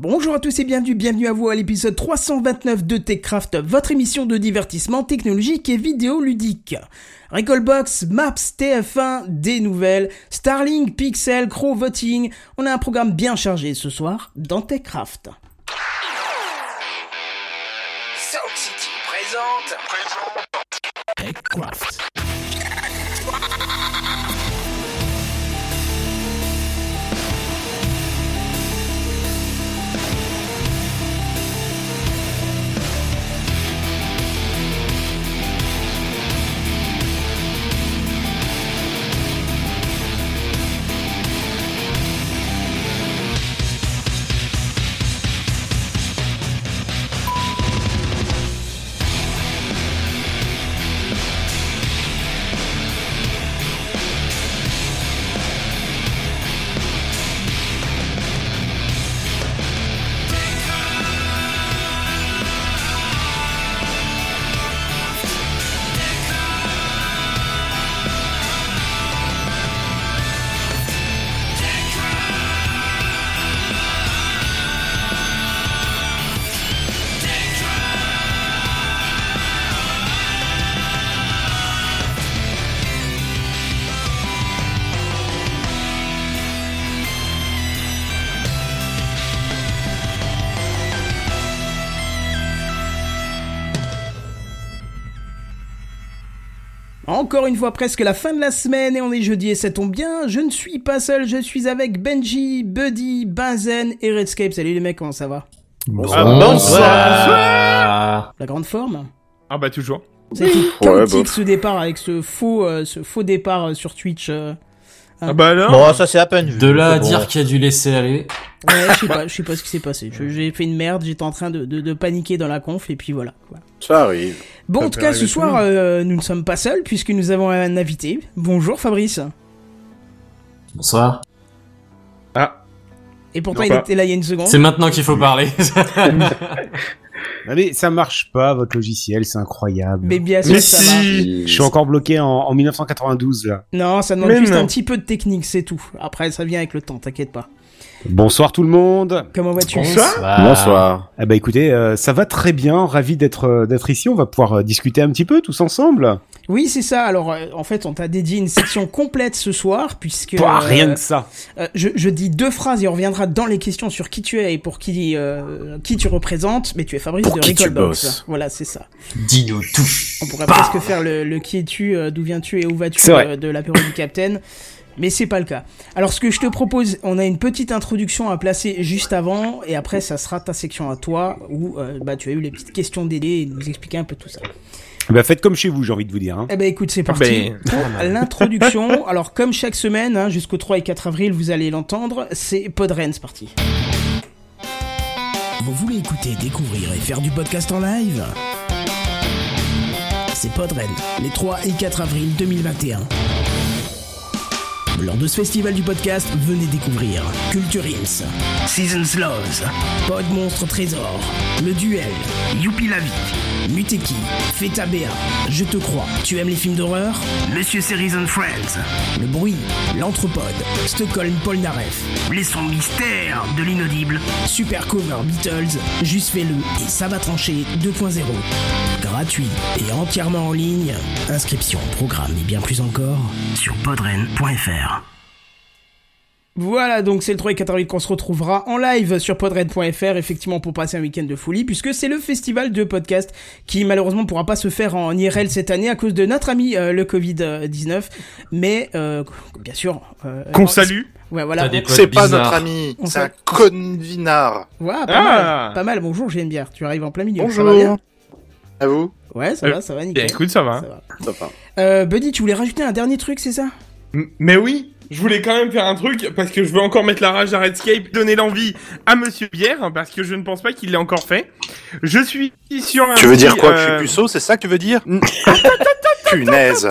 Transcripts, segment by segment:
Bonjour à tous et bienvenue, bienvenue à vous à l'épisode 329 de TechCraft, votre émission de divertissement technologique et vidéoludique. Recallbox, Maps, TF1, des nouvelles, Starlink, Pixel, Crow Voting, on a un programme bien chargé ce soir dans TechCraft. Sound City présente. TechCraft. Encore une fois presque la fin de la semaine et on est jeudi et ça tombe bien, je ne suis pas seul, je suis avec Benji, Buddy, Benzen et Redscape. Salut les mecs, comment ça va? Ah, bonsoir. La grande forme? Ah bah toujours. Ouais, bof. ce départ avec ce faux, euh, ce faux départ euh, sur Twitch. euh. Ah bah alors Bon, ça c'est à peine vu. De là à Bon. dire qu'il y a dû laisser aller. Ouais, je sais pas, je sais pas ce qui s'est passé. J'ai fait une merde, j'étais en train de, de, de paniquer dans la conf et puis voilà. voilà. Ça arrive. Bon, Ça en tout cas, ce soir, euh, nous ne sommes pas seuls puisque nous avons un invité. Bonjour Fabrice. Bonsoir. Ah, Et pourtant, Non, il pas. était là il y a une seconde. C'est maintenant qu'il faut parler. Allez, ça marche pas, votre logiciel, c'est incroyable. Mais bien sûr, mais ça marche. si Je suis encore bloqué en, en 1992, là. Non, ça demande Mais juste non. un petit peu de technique, c'est tout. Après, ça vient avec le temps, t'inquiète pas. Bonsoir tout le monde. Comment vas-tu Bonsoir. Bonsoir. Eh ben écoutez, euh, ça va très bien, ravi d'être euh, d'être ici. On va pouvoir euh, discuter un petit peu tous ensemble. Oui, c'est ça. Alors, euh, en fait, on t'a dédié une section complète ce soir, puisque... Pouah, euh, rien que ça. euh, je, je dis deux phrases et on reviendra dans les questions sur qui tu es et pour qui, euh, qui tu représentes. Mais tu es Fabrice Pour de Recallbox. Voilà, c'est ça. Dis-nous tout. On pourrait presque faire le, le qui es-tu, euh, d'où viens-tu et où vas-tu euh, de l'apéro du Capitaine. Mais c'est pas le cas. Alors ce que je te propose, on a une petite introduction à placer juste avant, et après ça sera ta section à toi, où euh, bah, tu as eu les petites questions d'aider et nous expliquer un peu tout ça. Eh ben faites comme chez vous, j'ai envie de vous dire. Hein. Eh ben écoute, c'est Ah parti ben. pour l'introduction. Alors comme chaque semaine, hein, jusqu'au 3 et 4 avril, vous allez l'entendre, c'est Podren, c'est parti. Vous voulez écouter, découvrir et faire du podcast en live? C'est Podren, les 3 et 4 avril 2021. Lors de ce festival du podcast, venez découvrir Culture Ims, Seasons Loves, Pod Monstre Trésor, Le Duel, Youpi la vie, Muteki, Feta Béa, Je te crois, tu aimes les films d'horreur? Monsieur Series and Friends, Le Bruit, L'Anthropode, Stockholm Polnareff, Les sons mystères de l'inaudible, Super Cover Beatles, Juste fais-le et ça va trancher 2.0. Gratuit et entièrement en ligne. Inscription, programme et bien plus encore sur podren.fr. Voilà, donc c'est le 3 et 4 avril qu'on se retrouvera en live sur podred.fr, effectivement pour passer un week-end de folie, puisque c'est le festival de podcast qui malheureusement pourra pas se faire en IRL cette année à cause de notre ami euh, le Covid-19, mais euh, bien sûr... euh, Qu'on salue. Ouais, voilà. C'est pas notre ami, On c'est un convinard. Ouais, pas Ah. mal, pas mal. Bonjour, j'aime bien. Tu arrives en plein milieu. Ça va bien Bonjour. À vous Ouais, ça Euh, va, ça va, Bien, nickel. écoute, ça va. Ça va. Ça va. Euh, Buddy, tu voulais rajouter un dernier truc, c'est ça? Mais oui, je voulais quand même faire un truc parce que je veux encore mettre la rage à Redscape, donner l'envie à Monsieur Bière parce que je ne pense pas qu'il l'ait encore fait. Je suis sur un. Tu veux dire quoi Que je euh, suis puceau, c'est ça que tu veux dire. Punaise.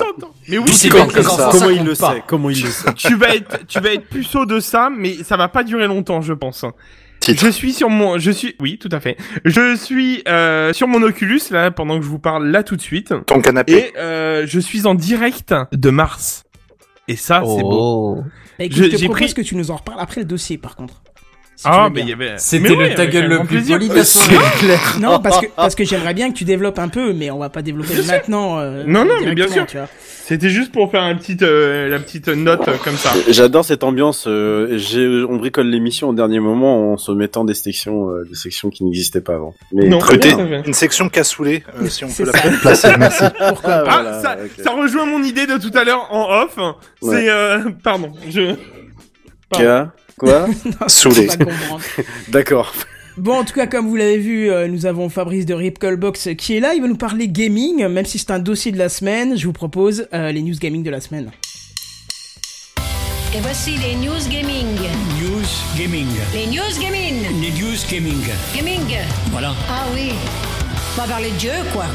Mais oui, c'est comme ça. Comment il le sait Comment il le sait tu vas être, tu vas être puceau de ça, mais ça va pas durer longtemps, je pense. Titre. Je suis sur mon, je suis, oui, tout à fait. Je suis euh, sur mon Oculus là pendant que je vous parle là tout de suite, Ton canapé. et euh, je suis en direct de Mars. Et ça, c'est beau. Oh. Bah, écoute, Je- je te j'ai propose pris- que tu nous en reparles après le dossier, par contre. si Ah, mais bien. il y avait. C'était Mais ouais, le ta gueule le plus poli de la soirée. Non, parce que, parce que j'aimerais bien que tu développes un peu, mais on va pas développer maintenant. euh, Non, non, mais bien sûr. tu vois. C'était juste pour faire une petite, euh, la petite note euh, comme ça. J'adore cette ambiance. euh, j'ai- on bricole l'émission au dernier moment en se mettant des sections, euh, des sections qui n'existaient pas avant. Mais Non, tout à fait. Une section cassoulet, euh, si on peut la ça. placer. Merci. Pourquoi Ah, Ah, voilà, ça, ok. ça rejoint mon idée de tout à l'heure en off. C'est, euh, pardon, je. Quoi? Quoi Saoulé. Comprendre. D'accord. Bon, en tout cas, comme vous l'avez vu, euh, nous avons Fabrice de Ripcallbox qui est là. Il va nous parler gaming, même si c'est un dossier de la semaine. Je vous propose euh, les news gaming de la semaine. Et voici les news gaming. News Gaming. Les news gaming. Les News Gaming. Gaming. Voilà. Ah oui. On va parler de jeu, quoi.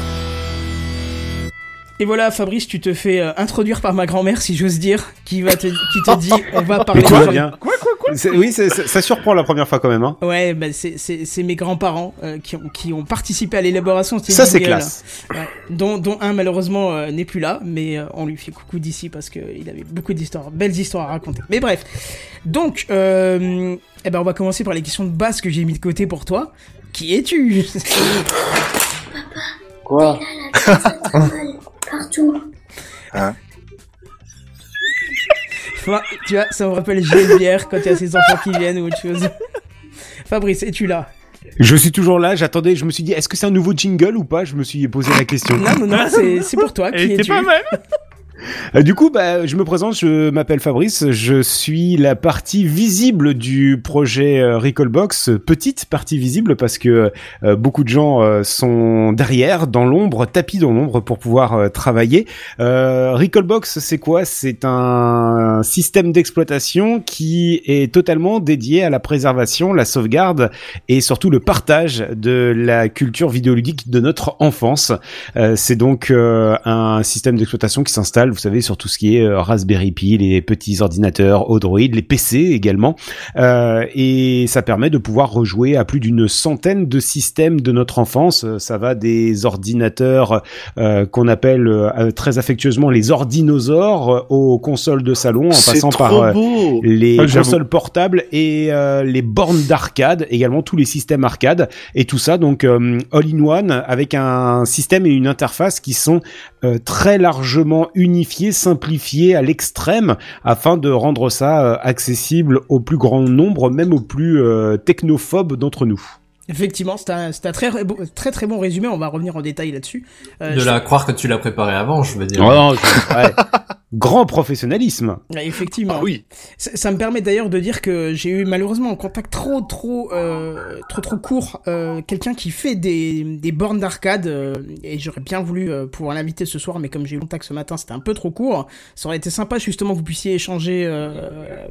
Et voilà, Fabrice, tu te fais euh, introduire par ma grand-mère, si j'ose dire, qui va te, qui te dit, on va parler. Tout de. Quoi, quoi, quoi C'est- Oui, c'est- c'est- ça surprend la première fois quand même. Hein. Ouais, bah c'est c'est c'est mes grands-parents euh, qui ont qui ont participé à l'élaboration de ces Ça, c'est classe. Ouais. Dont dont un malheureusement euh, n'est plus là, mais euh, on lui fait coucou d'ici parce que il avait beaucoup d'histoires, belles histoires à raconter. Mais bref, donc euh, eh ben on va commencer par les questions de base que j'ai mis de côté pour toi. Qui es-tu? Quoi? Partout. Enfin, Tu vois, ça me rappelle GLBR quand il y a ses enfants qui viennent ou autre chose. Fabrice, es-tu là? Je suis toujours là, j'attendais, je me suis dit, est-ce que c'est un nouveau jingle ou pas? Je me suis posé la question. Non, non, non, c'est pour toi. Qui es-tu pas mal. Euh, du coup, bah, je me présente, je m'appelle Fabrice, je suis la partie visible du projet euh, Recallbox, petite partie visible parce que euh, beaucoup de gens sont derrière, dans l'ombre, tapis dans l'ombre pour pouvoir travailler. Recallbox, c'est quoi? C'est un système d'exploitation qui est totalement dédié à la préservation, la sauvegarde et surtout le partage de la culture vidéoludique de notre enfance. C'est donc un système d'exploitation qui s'installe, vous savez, sur tout ce qui est euh, Raspberry Pi, les petits ordinateurs Odroid, les PC également, Euh, et ça permet de pouvoir rejouer à plus d'une centaine de systèmes de notre enfance. Euh, Ça va des ordinateurs euh, qu'on appelle euh, très affectueusement les ordinosaures euh, aux consoles de salon, en passant par euh, beau. les Ah, consoles portables et euh, les bornes d'arcade, également tous les systèmes arcade et tout ça donc euh, all in one avec un système et une interface qui sont euh, très largement unifiés, simplifiés à l'extrême afin de rendre ça euh, accessible au plus grand nombre, même aux plus euh, technophobes d'entre nous. Effectivement, c'est un, c'est un très, très, très bon résumé. On va revenir en détail là-dessus. Euh, De je- la croire que tu l'as préparé avant, je veux dire. non, je- ouais. Grand professionnalisme. Effectivement. Ah oui. Ça, ça me permet d'ailleurs de dire que j'ai eu malheureusement un contact trop trop euh, trop trop court euh, quelqu'un qui fait des, des bornes d'arcade euh, et j'aurais bien voulu euh, pouvoir l'inviter ce soir mais comme j'ai eu contact ce matin c'était un peu trop court ça aurait été sympa justement que vous puissiez échanger euh,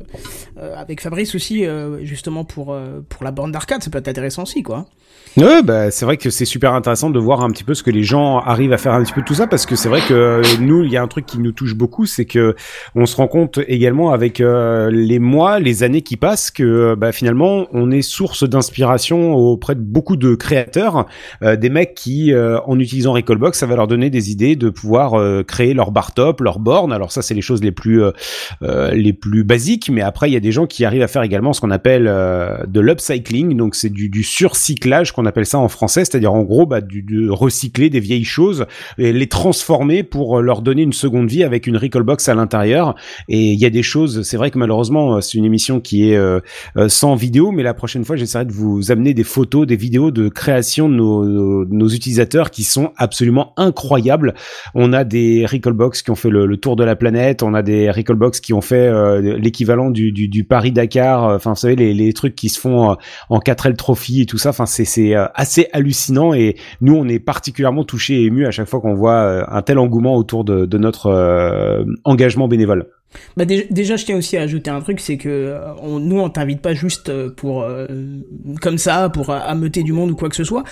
euh, avec Fabrice aussi euh, justement pour euh, pour la borne d'arcade ça peut être intéressant aussi quoi Ouais, bah, c'est vrai que c'est super intéressant de voir un petit peu ce que les gens arrivent à faire un petit peu de tout ça parce que c'est vrai que euh, nous, il y a un truc qui nous touche beaucoup, c'est que on se rend compte également avec euh, les mois, les années qui passent que euh, bah, finalement on est source d'inspiration auprès de beaucoup de créateurs, des mecs qui en utilisant Recallbox, ça va leur donner des idées de pouvoir créer leur bar top, leur borne. Alors ça, c'est les choses les plus les plus basiques, mais après il y a des gens qui arrivent à faire également ce qu'on appelle de l'upcycling, donc c'est du, du surcyclage qu'on appelle ça en français, c'est-à-dire en gros bah, de recycler des vieilles choses et les transformer pour euh, leur donner une seconde vie avec une recallbox à l'intérieur. Et il y a des choses, c'est vrai que malheureusement euh, c'est une émission qui est euh, sans vidéo, mais la prochaine fois j'essaierai de vous amener des photos, des vidéos de création de nos, utilisateurs qui sont absolument incroyables. On a des recallbox qui ont fait le, tour de la planète, on a des recallbox qui ont fait l'équivalent du, du, du Paris Dakar, enfin vous savez les, les trucs qui se font en 4L Trophy et tout ça. Enfin c'est euh, assez hallucinant et nous on est particulièrement touchés et émus à chaque fois qu'on voit euh, un tel engouement autour de, de notre euh, engagement bénévole. Bah déjà, je tiens aussi à ajouter un truc, c'est que euh, nous on t'invite pas juste euh, pour euh, comme ça pour ameuter du monde ou quoi que ce soit.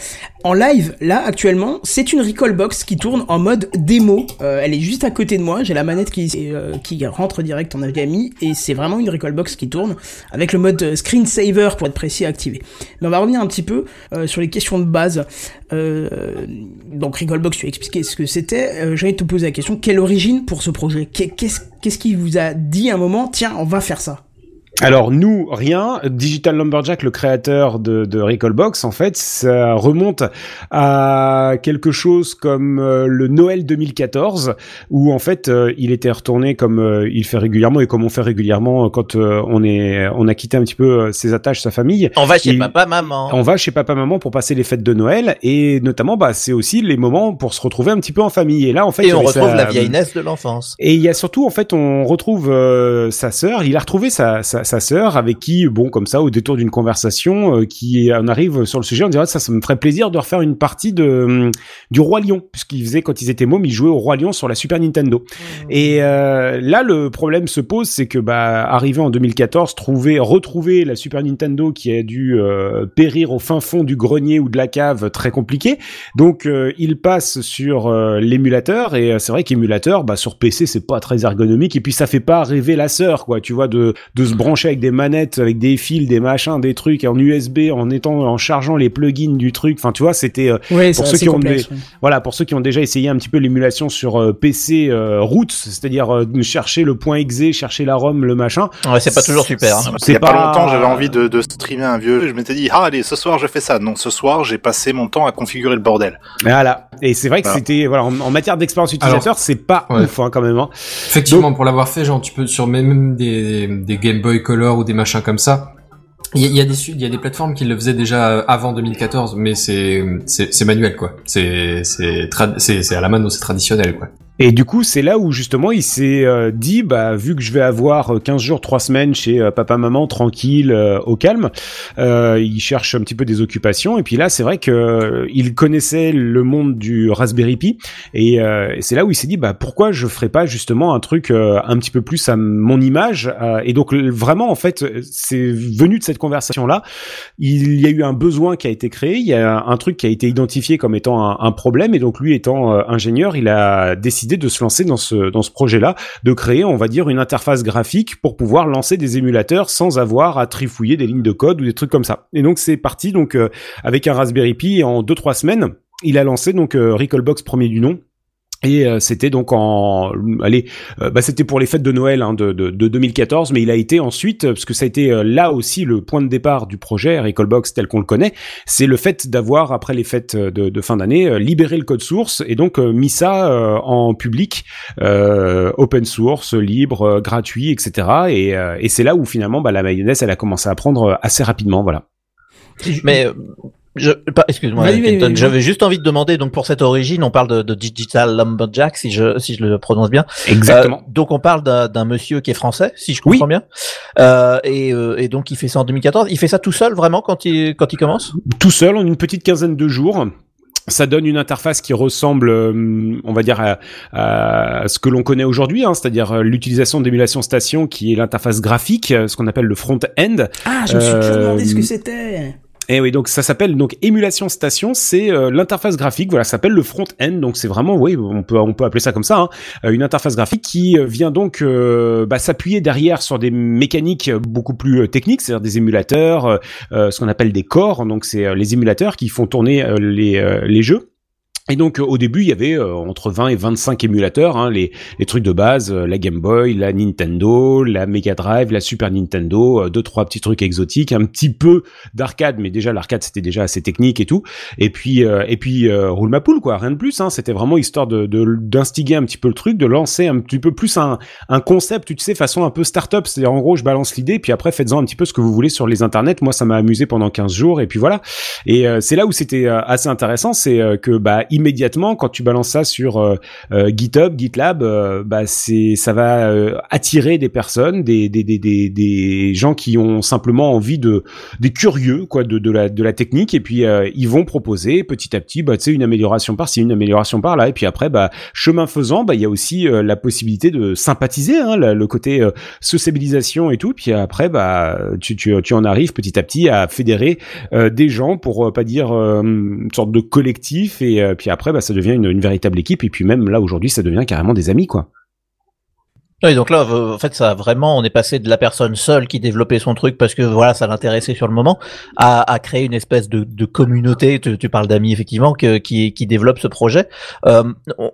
En live, là actuellement, c'est une recall box qui tourne en mode démo. Elle est juste à côté de moi. J'ai la manette qui rentre direct en HDMI et c'est vraiment une recall box qui tourne avec le mode screensaver pour être précis activé. Mais on va revenir un petit peu sur les questions de base. Donc Recallbox, tu as expliqué ce que c'était. De te poser la question quelle origine pour ce projet? Qu'est- Qu'est-ce qu'est-ce qui vous a dit un moment Tiens, on va faire ça. Alors nous, rien. Digital Lumberjack, le créateur de, de Recallbox, en fait, ça remonte à quelque chose comme euh, le Noël 2014, où en fait euh, il était retourné comme euh, il fait régulièrement et comme on fait régulièrement quand on est, on a quitté un petit peu ses attaches, sa famille. On va chez papa, maman. On va chez papa maman pour passer les fêtes de Noël et notamment bah c'est aussi les moments pour se retrouver un petit peu en famille et là en fait il Et on retrouve sa- la vieillesse de l'enfance. et il y a surtout, en fait, on retrouve sa sœur. Il a retrouvé sa, sa, sa sœur avec qui, bon, comme ça, au détour d'une conversation, euh, qui on arrive sur le sujet, on dirait ça, ça me ferait plaisir de refaire une partie de hum, du roi lion, puisqu'il faisait quand ils étaient mômes, ils jouaient au roi lion sur la Super Nintendo. Et euh, là, le problème se pose, c'est que bah, arrivé en 2014, trouver, retrouver la Super Nintendo qui a dû euh, périr au fin fond du grenier ou de la cave, très compliqué. Donc, il passe sur l'émulateur et c'est vrai qu'émulateur, bah, sur PC, c'est pas très ergonomique et puis ça fait pas rêver la sœur, quoi. Tu vois, de de se brancher avec des manettes, avec des fils, des machins, des trucs en USB, en étant en chargeant les plugins du truc. Enfin, tu vois, c'était euh, Ouais, pour ceux qui ont complexe, des- ouais. voilà, pour ceux qui ont déjà essayé un petit peu l'émulation sur euh, PC euh, roots, c'est-à-dire euh, de chercher le point exe, chercher la ROM, le machin. Ouais, c'est pas toujours super. hein. Il y a pas, longtemps, j'avais envie de, de streamer un vieux jeu. Je m'étais dit, ah allez, ce soir je fais ça. Non, ce soir j'ai passé mon temps à configurer le bordel. Voilà. Et c'est vrai que Voilà. c'était voilà en, en matière d'expérience utilisateur, c'est pas ouais. ouf hein, quand même. Hein. Effectivement, pour l'avoir fait, genre, tu peux sur même des, des Game Boy Color ou des machins comme ça. Il y, a- des il y a des plateformes qui le faisaient déjà euh, avant 2014, mais c'est manuel quoi. C'est à la mano, c'est traditionnel quoi. Et du coup, c'est là où justement il s'est euh, dit, bah vu que je vais avoir euh, 15 jours, 3 semaines chez euh, papa maman tranquille, euh, au calme, euh, il cherche un petit peu des occupations. Et puis là, c'est vrai que euh, il connaissait le monde du Raspberry Pi, et, euh, et c'est là où il s'est dit, bah pourquoi je ferais pas justement un truc euh, un petit peu plus à mon image. euh, et donc vraiment, en fait, c'est venu de cette conversation là. Il y a eu un besoin qui a été créé, il y a un truc qui a été identifié comme étant un, problème, et donc lui étant euh, ingénieur, il a décidé de se lancer dans ce projet-là, de créer, on va dire, une interface graphique pour pouvoir lancer des émulateurs sans avoir à trifouiller des lignes de code ou des trucs comme ça. Et donc c'est parti donc euh, avec un Raspberry Pi en deux trois semaines, il a lancé donc euh, Recallbox premier du nom. Et euh, c'était donc en, allez, euh, bah c'était pour les fêtes de Noël hein, de, de, de 2014, mais il a été ensuite, euh, parce que ça a été euh, là aussi le point de départ du projet Recallbox tel qu'on le connaît, c'est le fait d'avoir après les fêtes de, de fin d'année euh, libéré le code source et donc euh, mis ça euh, en public, euh, open source, libre, euh, gratuit, etc. Et, euh, et c'est là où finalement bah, la mayonnaise elle a commencé à prendre assez rapidement, voilà. Mais euh, excuse-moi, j'avais juste envie de demander. Donc pour cette origine, on parle de, de Digital Lumberjack, si je si je le prononce bien. Exactement. Euh, donc on parle d'un d'un monsieur qui est français, si je comprends bien. Euh, et, euh, et donc il fait ça en 2014. Il fait ça tout seul vraiment quand il quand il commence? tout seul en une petite quinzaine de jours. Ça donne une interface qui ressemble, euh, on va dire, à, à ce que l'on connaît aujourd'hui, hein, c'est-à-dire l'utilisation d'émulation station, qui est l'interface graphique, ce qu'on appelle le front-end. Ah, je me suis toujours demandé ce que c'était. Et oui, donc ça s'appelle donc émulation station, c'est euh, l'interface graphique, voilà, ça s'appelle le front-end, donc c'est vraiment, oui, on peut on peut appeler ça comme ça, hein, euh, une interface graphique qui euh, vient donc euh, bah, s'appuyer derrière sur des mécaniques beaucoup plus techniques, c'est-à-dire des émulateurs, ce qu'on appelle des corps, donc c'est les émulateurs qui font tourner les les jeux. Et donc euh, au début il y avait euh, entre 20 et 25 émulateurs, hein, les, les trucs de base, euh, la Game Boy, la Nintendo, la Mega Drive, la Super Nintendo, euh, deux trois petits trucs exotiques, un petit peu d'arcade, mais déjà l'arcade c'était déjà assez technique et tout. Et puis euh, et puis euh, roule ma poule quoi, rien de plus. Hein, c'était vraiment histoire de d'instiguer un petit peu le truc, de lancer un petit peu plus un un concept, tu sais, façon un peu start-up. C'est-à-dire en gros je balance l'idée, puis après faites-en un petit peu ce que vous voulez sur les internets. Moi ça m'a amusé pendant 15 jours et puis voilà. Et c'est là où c'était assez intéressant, c'est que bah immédiatement quand tu balances ça sur euh, euh, GitHub, GitLab, euh, bah c'est ça va attirer des personnes, des, gens qui ont simplement envie de des curieux quoi de la technique. Et puis ils vont proposer petit à petit bah tu sais une amélioration par-ci, une amélioration par-là. Et puis après bah chemin faisant bah il y a aussi la possibilité de sympathiser hein, le côté sociabilisation et tout. Puis après bah tu tu tu en arrives petit à petit à fédérer des gens pour pas dire une sorte de collectif et puis après bah ça devient une, véritable équipe et puis même là aujourd'hui ça devient carrément des amis quoi. Oui, donc là, en fait, ça vraiment, on est passé de la personne seule qui développait son truc parce que voilà, ça l'intéressait sur le moment, à, créer une espèce de, communauté. Tu, parles d'amis effectivement qui qui développe ce projet. Euh,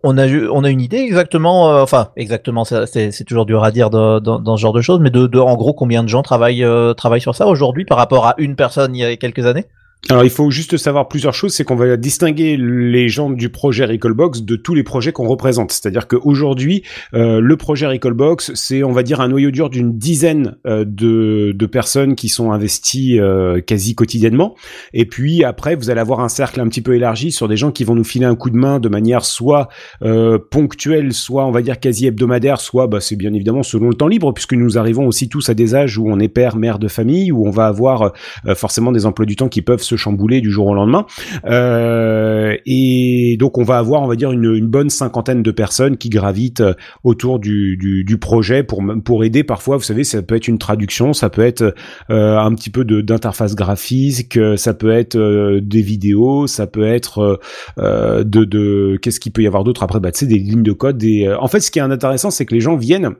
on- a une idée exactement, euh, enfin exactement, c'est- toujours dur à dire dans, ce genre de choses, mais de, en gros combien de gens euh, travaillent sur ça aujourd'hui par rapport à une personne il y a quelques années? Alors il faut juste savoir plusieurs choses, c'est qu'on va distinguer les gens du projet Recallbox de tous les projets qu'on représente. C'est-à-dire qu'aujourd'hui, euh, le projet Recallbox, c'est on va dire un noyau dur d'une dizaine euh, de, de personnes qui sont investies euh, quasi quotidiennement. Et puis après, vous allez avoir un cercle un petit peu élargi sur des gens qui vont nous filer un coup de main de manière soit euh, ponctuelle, soit on va dire quasi hebdomadaire, soit bah, c'est bien évidemment selon le temps libre, puisque nous arrivons aussi tous à des âges où on est père, mère de famille, où on va avoir euh, forcément des emplois du temps qui peuvent se chambouler du jour au lendemain. Euh, et donc on va avoir, on va dire, une, une bonne cinquantaine de personnes qui gravitent euh, autour du, du, du projet pour pour aider. Parfois, vous savez, ça peut être une traduction, ça peut être euh, un petit peu d'interface graphique, euh, ça peut être euh, des vidéos, ça peut être de, de qu'est-ce qu'il peut y avoir d'autre? Après bah tu des lignes de code des en fait ce qui est intéressant c'est que les gens viennent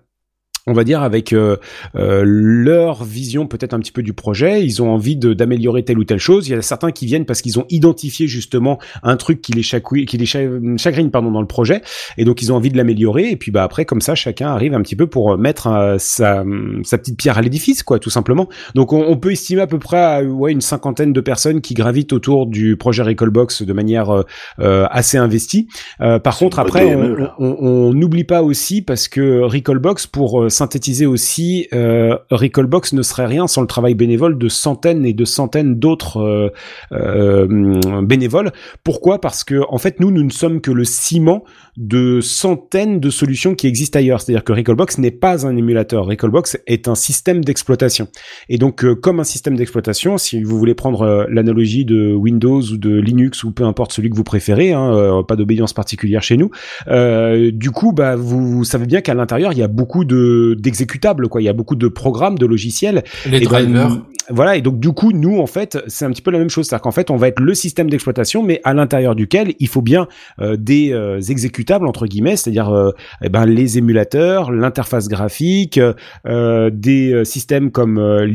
on va dire avec euh, euh, leur vision peut-être un petit peu du projet, ils ont envie d'améliorer telle ou telle chose. Il y a certains qui viennent parce qu'ils ont identifié justement un truc qui les, chacouille- qui les cha- chagrine pardon dans le projet, et donc ils ont envie de l'améliorer. Et puis bah après comme ça, chacun arrive un petit peu pour euh, mettre euh, sa, sa petite pierre à l'édifice, quoi, tout simplement. Donc on, on peut estimer à peu près à, ouais une cinquantaine de personnes qui gravitent autour du projet Recallbox de manière euh, assez investie. Euh, par contre après, on- n'oublie pas aussi parce que Recallbox pour euh, synthétiser aussi euh, Recallbox ne serait rien sans le travail bénévole de centaines et de centaines d'autres euh, euh, bénévoles. Pourquoi? Parce que en fait nous nous ne sommes que le ciment de centaines de solutions qui existent ailleurs. C'est-à-dire que Recallbox n'est pas un émulateur. Recallbox est un système d'exploitation. Et donc euh, comme un système d'exploitation, si vous voulez prendre euh, l'analogie de Windows ou de Linux ou peu importe celui que vous préférez, hein, euh, pas d'obédience particulière chez nous. Euh, du coup, bah, vous, vous savez bien qu'à l'intérieur, il y a beaucoup de d'exécutables, quoi. Il y a beaucoup de programmes, de logiciels. Les Et ben, drivers. Voilà. Et donc, du coup, nous, en fait, c'est un petit peu la même chose. C'est-à-dire qu'en fait, on va être le système d'exploitation, mais à l'intérieur duquel il faut bien euh, des euh, exécutables entre guillemets, c'est-à-dire euh, eh ben les émulateurs, l'interface graphique, euh, des euh, systèmes comme euh,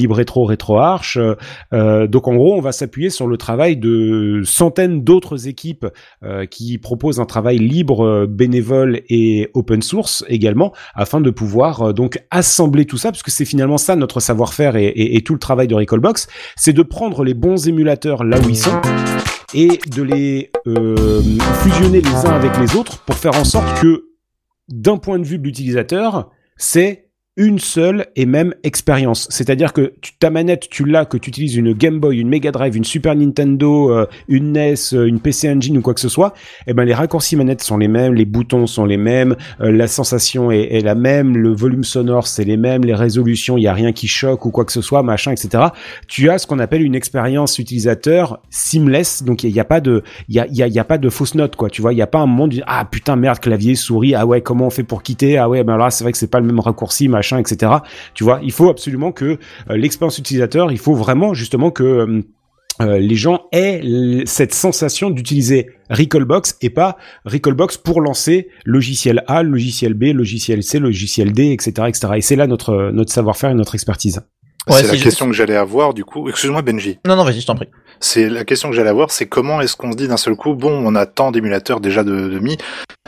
euh, euh, donc, en gros, on va s'appuyer sur le travail de centaines d'autres équipes qui proposent un travail libre, bénévole et open source également, afin de pouvoir donc assembler tout ça, parce que c'est finalement ça notre savoir-faire et, et- et tout le travail de C'est de prendre les bons émulateurs là où ils sont et de les euh, fusionner les uns avec les autres pour faire en sorte que d'un point de vue de l'utilisateur, c'est une seule et même expérience. C'est-à-dire que ta manette, tu l'as, que tu utilises une Game Boy, une Mega Drive, une Super Nintendo, euh, une NES, euh, une PC Engine ou quoi que ce soit, eh ben les raccourcis manettes sont les mêmes, les boutons sont les mêmes, euh, la sensation est, la même, le volume sonore c'est les mêmes, les résolutions, il y a rien qui choque ou quoi que ce soit, machin, etc. Tu as ce qu'on appelle une expérience utilisateur seamless, donc il n'y a, pas de, il y a, pas de fausse note quoi, tu vois, il y a pas un moment du ah putain merde clavier souris, ah ouais comment on fait pour quitter, ah ouais ben là c'est vrai que c'est pas le même raccourci machin, etc. Tu vois, il faut absolument que euh, l'expérience utilisateur, il faut vraiment justement que euh, euh, les gens aient cette sensation d'utiliser Recallbox et pas Recallbox pour lancer logiciel A, logiciel B, logiciel C, logiciel D, etc., etc. Et c'est là notre notre savoir-faire et notre expertise. Ouais, c'est la question que j'allais avoir du coup. Excuse-moi Benji. Non, non, vas-y, je t'en prie. C'est la question que j'allais avoir, c'est comment est-ce qu'on se dit d'un seul coup, bon, on a tant d'émulateurs déjà de, de mis.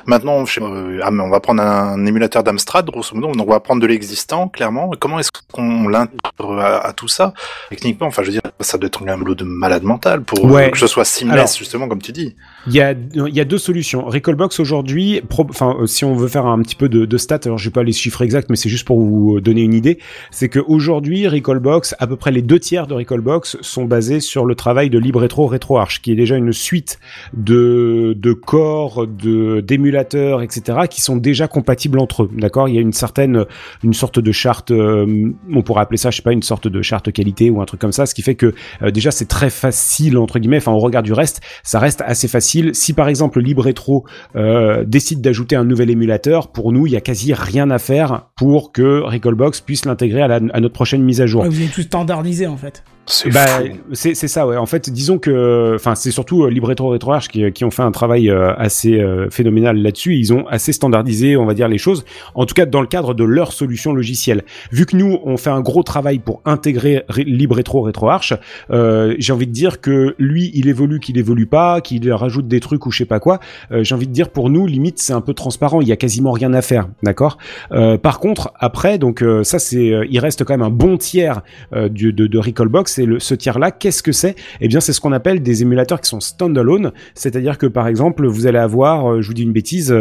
Maintenant, pas, euh, ah, on va prendre un, émulateur d'Amstrad, grosso modo, donc on va prendre de l'existant, clairement. Comment est-ce qu'on l'intègre à, à tout ça? Techniquement, enfin, je veux dire, ça doit être un boulot de malade mental pour Ouais. euh, que ce soit seamless, Alors- justement, comme tu dis. Il y a, il y a deux solutions. Recallbox aujourd'hui, enfin, euh, si on veut faire un petit peu de, de stats, alors je vais pas les chiffres exacts, mais c'est juste pour vous donner une idée, c'est que aujourd'hui, Recallbox, à peu près les deux tiers de Recallbox sont basés sur le travail de LibRetro RetroArch, qui est déjà une suite de, de corps, de, d'émulateurs, etc., qui sont déjà compatibles entre eux. D'accord? Il y a une certaine, une sorte de charte, euh, on pourrait appeler ça, je sais pas, une sorte de charte qualité ou un truc comme ça, ce qui fait que euh, déjà c'est très facile entre guillemets. Enfin, au regard du reste, ça reste assez facile. Si par exemple LibRetro euh, décide d'ajouter un nouvel émulateur, pour nous, il y a quasi rien à faire pour que Recallbox puisse l'intégrer à, notre prochaine mise à jour. Vous êtes tout standardisé en fait. C'est Bah, c'est c'est ça, ouais. En fait, disons que, enfin, c'est surtout euh, Libretto RetroArch qui, qui ont fait un travail euh, assez euh, phénoménal là-dessus. Ils ont assez standardisé, on va dire, les choses. En tout cas, dans le cadre de leur solution logicielle. Vu que nous, on fait un gros travail pour intégrer Re- Libretto RetroArch, euh, j'ai envie de dire que lui, il évolue, qu'il évolue pas, qu'il rajoute des trucs ou je sais pas quoi. Euh, j'ai envie de dire pour nous, limite, c'est un peu transparent. Il y a quasiment rien à faire, d'accord? Euh, par contre, après, donc euh, ça, c'est, euh, il reste quand même un bon tiers euh, du, de, de Recallbox et le, ce tiers-là, qu'est-ce que c'est? Eh bien, c'est ce qu'on appelle des émulateurs qui sont standalone, c'est-à-dire que par exemple, vous allez avoir, euh, je vous dis une bêtise.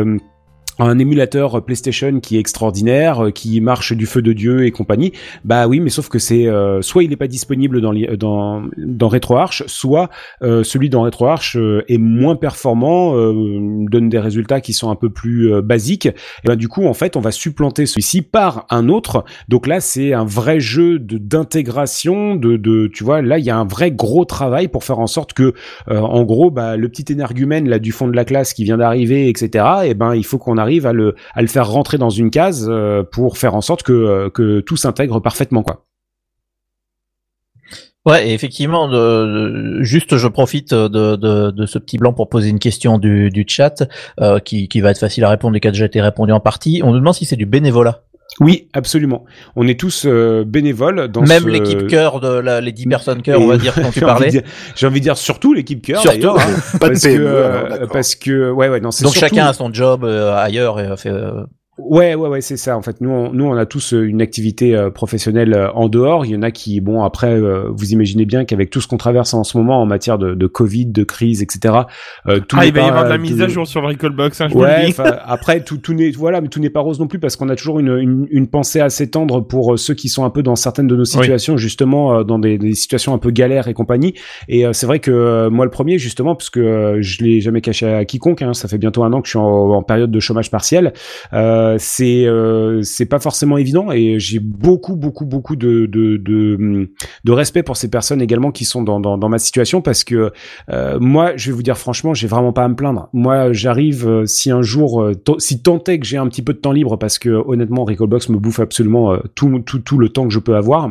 Euh, un émulateur PlayStation qui est extraordinaire, euh, qui marche du feu de dieu et compagnie. Bah oui, mais sauf que c'est euh, soit il n'est pas disponible dans, li- dans dans RetroArch, soit euh, celui dans RetroArch euh, est moins performant, euh, donne des résultats qui sont un peu plus euh, basiques. Et ben du coup, en fait, on va supplanter celui-ci par un autre. Donc là, c'est un vrai jeu de d'intégration, de, de tu vois, là il y a un vrai gros travail pour faire en sorte que, euh, en gros, bah le petit énergumène là du fond de la classe qui vient d'arriver, etc. Et ben il faut qu'on arrive à le à le faire rentrer dans une case euh, pour faire en sorte que euh, que tout s'intègre parfaitement quoi. Ouais, effectivement, juste je profite de, ce petit blanc pour poser une question du, chat euh, qui, qui va être facile à répondre et qui a déjà été répondu en partie. On nous demande si c'est du bénévolat. Oui, absolument. On est tous euh, bénévoles dans Même ce- l'équipe cœur de la, les 10 personnes cœur, on va dire, dont tu J'ai envie de parlais. dire- J'ai envie de dire surtout l'équipe cœur. Surtout. d'ailleurs, hein, Pas de parce que PME, euh, alors, d'accord. parce que ouais ouais non c'est Donc surtout- chacun a son job euh, ailleurs et euh, fait. euh, Ouais, ouais, ouais, c'est ça. En fait, nous, on, nous, on a tous euh, une activité euh, professionnelle euh, en dehors. Il y en a qui, bon, après, euh, vous imaginez bien qu'avec tout ce qu'on traverse en ce moment en matière de, de Covid, de crise, etc. euh, tout Ah, il va y avoir de la tout- mise à jour sur le Recallbox, hein, je vous Ouais, le dis. après tout, tout n'est voilà, mais tout n'est pas rose non plus parce qu'on a toujours une, une, une pensée assez tendre pour euh, ceux qui sont un peu dans certaines de nos situations, justement euh, dans des, des situations un peu galères et compagnie. Et euh, c'est vrai que euh, moi le premier justement, parce que euh, je l'ai jamais caché à quiconque, hein, ça fait bientôt un an que je suis en, en période de chômage partiel. Euh, c'est euh, c'est pas forcément évident et j'ai beaucoup beaucoup beaucoup de de, de de respect pour ces personnes également qui sont dans dans, dans ma situation parce que euh, moi, je vais vous dire franchement, j'ai vraiment pas à me plaindre. Moi, j'arrive euh, si un jour, euh, si tant est que j'ai un petit peu de temps libre, parce que honnêtement, Recallbox me bouffe absolument euh, tout, tout, tout le temps que je peux avoir.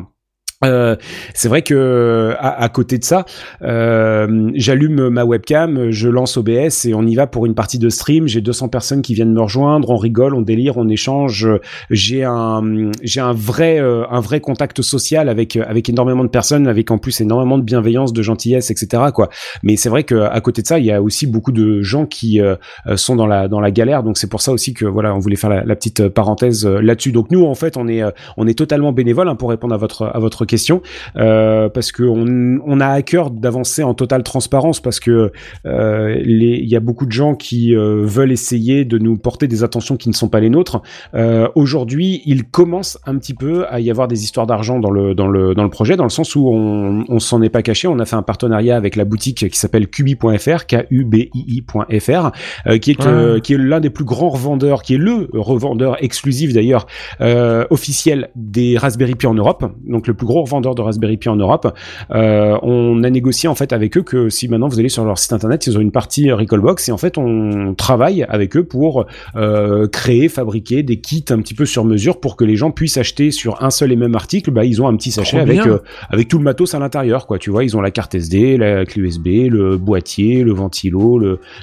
Euh, c'est vrai que à, à côté de ça, euh, j'allume ma webcam, je lance OBS et on y va pour une partie de stream. J'ai 200 personnes qui viennent me rejoindre, on rigole, on délire, on échange. J'ai un j'ai un vrai euh, un vrai contact social avec avec énormément de personnes, avec en plus énormément de bienveillance, de gentillesse, etc. Quoi. Mais c'est vrai que à côté de ça, il y a aussi beaucoup de gens qui euh, sont dans la dans la galère. Donc c'est pour ça aussi que voilà, on voulait faire la, petite parenthèse là-dessus. Donc nous, en fait, on est on est totalement bénévole hein, pour répondre à votre à votre question, euh, parce que on, on a à cœur d'avancer en totale transparence, parce que euh, il y a beaucoup de gens qui euh, veulent essayer de nous porter des attentions qui ne sont pas les nôtres. Euh, Aujourd'hui, il commence un petit peu à y avoir des histoires d'argent dans le dans le dans le projet, dans le sens où on on s'en est pas caché. On a fait un partenariat avec la boutique qui s'appelle Kubi.fr, k u b i i.fr, euh, qui est euh, qui est l'un des plus grands revendeurs, qui est le revendeur exclusif d'ailleurs euh, officiel des Raspberry Pi en Europe, donc le plus gros revendeur de Raspberry Pi en Europe. Euh, on a négocié en fait avec eux que si maintenant vous allez sur leur site internet, ils ont une partie Recallbox et en fait on travaille avec eux pour euh, créer, fabriquer des kits un petit peu sur mesure pour que les gens puissent acheter sur un seul et même article. Bah ils ont un petit sachet Trop avec euh, avec tout le matos à l'intérieur quoi. Tu vois, ils ont la carte SD, la clé USB, le boîtier, le ventilo,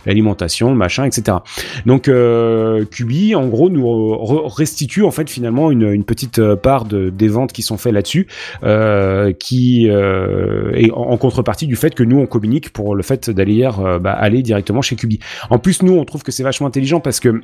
l'alimentation, le machin, etc. Donc euh, Cubi, en gros, nous re- restitue en fait finalement une, une petite part de, des ventes qui sont faites là-dessus, qui euh, et en, contrepartie du fait que nous on communique pour le fait d'aller euh, bah, aller directement chez Cubi. En plus, nous on trouve que c'est vachement intelligent parce que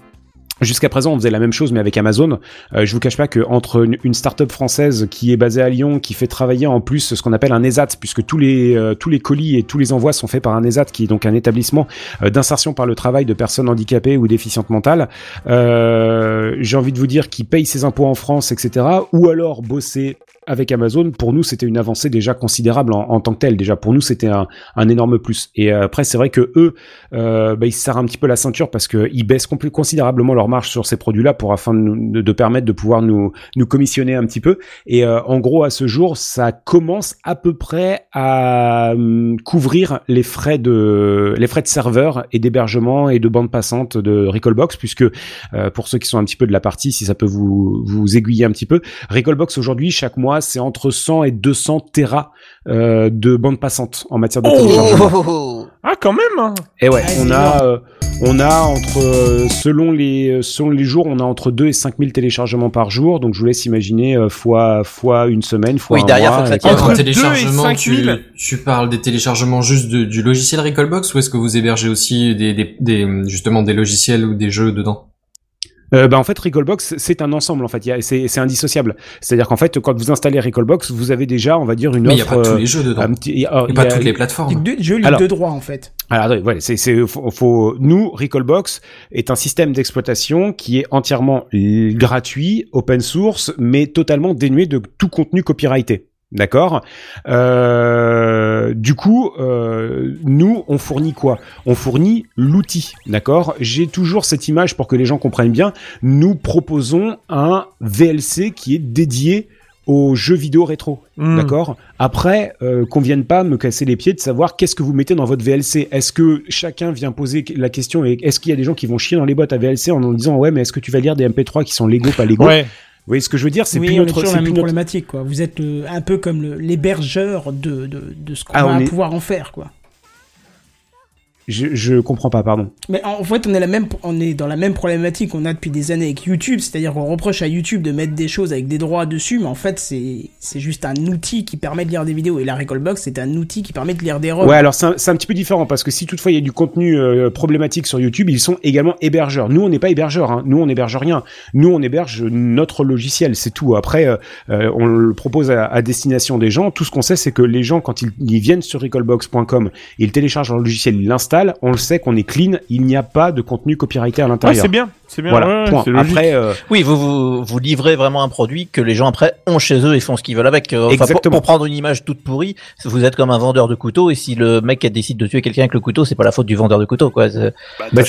Jusqu'à présent, on faisait la même chose, mais avec Amazon. Euh, je vous cache pas que entre une, une start-up française qui est basée à Lyon, qui fait travailler en plus ce qu'on appelle un ESAT, puisque tous les euh, tous les colis et tous les envois sont faits par un ESAT, qui est donc un établissement euh, d'insertion par le travail de personnes handicapées ou déficientes mentales. Euh, J'ai envie de vous dire qu'ils payent ses impôts en France, etc. Ou alors bosser avec Amazon, pour nous, c'était une avancée déjà considérable en, tant que telle. Déjà, pour nous, c'était un, énorme plus. Et euh, après, c'est vrai que eux, euh, bah, ils se serrent un petit peu la ceinture parce qu'ils baissent considérablement leur marge sur ces produits-là pour afin de, nous- permettre de pouvoir nous, nous commissionner un petit peu. Et euh, en gros, à ce jour, ça commence à peu près à hum, couvrir les frais de les frais de serveur et d'hébergement et de bande passante de Recallbox, puisque pour ceux qui sont un petit peu de la partie, si ça peut vous vous aiguiller un petit peu, Recallbox aujourd'hui chaque mois mois, c'est entre 100 et 200 terras euh, de bande passante en matière de Oh, téléchargement. oh, oh, oh. Ah, quand même hein. Et ouais, on c'est a, euh, on a entre, euh, selon les, selon les jours, on a entre 2 et 5000 téléchargements par jour. Donc je vous laisse imaginer euh, fois, fois une semaine, fois Oui, un derrière, mois. faut que ça et tienne. Entre En deux et téléchargement, 5000. tu, tu parles des téléchargements juste de- du logiciel Recallbox ou est-ce que vous hébergez aussi des, des, des, justement des logiciels ou des jeux dedans? Euh, bah en fait Recallbox c'est un ensemble en fait, Il y a- c'est c'est indissociable. C'est-à-dire qu'en fait quand vous installez Recallbox, vous avez déjà on va dire une Mais il n'y a offre. pas tous euh, les jeux dedans. petit- il y a- alors, il pas y a- toutes les plateformes. deux jeux libres Alors- de droit en fait. Alors attendez, voilà, c'est c'est faut, faut nous Recallbox est un système d'exploitation qui est entièrement gratuit, open source, mais totalement dénué de tout contenu copyrighté. D'accord? Euh, du coup, euh, nous, on fournit quoi? On fournit l'outil. D'accord? J'ai toujours cette image pour que les gens comprennent bien. Nous proposons un VLC qui est dédié aux jeux vidéo rétro. Hmm. D'accord? Après, euh, qu'on vienne pas me casser les pieds de savoir qu'est-ce que vous mettez dans votre VLC. Est-ce que chacun vient poser la question et est-ce qu'il y a des gens qui vont chier dans les boîtes à VLC en en disant ouais mais est-ce que tu vas lire des MP3 qui sont légaux pas légaux Ouais. Vous voyez ce que je veux dire? C'est oui, plus notre, c'est la plus notre- problématique quoi. Vous êtes euh, un peu comme le- l'hébergeur de, de, de ce qu'on Ah, va est- pouvoir en faire quoi. Je, je comprends pas, pardon. Mais en fait, on est, la même, on est dans la même problématique qu'on a depuis des années avec YouTube, c'est-à-dire qu'on reproche à YouTube de mettre des choses avec des droits dessus, mais en fait, c'est juste un outil qui permet de lire des vidéos. Et la Recallbox, c'est un outil qui permet de lire des ROM. Ouais, alors c'est un, petit peu différent parce que si toutefois il y a du contenu euh, problématique sur YouTube, ils sont également hébergeurs. Nous, on n'est pas hébergeurs. Hein. Nous, on héberge rien. Nous, on héberge notre logiciel, c'est tout. Après, euh, euh, on le propose à, à destination des gens. Tout ce qu'on sait, c'est que les gens, quand ils, ils viennent sur recallbox.com, ils téléchargent leur logiciel, ils l'installent. On le sait qu'on est clean. Il n'y a pas de contenu copyrighté à Ouais, l'intérieur. c'est bien. C'est bien. Voilà. ouais, ouais, point. Après, euh, Oui, vous, vous vous livrez vraiment un produit que les gens après ont chez eux et font ce qu'ils veulent avec. Euh, Enfin, Exactement. pour prendre une image toute pourrie, vous êtes comme un vendeur de couteaux et si le mec décide de tuer quelqu'un avec le couteau, c'est pas la faute du vendeur de couteau, quoi. C'est- Bah, Bah,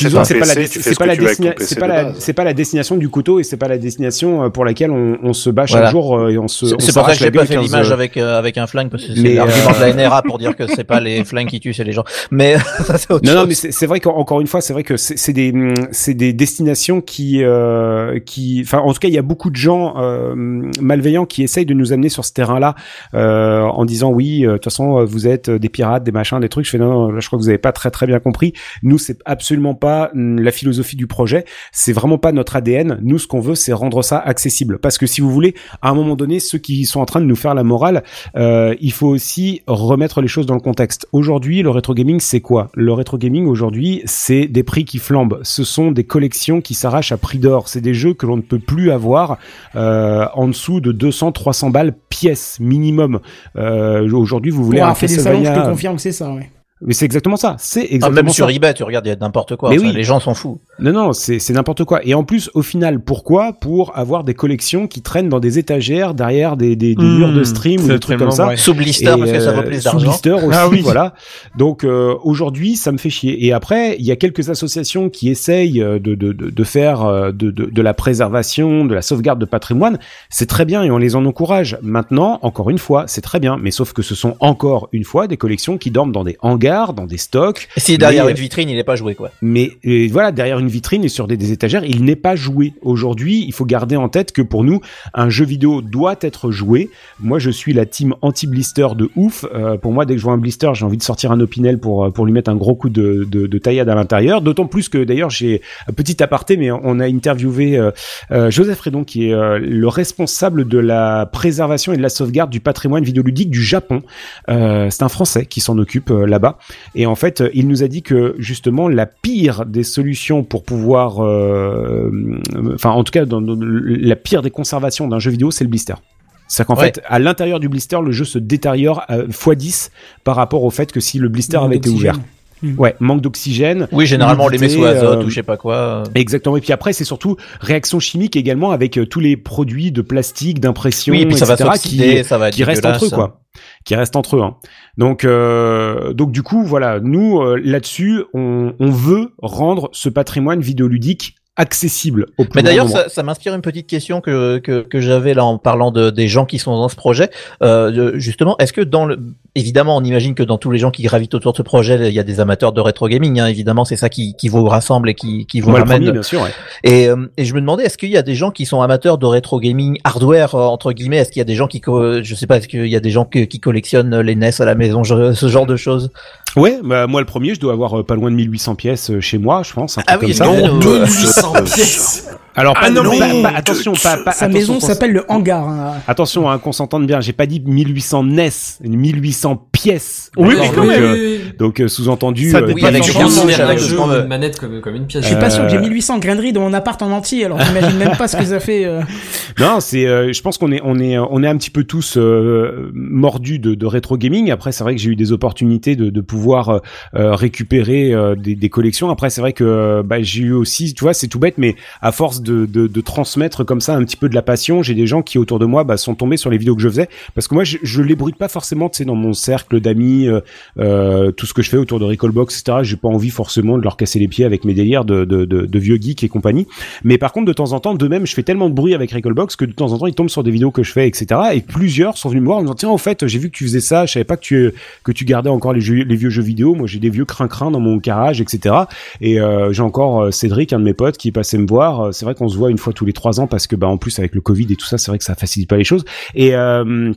pas la, destination du couteau et c'est pas la destination euh, pour laquelle on, on se bat chaque Voilà. jour et on se. C'est pour ça que j'ai pas fait 15, l'image avec avec un flingue parce que c'est l'argument de la NRA pour dire que c'est pas les flingues qui tuent, c'est les gens. Mais ça c'est autre Non, chose. non, mais c'est vrai qu'encore une fois, c'est vrai que c'est des, c'est des destinations qui, euh, qui, enfin, en tout cas, il y a beaucoup de gens euh, malveillants qui essayent de nous amener sur ce terrain-là euh, en disant oui, euh, de toute façon, euh, vous êtes des pirates, des machins, des trucs. Je fais non, non, là, je crois que vous avez pas très très bien compris. Nous, c'est absolument pas hum, la philosophie du projet. C'est vraiment pas notre ADN. Nous, ce qu'on veut, c'est rendre ça accessible. Parce que si vous voulez, à un moment donné, ceux qui sont en train de nous faire la morale, euh, il faut aussi remettre les choses dans le contexte. Aujourd'hui, le rétro gaming, c'est quoi? Le rétro gaming aujourd'hui, c'est des prix qui flambent. Ce sont des collections qui s'arrachent à prix d'or. C'est des jeux que l'on ne peut plus avoir euh, en dessous de 200, 300 balles pièce minimum. Euh, aujourd'hui, vous Pour voulez un avoir fait des salons, je te confirme que c'est ça, ouais. Mais c'est exactement ça. C'est Ah, exactement même ça. sur eBay, tu regardes, il y a n'importe quoi. Mais Enfin, oui. Les gens s'en foutent. Non, non, c'est c'est n'importe quoi. Et en plus, au final, pourquoi? Pour avoir des collections qui traînent dans des étagères derrière des, des, des Mmh, murs de stream ou des trucs comme ça. vrai. Sous blister Et, parce que ça vaut euh, plus sous d'argent. blister aussi, Ah oui. voilà. Donc euh, aujourd'hui, ça me fait chier. Et après, il y a quelques associations qui essayent euh, de, de, de, de faire euh, de, de, de la préservation, de la sauvegarde de patrimoine. C'est très bien et on les en encourage. Maintenant, encore une fois, c'est très bien, mais sauf que ce sont encore une fois des collections qui dorment dans des hangars, dans des stocks. Et si derrière Mais- une vitrine, il est pas joué, quoi. Mais euh, voilà, derrière une vitrine et sur des, des étagères, il n'est pas joué. Aujourd'hui, il faut garder en tête que pour nous, un jeu vidéo doit être joué. Moi, je suis la team anti-blister de ouf. Euh, pour moi, dès que je vois un blister, j'ai envie de sortir un opinel pour, euh, pour lui mettre un gros coup de, de, de taillade à l'intérieur. D'autant plus que d'ailleurs, j'ai un petit aparté, mais on a interviewé euh, euh, Joseph Redon, qui est le responsable de la préservation et de la sauvegarde du patrimoine vidéoludique du Japon. Euh, c'est un Français qui s'en occupe euh, là-bas. Et en fait, euh, il nous a dit que justement la pire des solutions pour pouvoir, euh, enfin en tout cas dans, dans la pire des conservations d'un jeu vidéo, c'est le blister. C'est-à-dire qu'en Ouais. fait, à l'intérieur du blister, le jeu se détériore euh, x10 par rapport au fait que si le blister avait été ouvert. Ouais, manque d'oxygène. Oui, généralement, on les met sous azote euh, ou je sais pas quoi. Exactement. Et puis après, c'est surtout réaction chimique également avec euh, tous les produits de plastique, d'impression, Oui, et puis ça va etc., s'oxyder, qui, ça va qui restent entre eux, quoi. Qui restent entre eux. Hein. Donc, euh, donc du coup, voilà, nous euh, là-dessus, on, on veut rendre ce patrimoine vidéoludique accessible au plus Mais d'ailleurs, ça, ça m'inspire une petite question que, que, que j'avais là en parlant de, des gens qui sont dans ce projet. Euh, justement, est-ce que dans le, évidemment, on imagine que dans tous les gens qui gravitent autour de ce projet, il y a des amateurs de rétro gaming. Hein, évidemment, c'est ça qui, qui vous rassemble et qui, qui vous Moi, ramène. premier, bien sûr. ouais. Et, euh, et je me demandais, est-ce qu'il y a des gens qui sont amateurs de rétro gaming hardware euh, entre guillemets? Est-ce qu'il y a des gens qui, je sais pas, est-ce qu'il y a des gens que- qui collectionnent les NES à la maison, ce genre de choses? Ouais, bah, moi le premier, je dois avoir euh, pas loin de 1800 pièces euh, chez moi, je pense, un truc Ah oui, comme ça. non, Non, euh, 1800 pièces. Alors pas, Ah non, non, mais- pas- pas- attention, pas, pas Sa attention, maison s'appelle le hangar. hein. Attention, hein, qu'on s'entende bien. J'ai pas dit 1800 NES, 1800 pièces. Oui, mais quand donc, même. euh, donc euh, sous-entendu. Ça euh, dépend Oui, avec euh, une manette comme, comme une pièce. Je suis pas sûr que j'ai Euh, 1800 graineries dans mon appart en entier, alors j'imagine même pas ce que ça fait. euh. Non, c'est. euh, je pense qu'on est, on est, on est un petit peu tous euh, mordus de, de rétro gaming. Après, c'est vrai que j'ai eu des opportunités de, de pouvoir récupérer euh, des, des collections. Après, c'est vrai que bah, j'ai eu aussi, tu vois, c'est tout bête, mais à force de, de, de transmettre comme ça un petit peu de la passion, j'ai des gens qui autour de moi bah, sont tombés sur les vidéos que je faisais parce que moi, je, je les brute pas forcément, tu sais, dans mon cercle d'amis, euh, euh, tout ce que je fais autour de Recallbox, etc. J'ai pas envie forcément de leur casser les pieds avec mes délires de, de, de, de vieux geeks et compagnie. Mais par contre, de temps en temps, de même, je fais tellement de bruit avec Recallbox que de temps en temps, ils tombent sur des vidéos que je fais, etc. Et plusieurs sont venus me voir en me disant tiens, au fait, j'ai vu que tu faisais ça, je savais pas que tu que tu gardais encore les, les vieux jeux vidéo. Moi, j'ai des vieux crin-crin dans mon garage, etc. Et euh, j'ai encore euh, Cédric, un de mes potes, qui est passé me voir. Euh, C'est vrai qu'on se voit une fois tous les trois ans parce que, bah, en plus avec le Covid et tout ça, c'est vrai que ça facilite pas les choses. Et euh,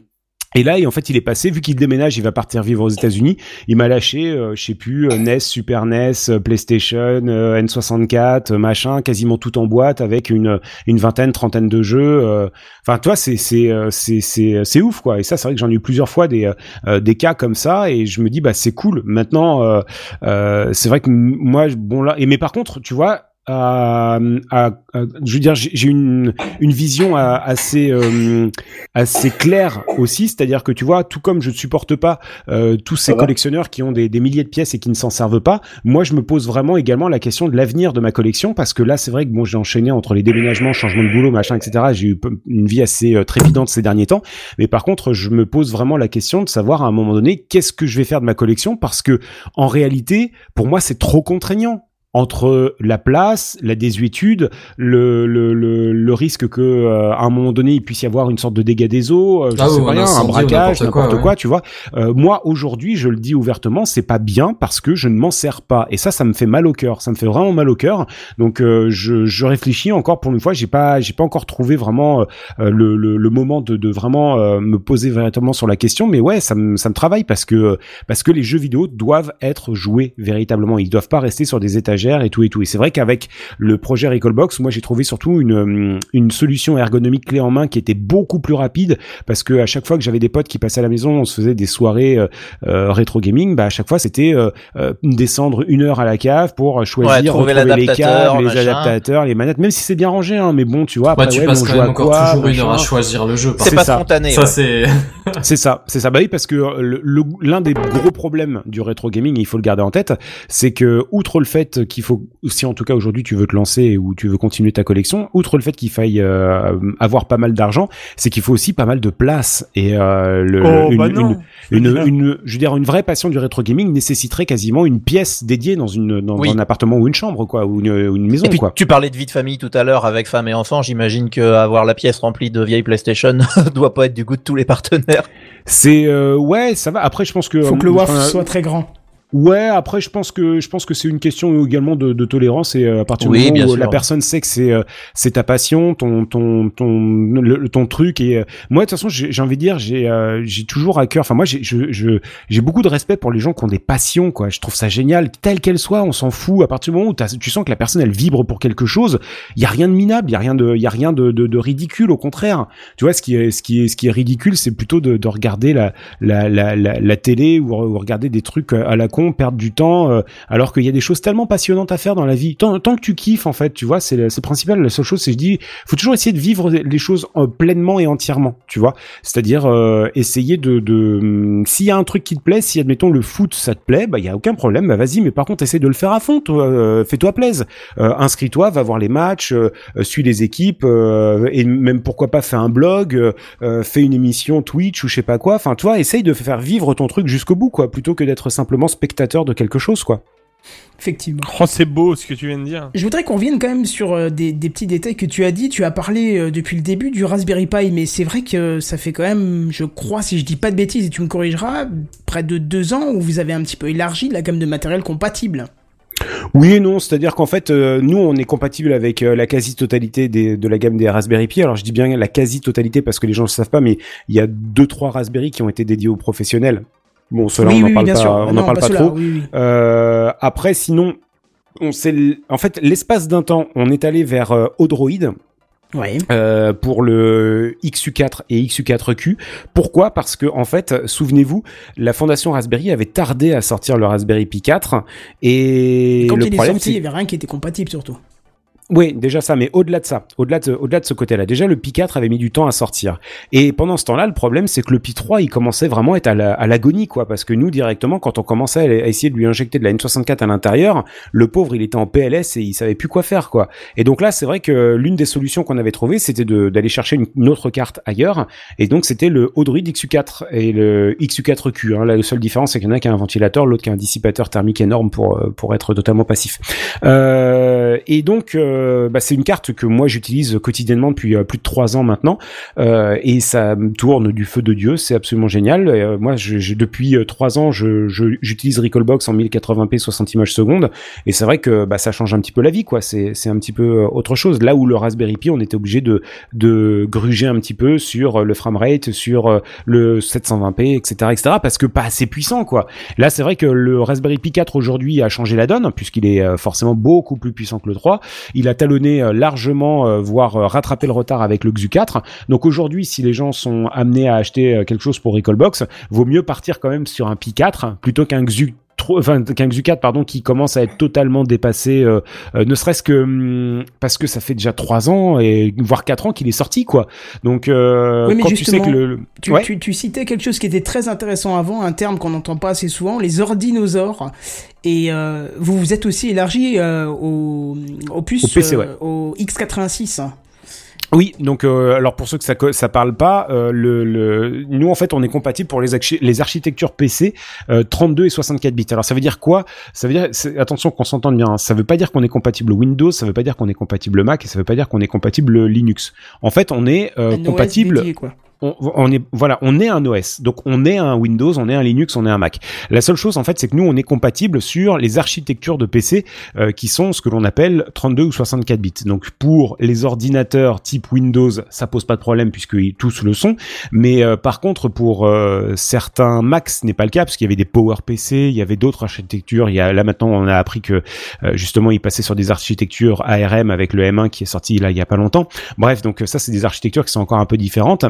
et là, et en fait, il est passé, vu qu'il déménage, il va partir vivre aux États-Unis. Il m'a lâché, euh, je sais plus, euh, NES, Super NES, euh, PlayStation, euh, N64, euh, machin, quasiment tout en boîte avec une une vingtaine, trentaine de jeux. Enfin, toi, c'est c'est c'est c'est c'est ouf quoi. Et ça, c'est vrai que j'en ai eu plusieurs fois des des cas comme ça, et je me dis bah c'est cool. Maintenant, c'est vrai que moi, bon là, et mais par contre, tu vois. À- à- à- je veux dire, j'ai une, une vision assez euh, assez claire aussi, c'est-à-dire que tu vois, tout comme je ne supporte pas euh, tous ces collectionneurs qui ont des, des milliers de pièces et qui ne s'en servent pas, moi je me pose vraiment également la question de l'avenir de ma collection parce que là c'est vrai que bon j'ai enchaîné entre les déménagements, changement de boulot, machin, etc. J'ai eu une vie assez euh, trépidante ces derniers temps, mais par contre je me pose vraiment la question de savoir à un moment donné qu'est-ce que je vais faire de ma collection parce que en réalité pour moi c'est trop contraignant entre la place, la désuétude, le, le, le, le risque que euh, à un moment donné il puisse y avoir une sorte de dégâts des eaux, euh, je Ah sais oui, pas un rien, braquage, n'importe quoi, n'importe quoi, ouais. tu vois. Euh, moi aujourd'hui, je le dis ouvertement, c'est pas bien parce que je ne m'en sers pas et ça, ça me fait mal au cœur, ça me fait vraiment mal au cœur. Donc euh, je, je réfléchis encore pour une fois, j'ai pas j'ai pas encore trouvé vraiment le, le, le moment de, de vraiment me poser véritablement sur la question, mais ouais, ça me ça me travaille parce que parce que les jeux vidéo doivent être joués véritablement, ils doivent pas rester sur des étagères et tout et tout. Et c'est vrai qu'avec le projet Recallbox, moi j'ai trouvé surtout une une solution ergonomique clé en main qui était beaucoup plus rapide parce que à chaque fois que j'avais des potes qui passaient à la maison, on se faisait des soirées euh, euh, rétro gaming, bah à chaque fois c'était euh, euh, descendre une heure à la cave pour choisir, Ouais, trouver retrouver les câbles, les machin. adaptateurs, les manettes, même si c'est bien rangé, hein, mais bon, tu vois, après Ouais, tu ouais, passes on quand joue même à encore quoi, toujours une heure à choisir le jeu. C'est pas ça. spontané. Ça ouais. c'est. C'est ça, c'est ça. Bah oui, parce que l'un des gros problèmes du rétro gaming, et il faut le garder en tête, c'est que outre le fait qu'il faut, si en tout cas aujourd'hui tu veux te lancer ou tu veux continuer ta collection, outre le fait qu'il faille euh, avoir pas mal d'argent, c'est qu'il faut aussi pas mal de place. Et euh, le, Oh, une, bah non. une, une, une- je veux dire, une vraie passion du rétro gaming nécessiterait quasiment une pièce dédiée dans une dans, Oui. dans un appartement ou une chambre, quoi, ou une, ou une maison, Et puis quoi. tu parlais de vie de famille tout à l'heure avec femme et enfants. J'imagine que avoir la pièce remplie de vieilles PlayStation doit pas être du goût de tous les partenaires. C'est euh, ouais, ça va. Après, je pense que Faut que le WAF enfin, soit très grand. Ouais, après je pense que je pense que c'est une question également de, de tolérance et euh, à partir Oui, du moment où sûr. la personne sait que c'est euh, c'est ta passion, ton ton ton le- ton truc et euh, moi de toute façon j'ai envie de dire j'ai euh, j'ai toujours à cœur. Enfin moi j'ai je je j'ai beaucoup de respect pour les gens qui ont des passions quoi. Je trouve ça génial telle qu'elle soit, on s'en fout. À partir du moment où tu sens que la personne elle vibre pour quelque chose, il y a rien de minable, il y a rien de il y a rien de, de de ridicule au contraire. Tu vois ce qui est ce qui est ce qui est ridicule c'est plutôt de, de regarder la la, la, la, la télé ou, ou regarder des trucs à la con, perdre du temps, euh, alors qu'il y a des choses tellement passionnantes à faire dans la vie. Tant, que tu kiffes, en fait, tu vois, c'est le, principal. La seule chose, c'est je dis, faut toujours essayer de vivre les choses euh, pleinement et entièrement, tu vois. C'est-à-dire euh, essayer de, hum, s'il y a un truc qui te plaît, si admettons le foot, ça te plaît, bah il y a aucun problème, bah vas-y. Mais par contre, essaie de le faire à fond, toi, fais-toi plaisir, euh, inscris-toi, va voir les matchs, suis les équipes et même pourquoi pas fais un blog, fais une émission Twitch ou je sais pas quoi. Enfin, toi, essaye de faire vivre ton truc jusqu'au bout, quoi, plutôt que d'être simplement spectateur de quelque chose, quoi. Effectivement. Oh, c'est beau ce que tu viens de dire. Je voudrais qu'on revienne quand même sur euh, des, des petits détails que tu as dit. Tu as parlé euh, depuis le début du Raspberry Pi, mais c'est vrai que ça fait quand même, je crois, si je dis pas de bêtises et tu me corrigeras, près de deux ans où vous avez un petit peu élargi la gamme de matériel compatible. Oui et non, c'est-à-dire qu'en fait, euh, nous, on est compatible avec euh, la quasi-totalité des- de la gamme des Raspberry Pi. Alors, je dis bien la quasi-totalité parce que les gens ne le savent pas, mais il y a deux, trois Raspberry qui ont été dédiés aux professionnels. Bon, cela, oui, on n'en oui, parle pas, on Non, parle pas trop. oui. Euh, après, sinon, on en fait, l'espace d'un temps, on est allé vers euh, Odroid. Ouais. euh, pour le XU4 et XU4Q. Pourquoi? Parce que en fait, souvenez-vous, la fondation Raspberry avait tardé à sortir le Raspberry Pi 4 et Quand le il est problème sorti, il y avait rien qui était compatible surtout. Oui, déjà ça, mais au-delà de ça, au-delà de, au-delà de ce côté-là, déjà le Pi 4 avait mis du temps à sortir. Et pendant ce temps-là, le problème, c'est que le Pi 3, il commençait vraiment à être à la- l'agonie, quoi, parce que nous, directement, quand on commençait à, essayer de lui injecter de la N64 à l'intérieur, le pauvre, il était en PLS et il savait plus quoi faire, quoi. Et donc là, c'est vrai que l'une des solutions qu'on avait trouvées, c'était d'aller chercher une, autre carte ailleurs. Et donc, c'était le Odroid XU4 et le XU4Q. Hein. La seule différence, c'est qu'il y en a qui a un ventilateur, l'autre qui a un dissipateur thermique énorme pour, euh, pour être totalement passif. Euh, et donc, euh, bah, c'est une carte que moi j'utilise quotidiennement depuis euh, plus de trois ans maintenant, euh, et ça me tourne du feu de dieu. C'est absolument génial. Euh, moi, je, je- depuis euh, trois ans, je, je- j'utilise Recallbox en 1080p 60 images secondes, et c'est vrai que bah, ça change un petit peu la vie, quoi. C'est, un petit peu euh, autre chose. Là où le Raspberry Pi, on était obligé de, de gruger un petit peu sur euh, le framerate, sur euh, le 720p, etc., etc., parce que pas assez puissant, quoi. Là, c'est vrai que le Raspberry Pi 4 aujourd'hui a changé la donne, puisqu'il est euh, forcément beaucoup plus puissant que le 3. Il a talonné euh, largement, euh, voire euh, rattrapé le retard avec le Xu 4. Donc aujourd'hui, si les gens sont amenés à acheter quelque chose pour Recallbox, vaut mieux partir quand même sur un Pi 4 plutôt qu'un Xu trop- Enfin, 4 pardon qui commence à être totalement dépassé euh, euh, ne serait-ce que hum, parce que ça fait déjà 3 ans et voire 4 ans qu'il est sorti quoi donc euh, Oui, mais quand tu sais justement, que le, le- Tu, Ouais. tu, tu citais quelque chose qui était très intéressant avant, un terme qu'on n'entend pas assez souvent, les ordinosaures. Et euh, vous vous êtes aussi élargi au, au puces, Au PC, ouais. euh, au X86. Oui, donc euh, alors pour ceux que ça ça parle pas, euh, le, le nous en fait on est compatible pour les, les architectures PC euh, 32 et 64 bits. Alors ça veut dire quoi? Ça veut dire attention qu'on s'entende bien. hein, ça veut pas dire qu'on est compatible Windows, ça veut pas dire qu'on est compatible Mac et ça veut pas dire qu'on est compatible Linux. En fait, on est euh, OS compatible dédié, quoi. On, est voilà, on est un OS. Donc on est un Windows, on est un Linux, on est un Mac. La seule chose en fait, c'est que nous on est compatible sur les architectures de PC euh, qui sont ce que l'on appelle 32 ou 64 bits. Donc pour les ordinateurs type Windows, ça pose pas de problème puisque tous le sont. Mais euh, par contre pour euh, certains Macs, ce n'est pas le cas parce qu'il y avait des Power PC, il y avait d'autres architectures. Il y a là maintenant on a appris que justement ils passaient sur des architectures ARM avec le M1 qui est sorti là il y a pas longtemps. Bref, donc ça c'est des architectures qui sont encore un peu différentes,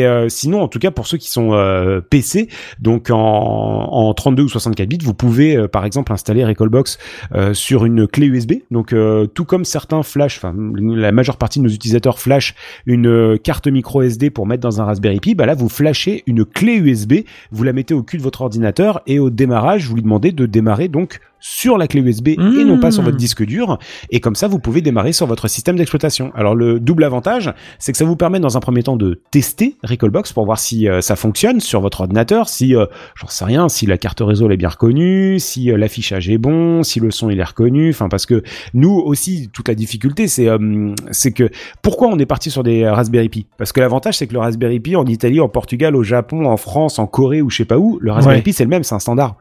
euh, sinon en tout cas pour ceux qui sont euh, PC, donc en, en 32 ou 64 bits, vous pouvez euh, par exemple installer Recallbox euh, sur une clé USB. Donc tout comme certains flash, enfin la majeure partie de nos utilisateurs flash une carte micro SD pour mettre dans un Raspberry Pi, bah là vous flashez une clé USB, vous la mettez au cul de votre ordinateur et au démarrage vous lui demandez de démarrer donc sur la clé USB et non pas sur votre disque dur et comme ça vous pouvez démarrer sur votre système d'exploitation. Alors le double avantage, c'est que ça vous permet dans un premier temps de tester Recallbox pour voir si euh, ça fonctionne sur votre ordinateur, si euh, j'en sais rien, si la carte réseau elle est bien reconnue, si euh, l'affichage est bon, si le son il est reconnu, enfin parce que nous aussi toute la difficulté c'est euh, c'est que pourquoi on est parti sur des Raspberry Pi? Parce que l'avantage c'est que le Raspberry Pi en Italie, en Portugal, au Japon, en France, en Corée ou je sais pas où, le Raspberry Ouais. Pi c'est le même, c'est un standard.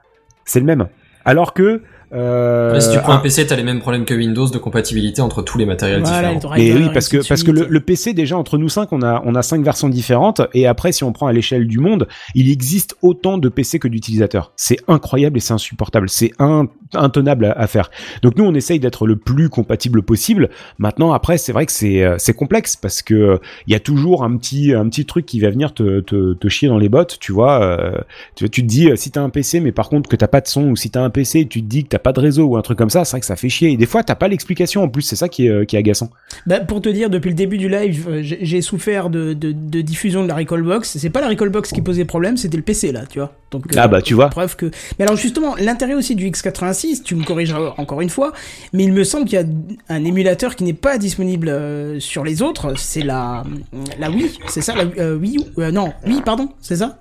C'est le même. Alors que euh, Ouais, si tu prends un- PC, t'as les mêmes problèmes que Windows de compatibilité entre tous les matériels Voilà, différents. drivers, oui, parce que parce que le, PC déjà entre nous cinq, on a on a cinq versions différentes et après si on prend à l'échelle du monde, il existe autant de PC que d'utilisateurs. C'est incroyable et c'est insupportable. C'est un, intenable à, à faire. Donc nous on essaye d'être le plus compatible possible. Maintenant après c'est vrai que c'est euh, c'est complexe parce que euh, il y a toujours un petit un petit truc qui va venir te te, te chier dans les bottes. Tu vois, euh, tu, tu te dis si t'as un PC mais par contre que t'as pas de son ou si t'as un PC et tu te dis que t'as pas de réseau ou un truc comme ça, c'est vrai que ça fait chier. Et des fois t'as pas l'explication en plus. C'est ça qui est euh, qui est agaçant. Bah, pour te dire, depuis le début du live, euh, j'ai souffert de, de, de diffusion de la Recallbox. C'est pas la Recallbox qui posait problème, c'était le PC là, tu vois. Donc, Ah bah, tu vois. Preuve que. Mais alors justement, l'intérêt aussi du X86, tu me corrigeras encore une fois, mais il me semble qu'il y a un émulateur qui n'est pas disponible euh, sur les autres. C'est la la Wii, c'est ça, la euh, Wii U Euh, Non, Wii, pardon, c'est ça?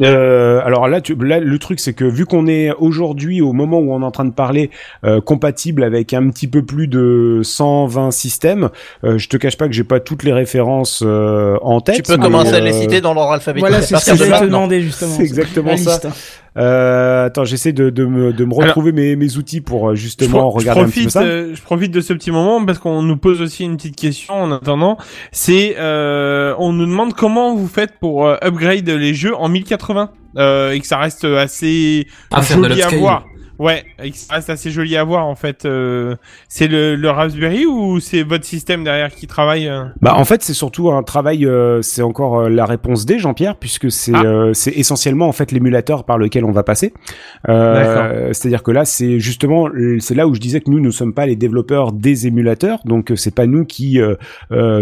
Euh, alors là, tu, là, le truc, c'est que vu qu'on est aujourd'hui, au moment où on est en train de parler, euh, compatible avec un petit peu plus de 120 systèmes, euh, je te cache pas que j'ai pas toutes les références euh, en tête. Tu peux mais, commencer à euh, les citer dans l'ordre alphabétique. Voilà, c'est ce que j'allais te demander justement. C'est exactement ça. liste. Euh, attends, j'essaie de, de, me, de me retrouver mes, mes outils pour euh, Je, justement je regarder un petit peu profite, ça. euh, je profite de ce petit moment parce qu'on nous pose aussi une petite question en attendant. C'est, euh, on nous demande comment vous faites pour euh, upgrade les jeux en 1080 euh, et que ça reste assez de joli à voir. Ouais, reste assez joli à voir en fait. Euh, c'est le, le Raspberry ou c'est votre système derrière qui travaille euh Bah en fait c'est surtout un travail, euh, c'est encore la réponse D Jean-Pierre puisque c'est Ah. c'est essentiellement en fait l'émulateur par lequel on va passer. C'est-à-dire que là c'est justement c'est là où je disais que nous ne sommes pas les développeurs des émulateurs, donc c'est pas nous qui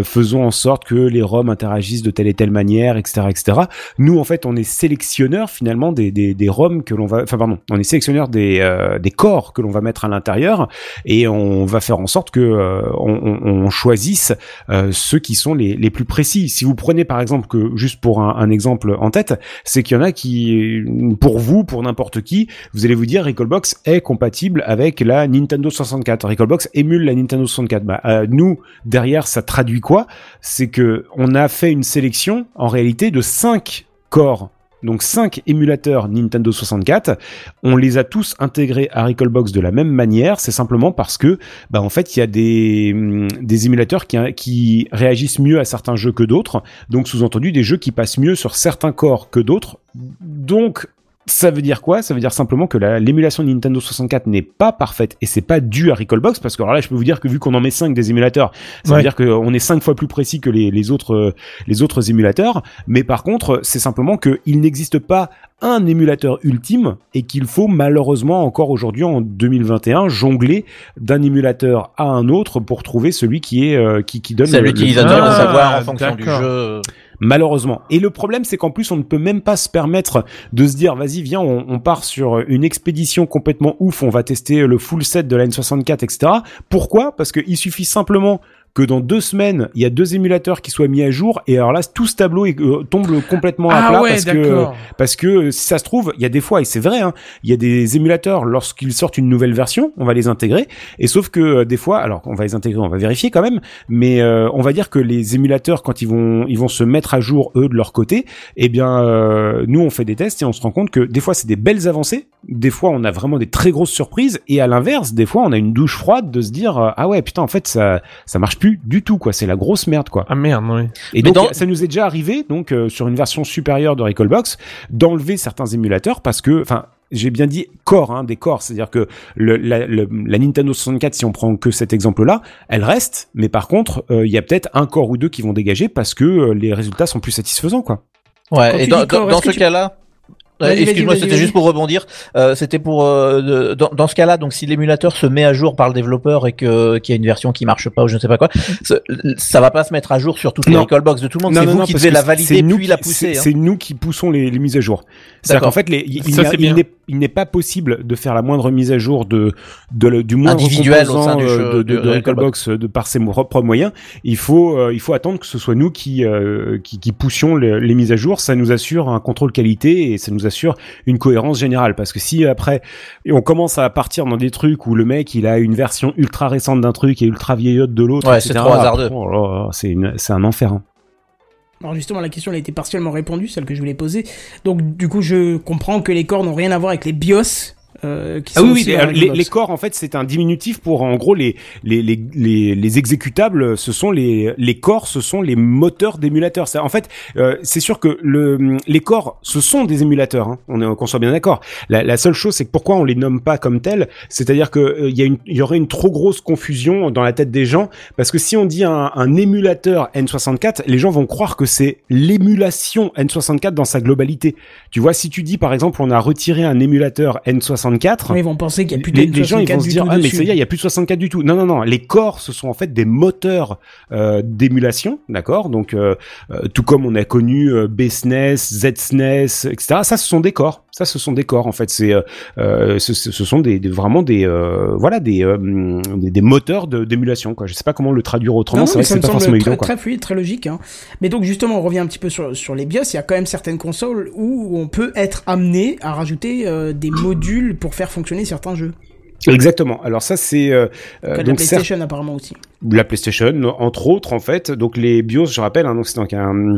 faisons en sorte que les ROM interagissent de telle et telle manière, etc., etc. Nous en fait on est sélectionneurs finalement des des, des ROM que l'on va, enfin pardon, on est sélectionneurs des euh, des corps que l'on va mettre à l'intérieur et on va faire en sorte que euh, on, choisisse euh, ceux qui sont les, les plus précis. Si vous prenez par exemple que juste pour un, exemple en tête, c'est qu'il y en a qui, pour vous, pour n'importe qui, vous allez vous dire Recalbox est compatible avec la Nintendo 64. Recalbox émule la Nintendo 64. Bah, nous derrière, ça traduit quoi? C'est que on a fait une sélection en réalité de 5 corps. Donc 5 émulateurs Nintendo 64, on les a tous intégrés à Recalbox de la même manière, c'est simplement parce que bah en fait il y a des hum, des émulateurs qui qui réagissent mieux à certains jeux que d'autres, donc sous-entendu des jeux qui passent mieux sur certains corps que d'autres. Donc ça veut dire quoi? Ça veut dire simplement que la- l'émulation de Nintendo 64 n'est pas parfaite et c'est pas dû à Recalbox parce que alors là je peux vous dire que vu qu'on en met 5 des émulateurs, ça Ouais. veut dire qu'on est 5 fois plus précis que les, les autres euh, les autres émulateurs, mais par contre c'est simplement qu'il n'existe pas un émulateur ultime et qu'il faut malheureusement encore aujourd'hui en 2021 jongler d'un émulateur à un autre pour trouver celui qui est euh, qui, qui donne C'est à le- le- l'utilisateur de Ah, savoir en fonction du jeu. Malheureusement. Et le problème, c'est qu'en plus, on ne peut même pas se permettre de se dire, vas-y, viens, on, part sur une expédition complètement ouf, on va tester le full set de la N64, etc. Pourquoi? Parce qu'il suffit simplement que dans deux semaines, il y a deux émulateurs qui soient mis à jour, et alors là, tout ce tableau est- euh, tombe complètement à Ah plat ouais, parce que parce que si ça se trouve, il y a des fois, et c'est vrai, hein, il y a des émulateurs, lorsqu'ils sortent une nouvelle version, on va les intégrer, et sauf que euh, des fois, alors on va les intégrer, on va vérifier quand même, mais euh, on va dire que les émulateurs, quand ils vont, ils vont se mettre à jour, eux, de leur côté, eh bien, euh, nous, on fait des tests et on se rend compte que des fois, c'est des belles avancées, des fois, on a vraiment des très grosses surprises, et à l'inverse, des fois, on a une douche froide de se dire, ah ouais, putain, en fait, ça, ça marche plus du tout, quoi, c'est la grosse merde, quoi. Ah merde, oui. Et Mais donc dans- ça nous est déjà arrivé donc euh, sur une version supérieure de Recalbox d'enlever certains émulateurs parce que enfin j'ai bien dit corps, hein, des corps, c'est-à-dire que le, la, le- la Nintendo 64, si on prend que cet exemple-là, elle reste, mais par contre, euh, il y a peut-être un corps ou deux qui vont dégager parce que euh, les résultats sont plus satisfaisants, quoi. Quand Ouais, et dans, corps, ce tu- cas-là. Euh, Excuse-moi, c'était juste pour rebondir. Euh, c'était pour euh, dans, dans ce cas-là, donc si l'émulateur se met à jour par le développeur et que qu'il y a une version qui marche pas ou je ne sais pas quoi, ça, va pas se mettre à jour sur toutes les Non. recallbox de tout le monde. Non, C'est non, vous non, qui devez la valider nous puis la qui- pousser. C'est hein. c'est nous qui poussons les, les mises à jour. C'est-à-dire D'accord. qu'en fait, les- il, Ça, n'est pas possible de faire la moindre mise à jour de, de le- du moindre Individuel au sein du euh, jeu de, de, de- de de Recalbox euh, de par ses propres moyens. Il faut, euh, il faut attendre que ce soit nous qui, euh, qui, qui poussions le- les mises à jour. Ça nous assure un contrôle qualité et ça nous assure une cohérence générale. Parce que si après on commence à partir dans des trucs où le mec il a une version ultra récente d'un truc et ultra vieillotte de l'autre, Ouais, c'est trop hasardeux. oh c'est un enfer. hein. Alors justement, la question elle a été partiellement répondue, celle que je voulais poser. Donc du coup, je comprends que les corps n'ont rien à voir avec les BIOS. Euh, qui Ah sont oui, oui, les, corps en fait c'est un diminutif pour en gros les les, les, les, les exécutables ce sont les les corps ce sont les moteurs d'émulateurs. En fait euh, c'est sûr que le les corps ce sont des émulateurs. Hein, on est qu'on soit bien d'accord. La, la seule chose c'est que pourquoi on les nomme pas comme tels, c'est-à-dire que euh, il y a une il y aurait une trop grosse confusion dans la tête des gens parce que si on dit un, un émulateur N64 les gens vont croire que c'est l'émulation N64 dans sa globalité. Tu vois si tu dis par exemple on a retiré un émulateur N64 64. ils vont penser qu'il y a plus les, de les gens ils vont se dire ah mais ça y est, il y a plus de 64 du tout. Non non non, les corps ce sont en fait des moteurs euh, d'émulation, d'accord? Donc euh, euh, tout comme on a connu euh, BSNES, ZSNES, etc. Ça ce sont des corps. Ça ce sont des corps en fait. C'est euh, euh, ce, ce sont des, des- vraiment des euh, voilà des, euh, des des moteurs de- d'émulation quoi. Je sais pas comment le traduire autrement. C'est vrai que pas forcément très, évident quoi. très fluide, très logique. Hein. Mais donc justement, on revient un petit peu sur, sur les BIOS. Il y a quand même certaines consoles où on peut être amené à rajouter des modules pour faire fonctionner certains jeux. Exactement. Alors ça c'est euh, la PlayStation apparemment aussi. la PlayStation, entre autres en fait. Donc les BIOS, je rappelle, hein, donc c'est donc un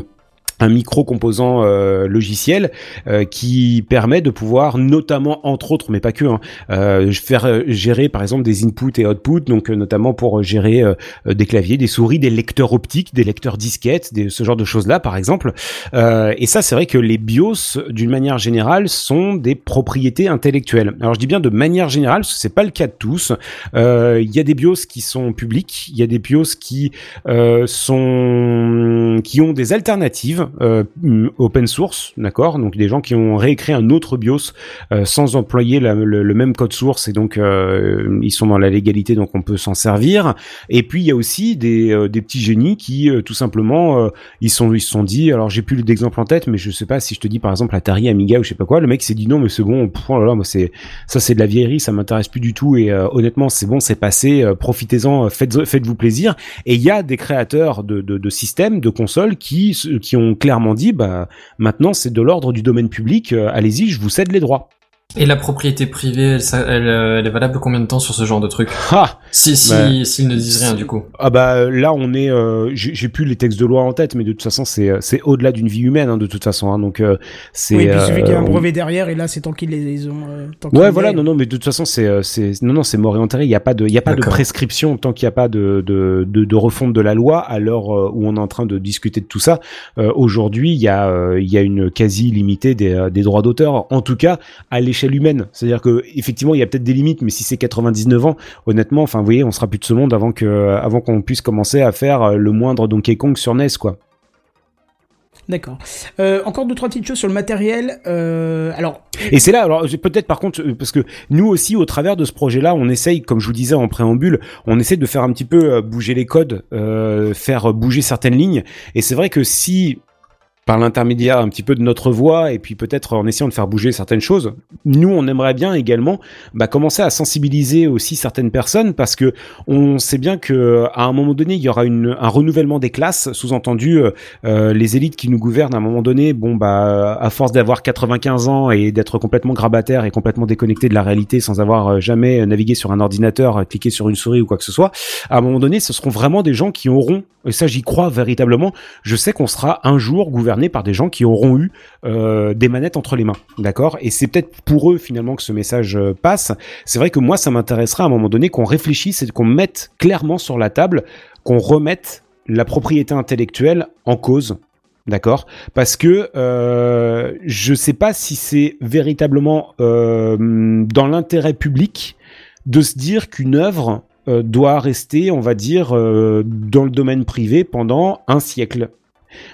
un micro composant euh, logiciel euh, qui permet de pouvoir notamment entre autres mais pas que hein, euh, faire euh, gérer par exemple des inputs et outputs donc notamment pour gérer des claviers des souris des lecteurs optiques des lecteurs disquettes des, ce genre de choses là par exemple. Et ça c'est vrai que les BIOS d'une manière générale sont des propriétés intellectuelles. Alors je dis bien de manière générale parce que c'est pas le cas de tous. Il y a des BIOS qui sont publics il y a des BIOS qui sont qui ont des alternatives euh, open source, d'accord Donc des gens qui ont réécrit un autre BIOS euh, sans employer le, même code source et donc euh, ils sont dans la légalité, donc on peut s'en servir. Et puis il y a aussi des, euh, des petits génies qui euh, tout simplement euh, ils sont ils se sont dit, alors j'ai plus d'exemple en tête, mais je sais pas si je te dis par exemple Atari, Amiga ou je sais pas quoi, le mec s'est dit non mais c'est bon, oh là là, moi c'est ça c'est de la vieillerie, ça m'intéresse plus du tout et honnêtement c'est bon, c'est passé, profitez-en, faites faites-vous plaisir. Et il y a des créateurs de, de, de systèmes, de consoles qui, qui ont clairement dit, bah, maintenant c'est de l'ordre du domaine public, euh, allez-y, je vous cède les droits. Et la propriété privée, elle, elle, euh, elle est valable combien de temps sur ce genre de truc Ah Si, si, Bah, s'ils ne disent rien du coup. Ah bah là on est, euh, j'ai j'ai plus les textes de loi en tête, mais de toute façon c'est euh, c'est au-delà d'une vie humaine hein, de toute façon. hein, donc euh, c'est. Oui, et puis il suffit qu'il y ait un euh, brevet derrière et là c'est tant qu'ils les, les ont. euh, tant qu'ils Ouais, voilà, non, non, mais de toute façon, c'est, euh, c'est, non, non, c'est mort et enterré. Il n'y a pas de, il y a pas de prescription tant qu'il n'y a pas de, de, de, de refonte de la loi. À l'heure euh, où on est en train de discuter de tout ça, euh, aujourd'hui, il y a, euh, il y a une quasi limitée des, euh, des droits d'auteur. En tout cas, à l'échelle humaine. C'est-à-dire que, effectivement, il y a peut-être des limites, mais si c'est 99 ans, honnêtement, enfin, vous voyez, on sera plus de ce monde avant que, avant qu'on puisse commencer à faire euh, le moindre Donkey Kong sur NES, quoi. D'accord. Euh, encore deux trois petites choses sur le matériel. Euh, alors Et c'est là, alors peut-être par contre, parce que nous aussi, au travers de ce projet-là, on essaye, comme je vous disais en préambule, on essaie de faire un petit peu bouger les codes, euh, faire bouger certaines lignes. Et c'est vrai que si par l'intermédiaire un petit peu de notre voix et puis peut-être en essayant de faire bouger certaines choses. Nous, on aimerait bien également bah, commencer à sensibiliser aussi certaines personnes parce que on sait bien que à un moment donné, il y aura une, un renouvellement des classes, sous-entendu euh, euh, les élites qui nous gouvernent à un moment donné, bon bah à force d'avoir 95 ans et d'être complètement grabataire et complètement déconnecté de la réalité sans avoir euh, jamais navigué sur un ordinateur, euh, cliqué sur une souris ou quoi que ce soit, à un moment donné, ce seront vraiment des gens qui auront, et ça j'y crois véritablement, je sais qu'on sera un jour gouverné par des gens qui auront eu euh, des manettes entre les mains, d'accord? Et c'est peut-être pour eux finalement que ce message euh, passe. C'est vrai que moi, ça m'intéresserait à un moment donné qu'on réfléchisse et qu'on mette clairement sur la table, qu'on remette la propriété intellectuelle en cause. D'accord? Parce que euh, je sais pas si c'est véritablement dans l'intérêt public de se dire qu'une œuvre doit rester, on va dire, dans le domaine privé pendant un siècle.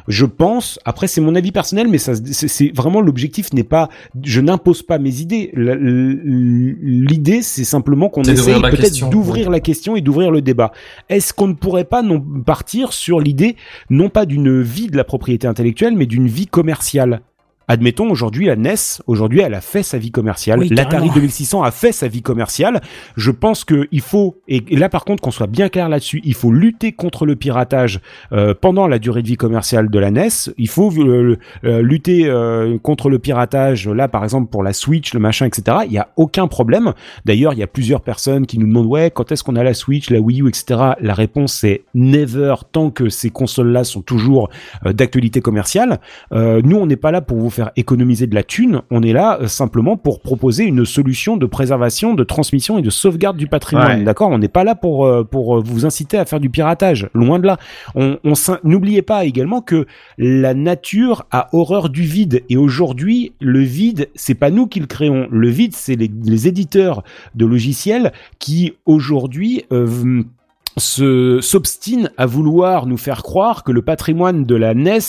Je pense, après c'est mon avis personnel, mais ça, c'est vraiment l'objectif n'est pas, je n'impose pas mes idées. L'idée, c'est simplement qu'on essaye peut-être d'ouvrir la question et d'ouvrir le débat. Est-ce qu'on ne pourrait pas non partir sur l'idée, non pas d'une vie de la propriété intellectuelle, mais d'une vie commerciale? Admettons aujourd'hui la NES, aujourd'hui elle a fait sa vie commerciale, Oui, l'Atari carrément. 2600 a fait sa vie commerciale. Je pense que il faut et et là par contre qu'on soit bien clair là-dessus, il faut lutter contre le piratage euh, pendant la durée de vie commerciale de la NES. Il faut euh, euh, lutter euh, contre le piratage là par exemple pour la Switch, le machin, etc. Il y a aucun problème. D'ailleurs, il y a plusieurs personnes qui nous demandent ouais quand est-ce qu'on a la Switch, la Wii U, etc. La réponse c'est never tant que ces consoles-là sont toujours euh, d'actualité commerciale. Euh, nous, on n'est pas là pour vous faire économiser de la thune, on est là euh, simplement pour proposer une solution de préservation, de transmission et de sauvegarde du patrimoine. Ouais. D'accord? On n'est pas là pour euh, pour euh, vous inciter à faire du piratage, loin de là. On, n'oubliez pas également que la nature a horreur du vide et aujourd'hui, le vide, c'est pas nous qui le créons. Le vide, c'est les, les éditeurs de logiciels qui aujourd'hui euh, s'obstine à vouloir nous faire croire que le patrimoine de la NES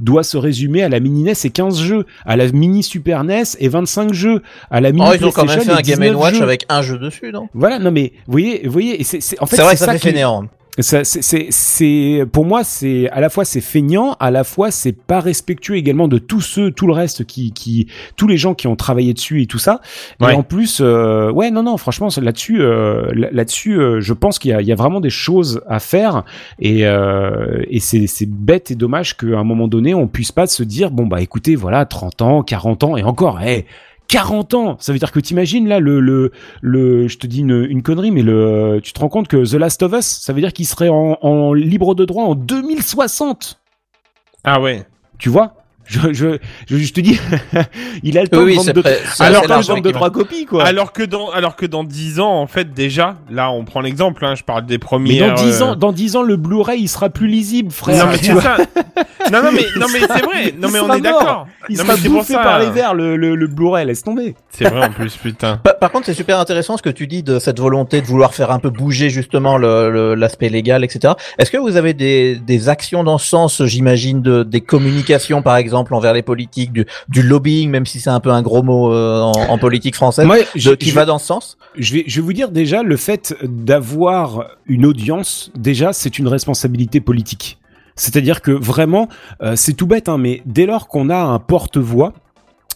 doit se résumer à la mini NES et 15 jeux, à la mini Super NES et 25 jeux, à la mini Oh, ils ont quand même fait un Game 19 Watch jeux. avec un jeu dessus, non? Voilà, non mais vous voyez, vous voyez, c'est en fait C'est c'est ça fait qui- fainéant. C'est, c'est, c'est, pour moi, c'est à la fois c'est feignant, à la fois c'est pas respectueux également de tous ceux, tout le reste qui, qui, tous les gens qui ont travaillé dessus et tout ça. Ouais. Et en plus, euh, ouais, non, non, franchement, là-dessus, euh, là- là-dessus, euh, je pense qu'il y a, il y a vraiment des choses à faire et, euh, et c'est, c'est bête et dommage qu'à un moment donné, on puisse pas se dire, bon bah écoutez, voilà, 30 ans, 40 ans et encore, hey, 40 ans, ça veut dire que t'imagines là le le le, je te dis une, une connerie, mais le, tu te rends compte que The Last of Us, ça veut dire qu'il serait en, en libre de droit en 2060. Ah ouais. Tu vois? Je, je, je, je te dis, il a le temps Oui, de vendre deux, prêt- alors large, vendre trois copies quoi. Alors que dans alors que dans 10 ans en fait déjà là on prend l'exemple hein, je parle des mais premiers dans 10 ans, dans 10 ans, le Blu-ray il sera plus lisible, frère. non mais Tu c'est vois. ça non non mais non mais c'est vrai non Il mais on sera est d'accord Il non, sera mais pour bouffé ça par les vers le, le, le Blu-ray, laisse tomber. c'est vrai en plus putain Par, par contre, c'est super intéressant ce que tu dis de cette volonté de vouloir faire un peu bouger justement le- le- l'aspect légal, etc. Est-ce que vous avez des, des actions dans ce sens, j'imagine, de, des communications, par exemple, envers les politiques, du, du lobbying, même si c'est un peu un gros mot euh, en, en politique française, Moi, de- je- qui je- va dans ce sens? je vais, je vais vous dire déjà, le fait d'avoir une audience, déjà, c'est une responsabilité politique. C'est-à-dire que vraiment, euh, c'est tout bête, hein, mais dès lors qu'on a un porte-voix,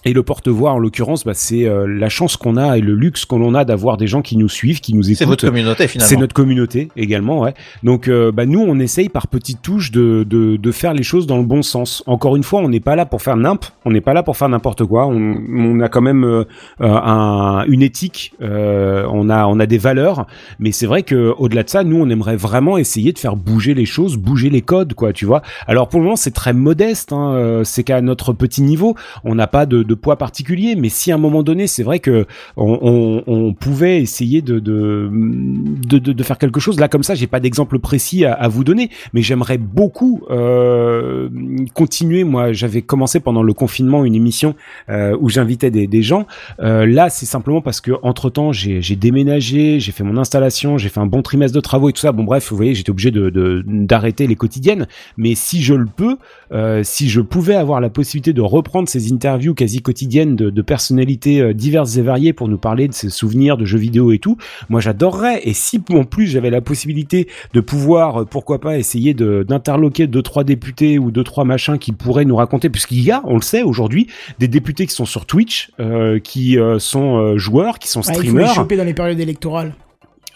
et le porte-voix, en l'occurrence, bah, c'est euh, la chance qu'on a et le luxe qu'on a d'avoir des gens qui nous suivent, qui nous écoutent. C'est votre communauté finalement. C'est notre communauté également, ouais. Donc, euh, bah, nous, on essaye par petites touches de, de, de faire les choses dans le bon sens. Encore une fois, on n'est pas là pour faire nimp, on n'est pas là pour faire n'importe quoi. On, on a quand même euh, euh, un, une éthique, euh, on a on a des valeurs, mais c'est vrai que au-delà de ça, nous, on aimerait vraiment essayer de faire bouger les choses, bouger les codes, quoi, tu vois. Alors pour le moment, c'est très modeste, hein, euh, c'est qu'à notre petit niveau, on n'a pas de, de poids particulier, mais si à un moment donné, c'est vrai que on, pouvait essayer de de, de, de, de faire quelque chose. Là, comme ça, j'ai pas d'exemple précis à, vous donner, mais j'aimerais beaucoup euh, continuer. Moi, j'avais commencé pendant le confinement une émission euh, où j'invitais des, gens. Euh, là, c'est simplement parce que entre temps, j'ai déménagé, j'ai fait mon installation, j'ai fait un bon trimestre de travaux et tout ça. Bon, bref, vous voyez, j'étais obligé de de- d'arrêter les quotidiennes. Mais si je le peux, euh, si je pouvais avoir la possibilité de reprendre ces interviews quasi quotidiennes de, de personnalités euh, diverses et variées pour nous parler de ses souvenirs de jeux vidéo et tout, moi j'adorerais. Et si en plus j'avais la possibilité de pouvoir, euh, pourquoi pas, essayer de- d'interloquer deux trois députés ou deux trois machins qui pourraient nous raconter, puisqu'il y a, on le sait aujourd'hui, des députés qui sont sur Twitch, euh, qui euh, sont joueurs, qui sont Ah, il faut les streamers. choper dans les périodes électorales.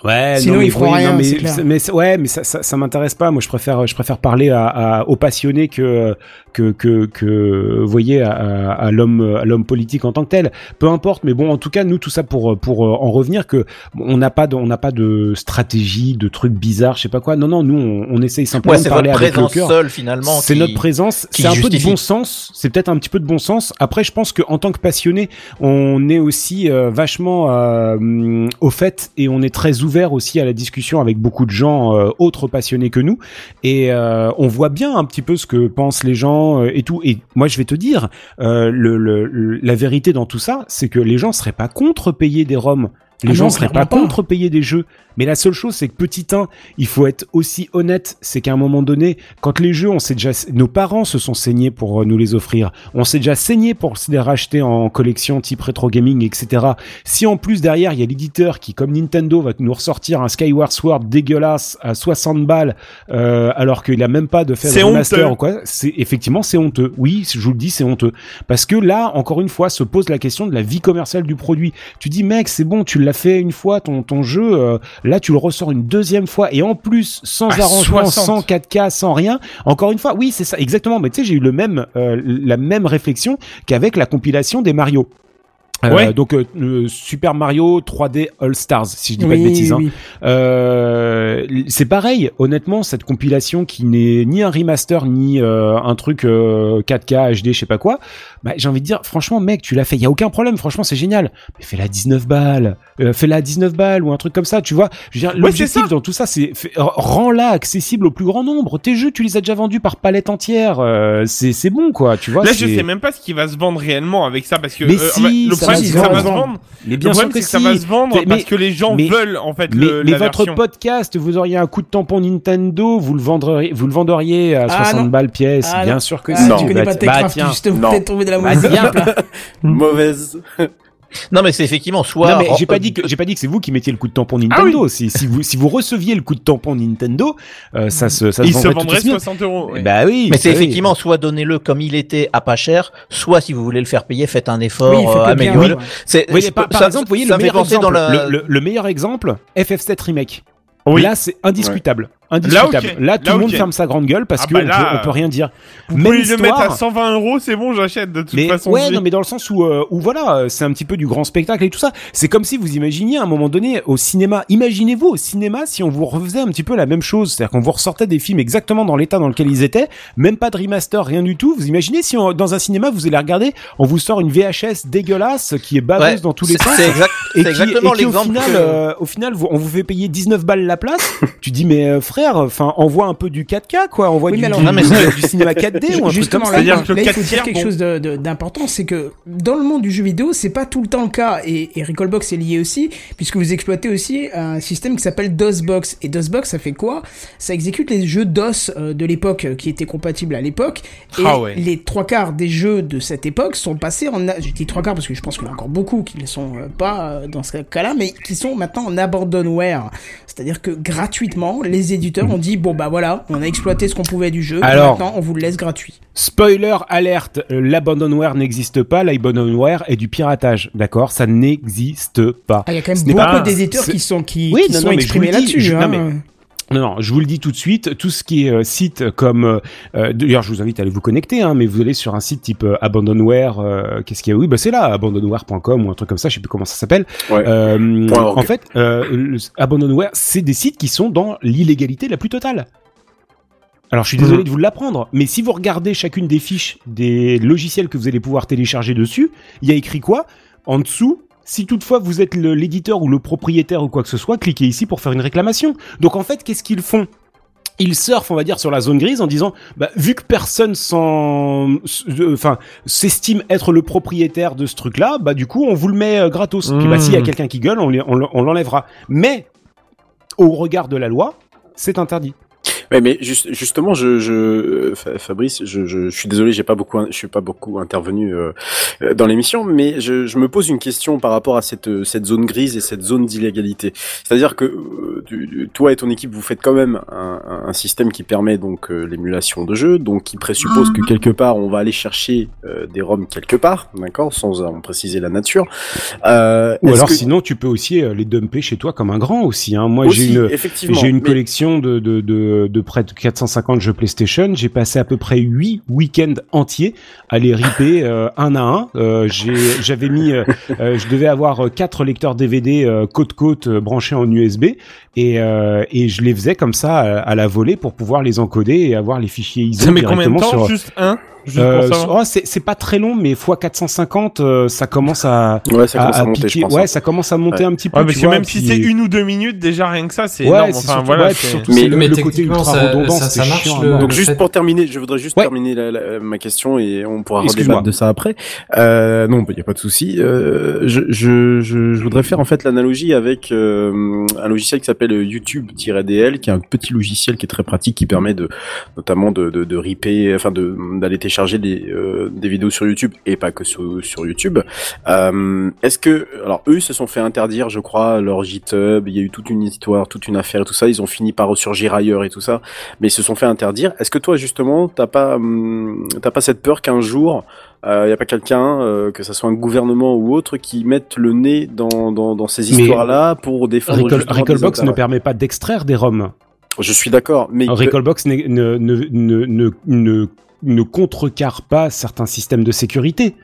Ouais, Sinon, non, mais ils feront oui, rien, non, mais, mais ouais, mais ça, ça, ça m'intéresse pas. Moi, je préfère, je préfère parler à, à- aux passionnés que que que, que vous voyez à, à, à l'homme à l'homme politique en tant que tel. Peu importe, mais bon, en tout cas, nous, tout ça pour pour en revenir que on n'a pas de, on n'a pas de stratégie, de trucs bizarres, je sais pas quoi. Non, non, nous, on, on essaye simplement Ouais, de parler avec le présence cœur. seule finalement. C'est notre présence. qui C'est un peu de bon sens. C'est peut-être un petit peu de bon sens. Après, je pense que en tant que passionné, on est aussi euh, vachement euh, au fait et on est très ouvert aussi à la discussion avec beaucoup de gens euh, autres passionnés que nous. Et euh, on voit bien un petit peu ce que pensent les gens euh, et tout. Et moi, je vais te dire, euh, la vérité dans tout ça, c'est que les gens seraient pas contre payer des roms. Les Ah gens non, seraient pas contre payer des jeux. Mais la seule chose, c'est que petit 1, il faut être aussi honnête, c'est qu'à un moment donné, quand les jeux, on s'est déjà, nos parents se sont saignés pour euh, nous les offrir. On s'est déjà saigné pour se les racheter en collection type rétro gaming, etc. Si en plus derrière, il y a l'éditeur qui, comme Nintendo, va nous ressortir un Skyward Sword dégueulasse à 60 balles, euh, alors qu'il a même pas de fait C'est de honteux. ou quoi, c'est, effectivement, c'est honteux. Oui, je vous le dis, c'est honteux. Parce que là, encore une fois, se pose la question de la vie commerciale du produit. Tu dis, mec, c'est bon, tu l'as fait une fois, ton, ton jeu, euh, là, tu le ressors une deuxième fois, et en plus, sans À arrangement, 60. sans 4K, sans rien. Encore une fois, oui, c'est ça, exactement. Mais tu sais, j'ai eu le même, euh, la même réflexion qu'avec la compilation des Mario. Euh, Ouais. Donc euh, euh, Super Mario 3D All Stars, si je dis pas de bêtises. hein. oui. Euh, c'est pareil, honnêtement, cette compilation qui n'est ni un remaster ni euh, un truc euh, 4K HD, je sais pas quoi. Bah, j'ai envie de dire, franchement, mec, tu l'as fait, il y a aucun problème. Franchement, c'est génial. Mais fais-la à 19 balles, euh, fais-la à 19 balles ou un truc comme ça, tu vois. L'objectif dans tout ça, c'est fais- rends-la accessible au plus grand nombre. Tes jeux, tu les as déjà vendus par palette entière. euh, c'est c'est bon, quoi. Tu vois. Là, je sais même pas ce qui va se vendre réellement avec ça parce que Mais euh, si, le ça problème c'est que ça va se vendre. Mais Le bien sûr problème que c'est que ça va se vendre Mais- parce que les gens mais- veulent en fait Mais, le, mais la votre version. podcast, vous, vous auriez un coup de tampon Nintendo, vous le vendriez, vous le vendriez à Ah, 60 non. balles pièce, Ah, bien non. sûr que Ah, si. tu connais Bah, pas bah, Techcraft, tiens. justement, non. peut-être tombé dans la Bah, mauvaise. Mauvaise. Non, mais c'est effectivement soit. Non mais j'ai pas dit que j'ai pas dit que c'est vous qui mettiez le coup de tampon Nintendo. Si, si vous si vous receviez le coup de tampon Nintendo, euh, ça se ça Il se se vendrait tout vendrait aussi bien. 60 euros. ouais. Bah oui. Mais c'est bah oui. effectivement soit donnez-le comme il était à pas cher, soit si vous voulez le faire payer, faites un effort, Oui, euh, améliorez-le. oui. C'est par, par ça- exemple, vous voyez le meilleur exemple, dans la- le, le- le meilleur exemple, FF7 remake. Oui. Là, c'est indiscutable. Indiscutable. Là, tout Là, le monde ferme sa grande gueule parce Ah que bah peut, on peut rien dire. Vous Même pouvez le mettre à histoire. 120 euros, c'est bon, j'achète de toute Mais façon. ouais, non, mais dans le sens où, euh, où voilà, euh, c'est un petit peu du grand spectacle et tout ça. C'est comme si vous imaginiez à un moment donné au cinéma. Imaginez-vous au cinéma si on vous refaisait un petit peu la même chose, c'est-à-dire qu'on vous ressortait des films exactement dans l'état dans lequel ils étaient, même pas de remaster, rien du tout. Vous imaginez si on- dans un cinéma vous allez regarder, on vous sort une VHS dégueulasse qui est baveuse Ouais, dans tous les sens. C'est exact- Et c'est qui, exactement au l'exemple. final, que- euh, au final, on vous fait payer 19 balles la place. tu dis mais euh, frère, enfin, envoie un peu du 4K quoi, envoie Oui, du, alors- du- Non, mais du- c'est- du cinéma 4D ou un truc Justement, comme là, ça. Là, il faut 4 dire quelque bon. chose d'important, c'est que dans le monde du jeu vidéo, c'est pas tout le temps le cas, et, et Recallbox est lié aussi, puisque vous exploitez aussi un système qui s'appelle DOSBox. Et DOSBox, ça fait quoi? Ça exécute les jeux DOS euh, de l'époque, euh, qui étaient compatibles à l'époque, et Ah ouais. les trois quarts des jeux de cette époque sont passés en... a- Je dis trois quarts parce que je pense qu'il y en a encore beaucoup qui ne sont euh, pas euh, dans ce cas-là, mais qui sont maintenant en abandonware. C'est-à-dire que gratuitement, les éditeurs ont dit, bon bah voilà, on a exploité ce qu'on pouvait du jeu, Alors- maintenant on vous le laisse gratuit. Spoiler alerte, euh, l'abandonware n'existe pas, l'abandonware est du piratage, d'accord? Ça n'existe pas. Ah, il y a quand même beaucoup d'éditeurs qui sont qui, Oui, qui non, sont non, exprimés là-dessus. hein. Non, non, je vous le dis tout de suite, tout ce qui est euh, site comme... euh, euh, D'ailleurs, je vous invite à aller vous connecter, hein, mais vous allez sur un site type euh, Abandonware, qu'est-ce qu'il y a? Oui, bah c'est là, abandonware.com ou un truc comme ça, je sais plus comment ça s'appelle. Ouais. En fait, le- Abandonware, c'est des sites qui sont dans l'illégalité la plus totale. Alors, je suis désolé de vous l'apprendre, mais si vous regardez chacune des fiches des logiciels que vous allez pouvoir télécharger dessus, il y a écrit quoi? En dessous, si toutefois vous êtes l'éditeur ou le propriétaire ou quoi que ce soit, cliquez ici pour faire une réclamation. Donc en fait, qu'est-ce qu'ils font? Ils surfent, on va dire, sur la zone grise en disant, bah, vu que personne s'en, euh, enfin, s'estime être le propriétaire de ce truc-là, bah, du coup, on vous le met euh, gratos. Puis, bah, Mmh. s'il y a quelqu'un qui gueule, on l'enlèvera. Mais, au regard de la loi, c'est interdit. Mais juste, justement, je, je, euh, Fa- Fabrice, je, je, je suis désolé, j'ai pas beaucoup, je suis pas beaucoup intervenu euh, euh, dans l'émission, mais je, je me pose une question par rapport à cette, euh, cette zone grise et cette zone d'illégalité. C'est-à-dire que euh, tu- toi et ton équipe, vous faites quand même un, un système qui permet donc euh, l'émulation de jeu, donc qui présuppose que quelque part on va aller chercher euh, des ROM quelque part, d'accord, sans en préciser la nature. Euh, Ou alors, que- sinon, tu peux aussi les dumper chez toi comme un grand aussi, hein. Moi, j'ai une, j'ai une mais- collection de, de, de, de près de 450 jeux PlayStation. J'ai passé à peu près 8 week-ends entiers à les ripper euh, un à un. Euh, j'avais mis, euh, euh, je devais avoir quatre lecteurs DVD euh, côte-côte euh, branchés en USB et, euh, et je les faisais comme ça à, à la volée pour pouvoir les encoder et avoir les fichiers ISO Ça met combien de temps sur, Juste un euh, savoir. oh, c'est pas très long, mais x 450, euh, ça commence à, Ouais, ça commence à, à monter, piquer. je pense. ouais, hein. ça commence à monter Ouais. un petit peu. Ouais, tu parce que vois, même si c'est une ou deux minutes, déjà rien que ça, c'est Ouais, énorme. c'est Enfin surtout- voilà. surtout Mais- le, mais le côté techniquement, ultra ça- redondant, ça- ça c'était marche, chiant, le- à mort. Donc le juste fait- pour terminer, je voudrais juste Ouais. terminer la- la- ma question et on pourra redébattre de ça après. Euh, non, il y a pas de souci. Euh, je, je, je, je voudrais faire en fait l'analogie avec euh, un logiciel qui s'appelle YouTube-DL, qui est un petit logiciel qui est très pratique, qui permet de notamment de, de, de ripper, enfin de d'aller télécharger des, euh, des vidéos sur YouTube et pas que sur, sur YouTube. Euh, Est-ce que alors eux ils se sont fait interdire, je crois, leur GitHub. Il y a eu toute une histoire, toute une affaire et tout ça. Ils ont fini par ressurgir ailleurs et tout ça mais ils se sont fait interdire. Est-ce que toi justement t'as pas hum, t'as pas cette peur qu'un jour il euh, y a pas quelqu'un, euh, que ça soit un gouvernement ou autre, qui mette le nez dans, dans, dans ces histoires-là pour défendre Recallbox ne permet pas d'extraire des ROM. Je suis d'accord, mais Recallbox ne, ne, ne, ne, ne contrecarre pas certains systèmes de sécurité.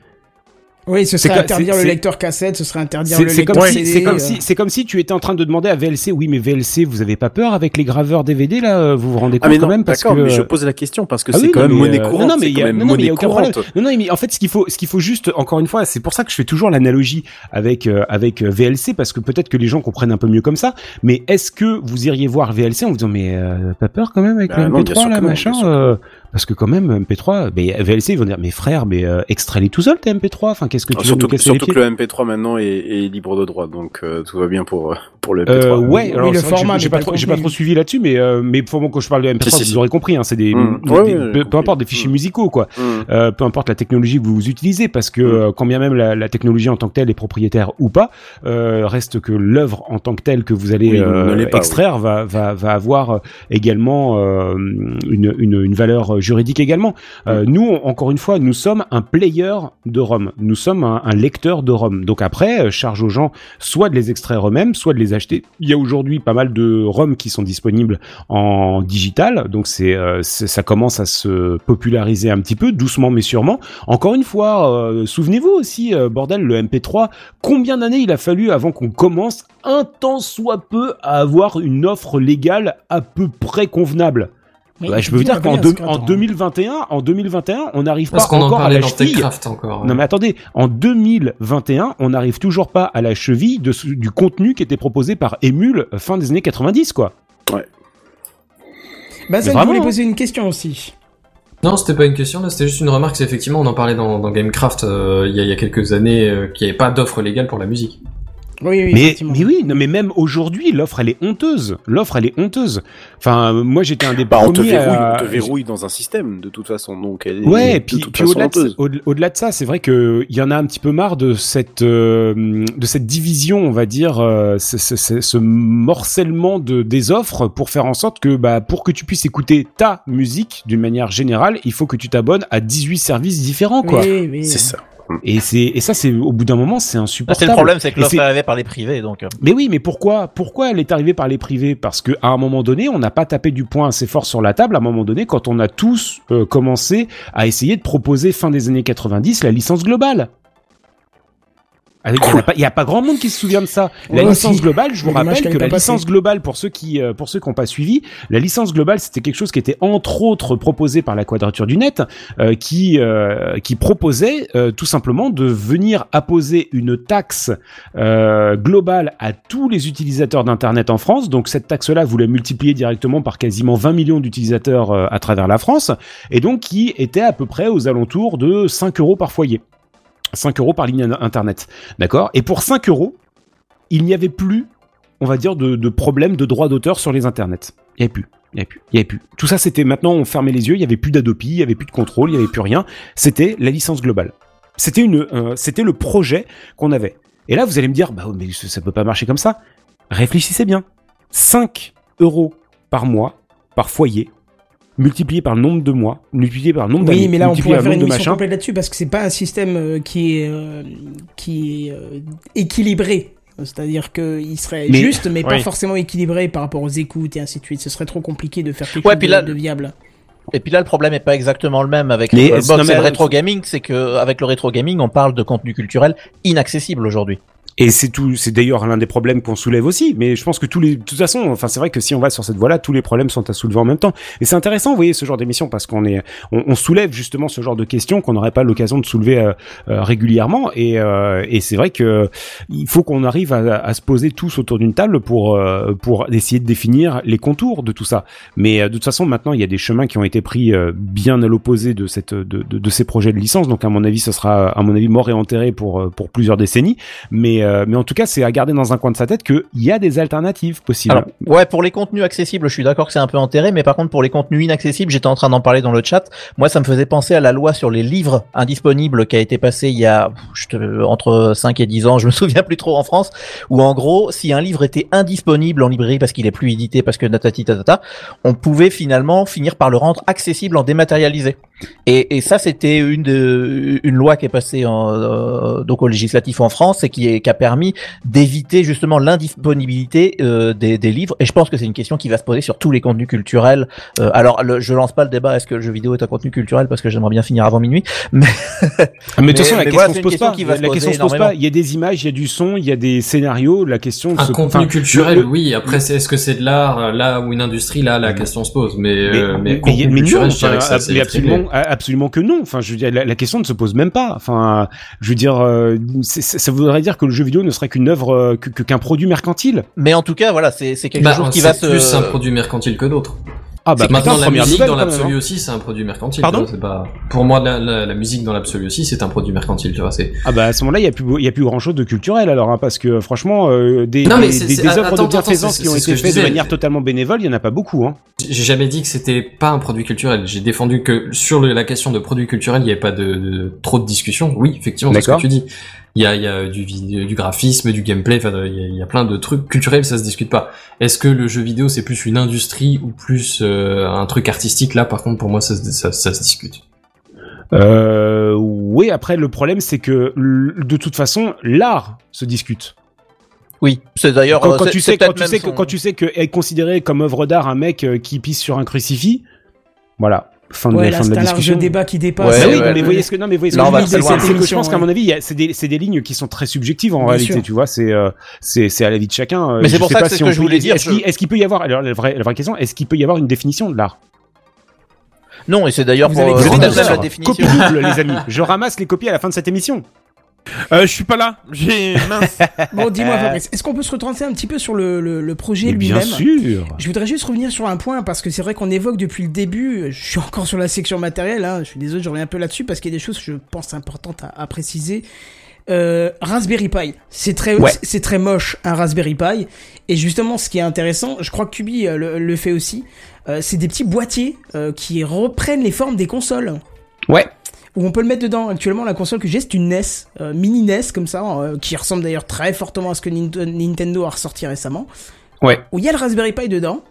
Oui, ce serait interdire le lecteur cassette, ce serait interdire le lecteur comme, si, CD. c'est comme euh. si, c'est comme si tu étais en train de demander à VLC, oui, mais VLC, vous avez pas peur avec les graveurs DVD là Vous vous rendez compte ah mais quand non, même parce d'accord, que mais je pose la question parce que Ah c'est oui, quand même mais, monnaie euh, courante. Non, non, mais c'est il y quand a, même non, non, mais il y a monnaie aucun problème. Non, non, mais en fait, ce qu'il faut, ce qu'il faut juste, encore une fois, c'est pour ça que je fais toujours l'analogie avec euh, avec euh, VLC parce que peut-être que les gens comprennent un peu mieux comme ça. Mais est-ce que vous iriez voir VLC en vous disant mais euh, pas peur quand même avec Bah le bien MP3 sûr là machin euh, Parce que quand même, MP3, mais VLC, ils vont dire, mais frère, mais euh, extrais-les tout seul, tes MP3. Enfin, qu'est-ce que tu veux surtout nous casser surtout les que le MP3 maintenant est, est libre de droit, donc euh, tout va bien pour, euh, pour le MP3. Euh, ouais, Oui, alors le format, j'ai- pas pas trop, le j'ai pas trop suivi là-dessus, mais euh, mais pour moi quand je parle de MP3, Si, si, vous aurez compris, hein, c'est des, Mm. des- Ouais, des- ouais, peu, importe des fichiers musicaux quoi. Mm. Euh, peu importe la technologie que vous utilisez, parce que Mm. euh, quand bien même la, la technologie en tant que telle est propriétaire ou pas, euh, reste que l'œuvre en tant que telle que vous allez Oui, euh, pas, extraire va, va, va avoir également euh, une, une, une valeur juridique également. Euh, nous, on- encore une fois, nous sommes un player de ROM. Nous sommes un, un lecteur de ROM. Donc après, euh, charge aux gens soit de les extraire eux-mêmes, soit de les acheter. Il y a aujourd'hui pas mal de ROM qui sont disponibles en digital, donc c'est euh, ça commence à se populariser un petit peu, doucement mais sûrement. Encore une fois, souvenez-vous aussi, bordel, le MP3, combien d'années il a fallu avant qu'on commence un temps soit peu à avoir une offre légale à peu près convenable? Ouais, je peux vous dire qu'en effectivement, deux- en 2021, en 2021, on n'arrive pas Parce qu'on en encore à parlait la dans cheville. Techcraft encore. Non mais attendez, en 2021, on n'arrive toujours pas à la cheville de, du contenu qui était proposé par Emule fin des années 90 quoi. Bah, ça, je voulais hein. poser une question aussi. Non, c'était pas une question, là, c'était juste une remarque. C'est effectivement, on en parlait dans, dans Gamecraft euh, il y, a, il y a quelques années, euh, qu'il n'y avait pas d'offre légale pour la musique. Oui, oui, Mais, mais oui, non, mais même aujourd'hui, l'offre elle est honteuse. L'offre elle est honteuse. Enfin, moi j'étais un des Bah, on te verrouille, à- on te verrouille dans un système de toute façon, donc elle est Ouais, et de puis, toute puis au-delà, de, au- ça, c'est vrai que il y en a un petit peu marre de cette euh, de cette division, on va dire, euh, ce morcellement de des offres pour faire en sorte que bah pour que tu puisses écouter ta musique d'une manière générale, il faut que tu t'abonnes à 18 services différents quoi. Oui, oui. C'est ça. Et c'est et ça c'est au bout d'un moment c'est Bah, insupportable. c'est le problème, c'est que l'offre arrivée par les privés, donc. euh. mais oui, mais pourquoi Pourquoi elle est arrivée par les privés? Parce que à un moment donné, on n'a pas tapé du poing assez fort sur la table. À un moment donné, quand on a tous euh, commencé à essayer de proposer fin des années 90 la licence globale. Il n'y a, a pas grand monde qui se souvient de ça. La Ouais, licence si. globale, je vous rappelle que la licence globale, pour ceux qui, euh, pour ceux qui n'ont pas suivi, la licence globale, c'était quelque chose qui était entre autres proposé par la Quadrature du Net, euh, qui, euh, qui proposait euh, tout simplement de venir apposer une taxe euh, globale à tous les utilisateurs d'Internet en France. Donc cette taxe-là, vous la multipliez directement par quasiment 20 millions d'utilisateurs euh, à travers la France, et donc qui était à peu près aux alentours de 5 euros par foyer. 5 euros par ligne Internet. D'accord? Et pour 5 euros, il n'y avait plus, on va dire, de, problème de droit d'auteur sur les internets. Il n'y avait plus. Il n'y avait plus. Il y avait plus. Tout ça, c'était maintenant, on fermait les yeux, il n'y avait plus d'Adopi, il n'y avait plus de contrôle, il n'y avait plus rien. C'était la licence globale. Euh, c'était le projet qu'on avait. Et là, vous allez me dire, bah, mais ça, ça peut pas marcher comme ça. Réfléchissez bien. 5 euros par mois, par foyer, multiplié par le nombre de mois, multiplié par le nombre d'années, Oui, mais là, on pourrait faire une émission complète là-dessus parce que c'est pas un système euh, qui est, euh, qui est euh, équilibré. C'est-à-dire qu'il serait Mais- juste, mais pas forcément équilibré par rapport aux écoutes et ainsi de suite. Ce serait trop compliqué de faire quelque Ouais, chose puis de, là- de viable. Et puis là, le problème est pas exactement le même avec Mais le non, box mais- et le rétro gaming, c'est que avec le rétro gaming, on parle de contenu culturel inaccessible aujourd'hui. Et c'est tout, c'est d'ailleurs l'un des problèmes qu'on soulève aussi. Mais je pense que tous les, de toute façon, enfin, c'est vrai que si on va sur cette voie-là, tous les problèmes sont à soulever en même temps. Et c'est intéressant, vous voyez, ce genre d'émission parce qu'on est, on, soulève justement ce genre de questions qu'on n'aurait pas l'occasion de soulever euh, euh, régulièrement. Et, euh, et c'est vrai que il faut qu'on arrive à, se poser tous autour d'une table pour, euh, pour essayer de définir les contours de tout ça. Mais euh, de toute façon, maintenant, il y a des chemins qui ont été pris bien à l'opposé de cette, de, de, de ces projets de licence. Donc, à mon avis, ce sera, à mon avis, mort et enterré pour, pour plusieurs décennies. Mais, euh, mais en tout cas, c'est à garder dans un coin de sa tête qu'il y a des alternatives possibles. Ouais, pour les contenus accessibles, je suis d'accord que c'est un peu enterré, mais par contre, pour les contenus inaccessibles, j'étais en train d'en parler dans le chat. Moi, ça me faisait penser à la loi sur les livres indisponibles qui a été passée il y a je entre 5 et 10 ans, je me souviens plus trop en France, où en gros, si un livre était indisponible en librairie parce qu'il est plus édité, parce que natati tatata, on pouvait finalement finir par le rendre accessible en dématérialisé. Et, et ça, c'était une de, une loi qui est passée en, euh, donc au législatif en France et qui, est, qui a permis d'éviter justement l'indisponibilité euh, des, des livres. Et je pense que c'est une question qui va se poser sur tous les contenus culturels. Euh, alors, le, je lance pas le débat est-ce que le jeu vidéo est un contenu culturel parce que j'aimerais bien finir avant minuit. Mais Ah, mais de toute façon, la mais question voilà, se pose question pas. qui va La se question se pose pas. Il y a des images, il y a du son, il y a des scénarios. La question Un se contenu enfin, culturel, le- oui. Après, c'est est-ce que c'est de l'art euh, là ou une industrie là La question se pose. Mais Mais, euh, mais, mais, mais non, culturel, je dirais que ça, mais absolument. Absolument que non. Enfin, je veux dire, la, la question ne se pose même pas. Enfin, je veux dire, euh, c'est- c'est- ça voudrait dire que le jeu vidéo ne serait qu'une œuvre, euh, qu'un produit mercantile. mais en tout cas, voilà, c'est c'est quelque Bah, chose qui c'est va se plus un produit mercantile que d'autres. Ah bah Maintenant, la musique dans l'absolu hein. aussi, c'est un produit mercantile. Pardon vois, c'est pas... Pour moi, la, la, la musique dans l'absolu aussi, c'est un produit mercantile. Tu vois, c'est. Ah bah à ce moment-là, il y a plus il y a plus grand chose de culturel alors hein, parce que franchement euh, des Non, mais des, des, des œuvres de bienfaisance qui ont été faites de manière totalement bénévole, il y en a pas beaucoup hein. J'ai jamais dit que c'était pas un produit culturel. J'ai défendu que sur la question de produit culturel, il n'y avait pas de, de- trop de discussion. Oui, effectivement, c'est ce que tu dis. Il y a, il y a du, graphisme, du gameplay. Enfin, il y, a, il y a plein de trucs culturels, ça se discute pas. Est-ce que le jeu vidéo c'est plus une industrie ou plus euh, un truc artistique? Là, par contre, pour moi, ça, se- ça, ça se discute. Euh, oui, après le problème c'est que de toute façon, l'art se discute. Oui, c'est d'ailleurs. Quand, tu sais quand tu que quand tu sais que est considéré comme œuvre d'art un mec euh, qui pisse sur un crucifix, voilà, fin de, Ouais, la- là, fin de c'est la un large discussion. débat qui dépasse. Ouais, Bah oui, ouais, non, mais voyez ce que non mais voyez ce Là, que je très c'est c'est que je pense qu'à mon avis, il y a- c'est des c'est des lignes qui sont très subjectives en Bien réalité, sûr. tu vois, c'est euh, c'est c'est à la vie de chacun. Mais c'est pour ça pas que c'est si ce que je voulais dire. Est-ce qu'il peut y avoir alors la vraie la vraie question, est-ce qu'il peut y avoir une définition de l'art? Non, et c'est d'ailleurs Vous pour avez euh, même la définition. Copie double, les amis. Je ramasse les copies à la fin de cette émission. Euh, je suis pas là. J'ai mince. Bon, dis-moi, Fabrice, est-ce qu'on peut se retrancher un petit peu sur le, le, le projet Mais bien lui-même sûr. Je voudrais juste revenir sur un point parce que c'est vrai qu'on évoque depuis le début. Je suis encore sur la section matérielle. Hein, je suis désolé, je reviens un peu là-dessus parce qu'il y a des choses que je pense importantes à, à préciser. Euh, Raspberry Pi, c'est très Ouais. c'est très moche un Raspberry Pi. Et justement, ce qui est intéressant, je crois que Kubi euh, le, le fait aussi. euh, c'est des petits boîtiers euh, qui reprennent les formes des consoles. Ouais. Où on peut le mettre dedans. Actuellement, la console que j'ai, c'est une NES, euh, mini NES comme ça, euh, qui ressemble d'ailleurs très fortement à ce que Nint- Nintendo a ressorti récemment Ouais. où il y a le Raspberry Pi dedans.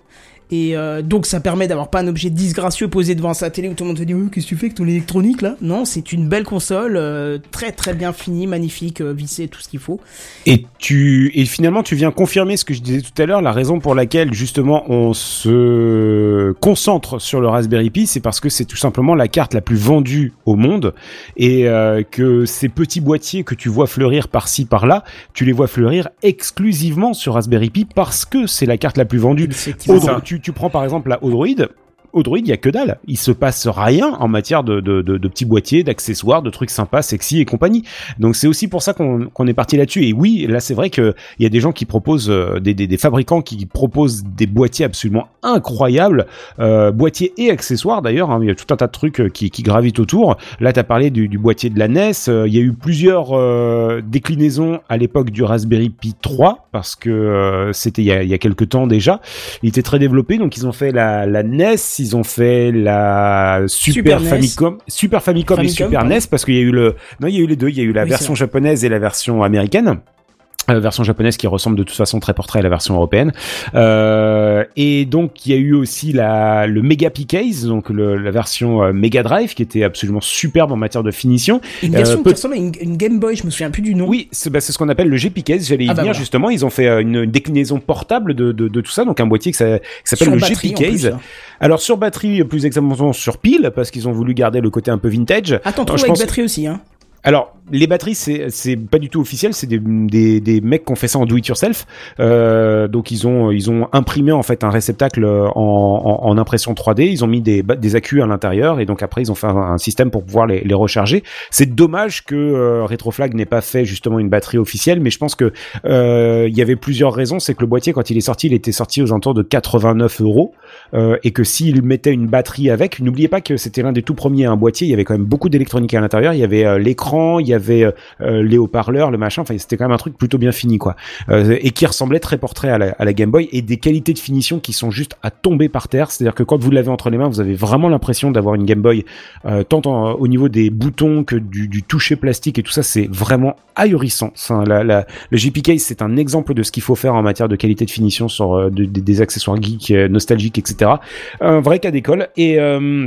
Et euh, donc ça permet d'avoir pas un objet disgracieux posé devant sa télé où tout le monde te dit oh, qu'est-ce que tu fais avec ton électronique là? Non, c'est une belle console, euh, très très bien finie, magnifique, euh, vissée, tout ce qu'il faut. Et tu et finalement tu viens confirmer ce que je disais tout à l'heure, la raison pour laquelle justement on se concentre sur le Raspberry Pi, c'est parce que c'est tout simplement la carte la plus vendue au monde et que ces petits boîtiers que tu vois fleurir par-ci par-là, tu les vois fleurir exclusivement sur Raspberry Pi parce que c'est la carte la plus vendue. Tu, prends par exemple la Odroid. Odroid, il y a que dalle. Il se passe rien en matière de, de, de, de petits boîtiers, d'accessoires, de trucs sympas, sexy et compagnie. Donc c'est aussi pour ça qu'on est parti là-dessus. Et oui, là c'est vrai que il y a des gens qui proposent euh, des, des, des fabricants qui proposent des boîtiers absolument incroyables, euh, boîtiers et accessoires d'ailleurs. hein. il y a tout un tas de trucs euh, qui, qui gravitent autour. Là, t'as parlé du, du boîtier de la NES. euh, il y a eu plusieurs euh, déclinaisons à l'époque du Raspberry Pi 3 parce que euh, c'était il y a, il y a quelques temps déjà. Il était très développé, donc ils ont fait la, la NES, ils ont fait la Super. Famicom, Super Famicom, et Super. NES parce qu'il y a eu le, non, il y a eu les deux, il y a eu la Oui, version japonaise et la version américaine. La version japonaise qui ressemble de toute façon très portrait à la version européenne. Euh, et donc il y a eu aussi la, le Mega P-Case, donc le- la version euh, Mega Drive qui était absolument superbe en matière de finition. Une Euh, version qui ressemble à une, une Game Boy, je me souviens plus du nom. oui, c'est bah, ce qu'on appelle le GPCase. J'allais y Ah bah venir voilà. justement. Ils ont fait euh, une, une déclinaison portable de, de, de tout ça, donc un boîtier qui s'a- qui s'appelle le plus, GPCase. hein. Alors sur batterie, plus exactement sur pile, parce qu'ils ont voulu garder le côté un peu vintage. Attends, trouve je avec pense- batterie aussi, hein. Alors, les batteries, c'est pas du tout officiel, c'est des, des, des mecs qui ont fait ça en do it yourself. Euh, donc ils ont ils ont imprimé en fait un réceptacle en, en, impression 3D. Ils ont mis des des accus à l'intérieur et donc après ils ont fait un, système pour pouvoir les, recharger. C'est dommage que euh, Retroflag n'ait pas fait justement une batterie officielle, mais je pense que euh, il y avait plusieurs raisons. C'est que le boîtier quand il est sorti, il était sorti aux alentours de 89 euros euh, et que s'il mettait une batterie avec, n'oubliez pas que c'était l'un des tout premiers un boîtier. Il y avait quand même beaucoup d'électronique à l'intérieur. Il y avait euh, il y avait euh, les haut-parleurs, le machin. Enfin, c'était quand même un truc plutôt bien fini, quoi. Euh, et qui ressemblait très portrait à la, à la Game Boy et des qualités de finition qui sont juste à tomber par terre. C'est-à-dire que quand vous l'avez entre les mains, vous avez vraiment l'impression d'avoir une Game Boy, euh, tant en- au niveau des boutons que du, du toucher plastique et tout ça. C'est vraiment ahurissant. Enfin, la, la, le JP Case, c'est un exemple de ce qu'il faut faire en matière de qualité de finition sur euh, de- de- des accessoires geeks, euh, nostalgiques, etc. Un vrai cas d'école. Et euh,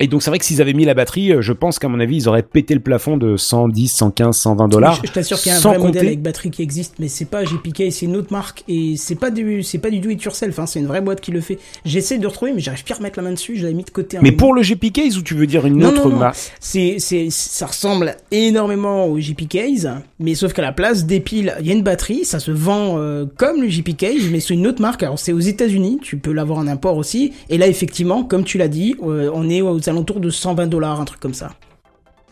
et donc c'est vrai que s'ils avaient mis la batterie, euh, je pense qu'à mon avis ils auraient pété le plafond de 110, 115, 120 dollars. Je, je t'assure qu'il y a un vrai modèle compter- avec batterie qui existe, mais c'est pas GPK, c'est une autre marque et c'est pas du, c'est pas du do it yourself, hein, c'est une vraie boîte qui le fait. J'essaie de retrouver, mais j'arrive plus à remettre la main dessus, je l'avais mis de côté. Mais moment. pour le GP Case ou tu veux dire une Non, autre non, non. marque C'est, c'est, ça ressemble énormément au Case, mais sauf qu'à la place des piles, il y a une batterie, ça se vend euh, comme le Case, mais sous une autre marque. Alors c'est aux États-Unis, tu peux l'avoir en import aussi. Et là, effectivement, comme tu l'as dit, euh, on est aux alentours de 120 dollars, un truc comme ça.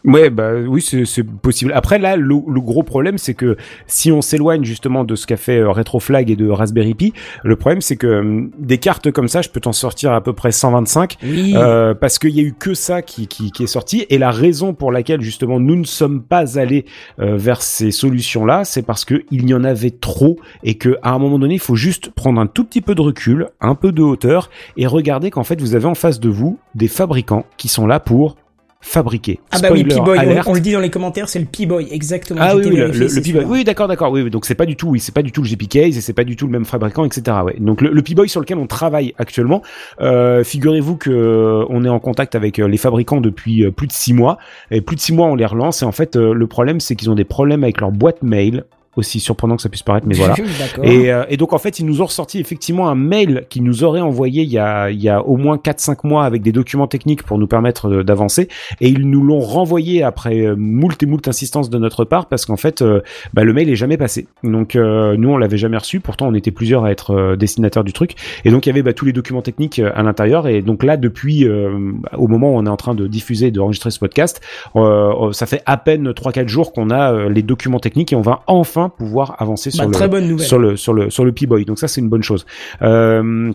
Ouais, bah oui, c'est possible. Après, là, le, le gros problème, c'est que si on s'éloigne justement de ce qu'a fait euh, Retroflag et de Raspberry Pi, le problème, c'est que hum, des cartes comme ça, je peux t'en sortir à peu près 125, Oui. euh, parce qu'il y a eu que ça qui, qui, qui est sorti. Et la raison pour laquelle justement nous ne sommes pas allés euh, vers ces solutions-là, c'est parce que il y en avait trop et que à un moment donné, il faut juste prendre un tout petit peu de recul, un peu de hauteur et regarder qu'en fait, vous avez en face de vous des fabricants qui sont là pour fabriquer. Ah bah oui, P-Boy, on, on le dit dans les commentaires, c'est le P-Boy, exactement. Ah oui, le, le, P-Boy. Oui, d'accord, d'accord. Oui, donc c'est pas du tout, oui, c'est pas du tout le GP Case et c'est pas du tout le même fabricant, etc. Ouais. Donc le, le P-Boy sur lequel on travaille actuellement, euh, figurez-vous que euh, on est en contact avec euh, les fabricants depuis plus de six mois. Et plus de six mois, on les relance. Et en fait, euh, le problème, c'est qu'ils ont des problèmes avec leur boîte mail. Aussi surprenant que ça puisse paraître, mais voilà. Et, euh, et donc en fait, ils nous ont ressorti effectivement un mail qu'ils nous auraient envoyé il y a, il y a au moins 4-5 mois avec des documents techniques pour nous permettre de- d'avancer. Et ils nous l'ont renvoyé après euh, moult et moult insistances de notre part parce qu'en fait, euh, bah, le mail est jamais passé. Donc euh, nous, on l'avait jamais reçu. Pourtant, on était plusieurs à être euh, destinataires du truc. Et donc il y avait bah, tous les documents techniques euh, à l'intérieur. Et donc là, depuis euh, au moment où on est en train de diffuser, et d'enregistrer ce podcast, euh, ça fait à peine 3-4 jours qu'on a euh, les documents techniques et on va enfin pouvoir avancer Bah, sur le très bonne nouvelle. sur le sur le sur le P-Boy. Donc ça c'est une bonne chose. Euh,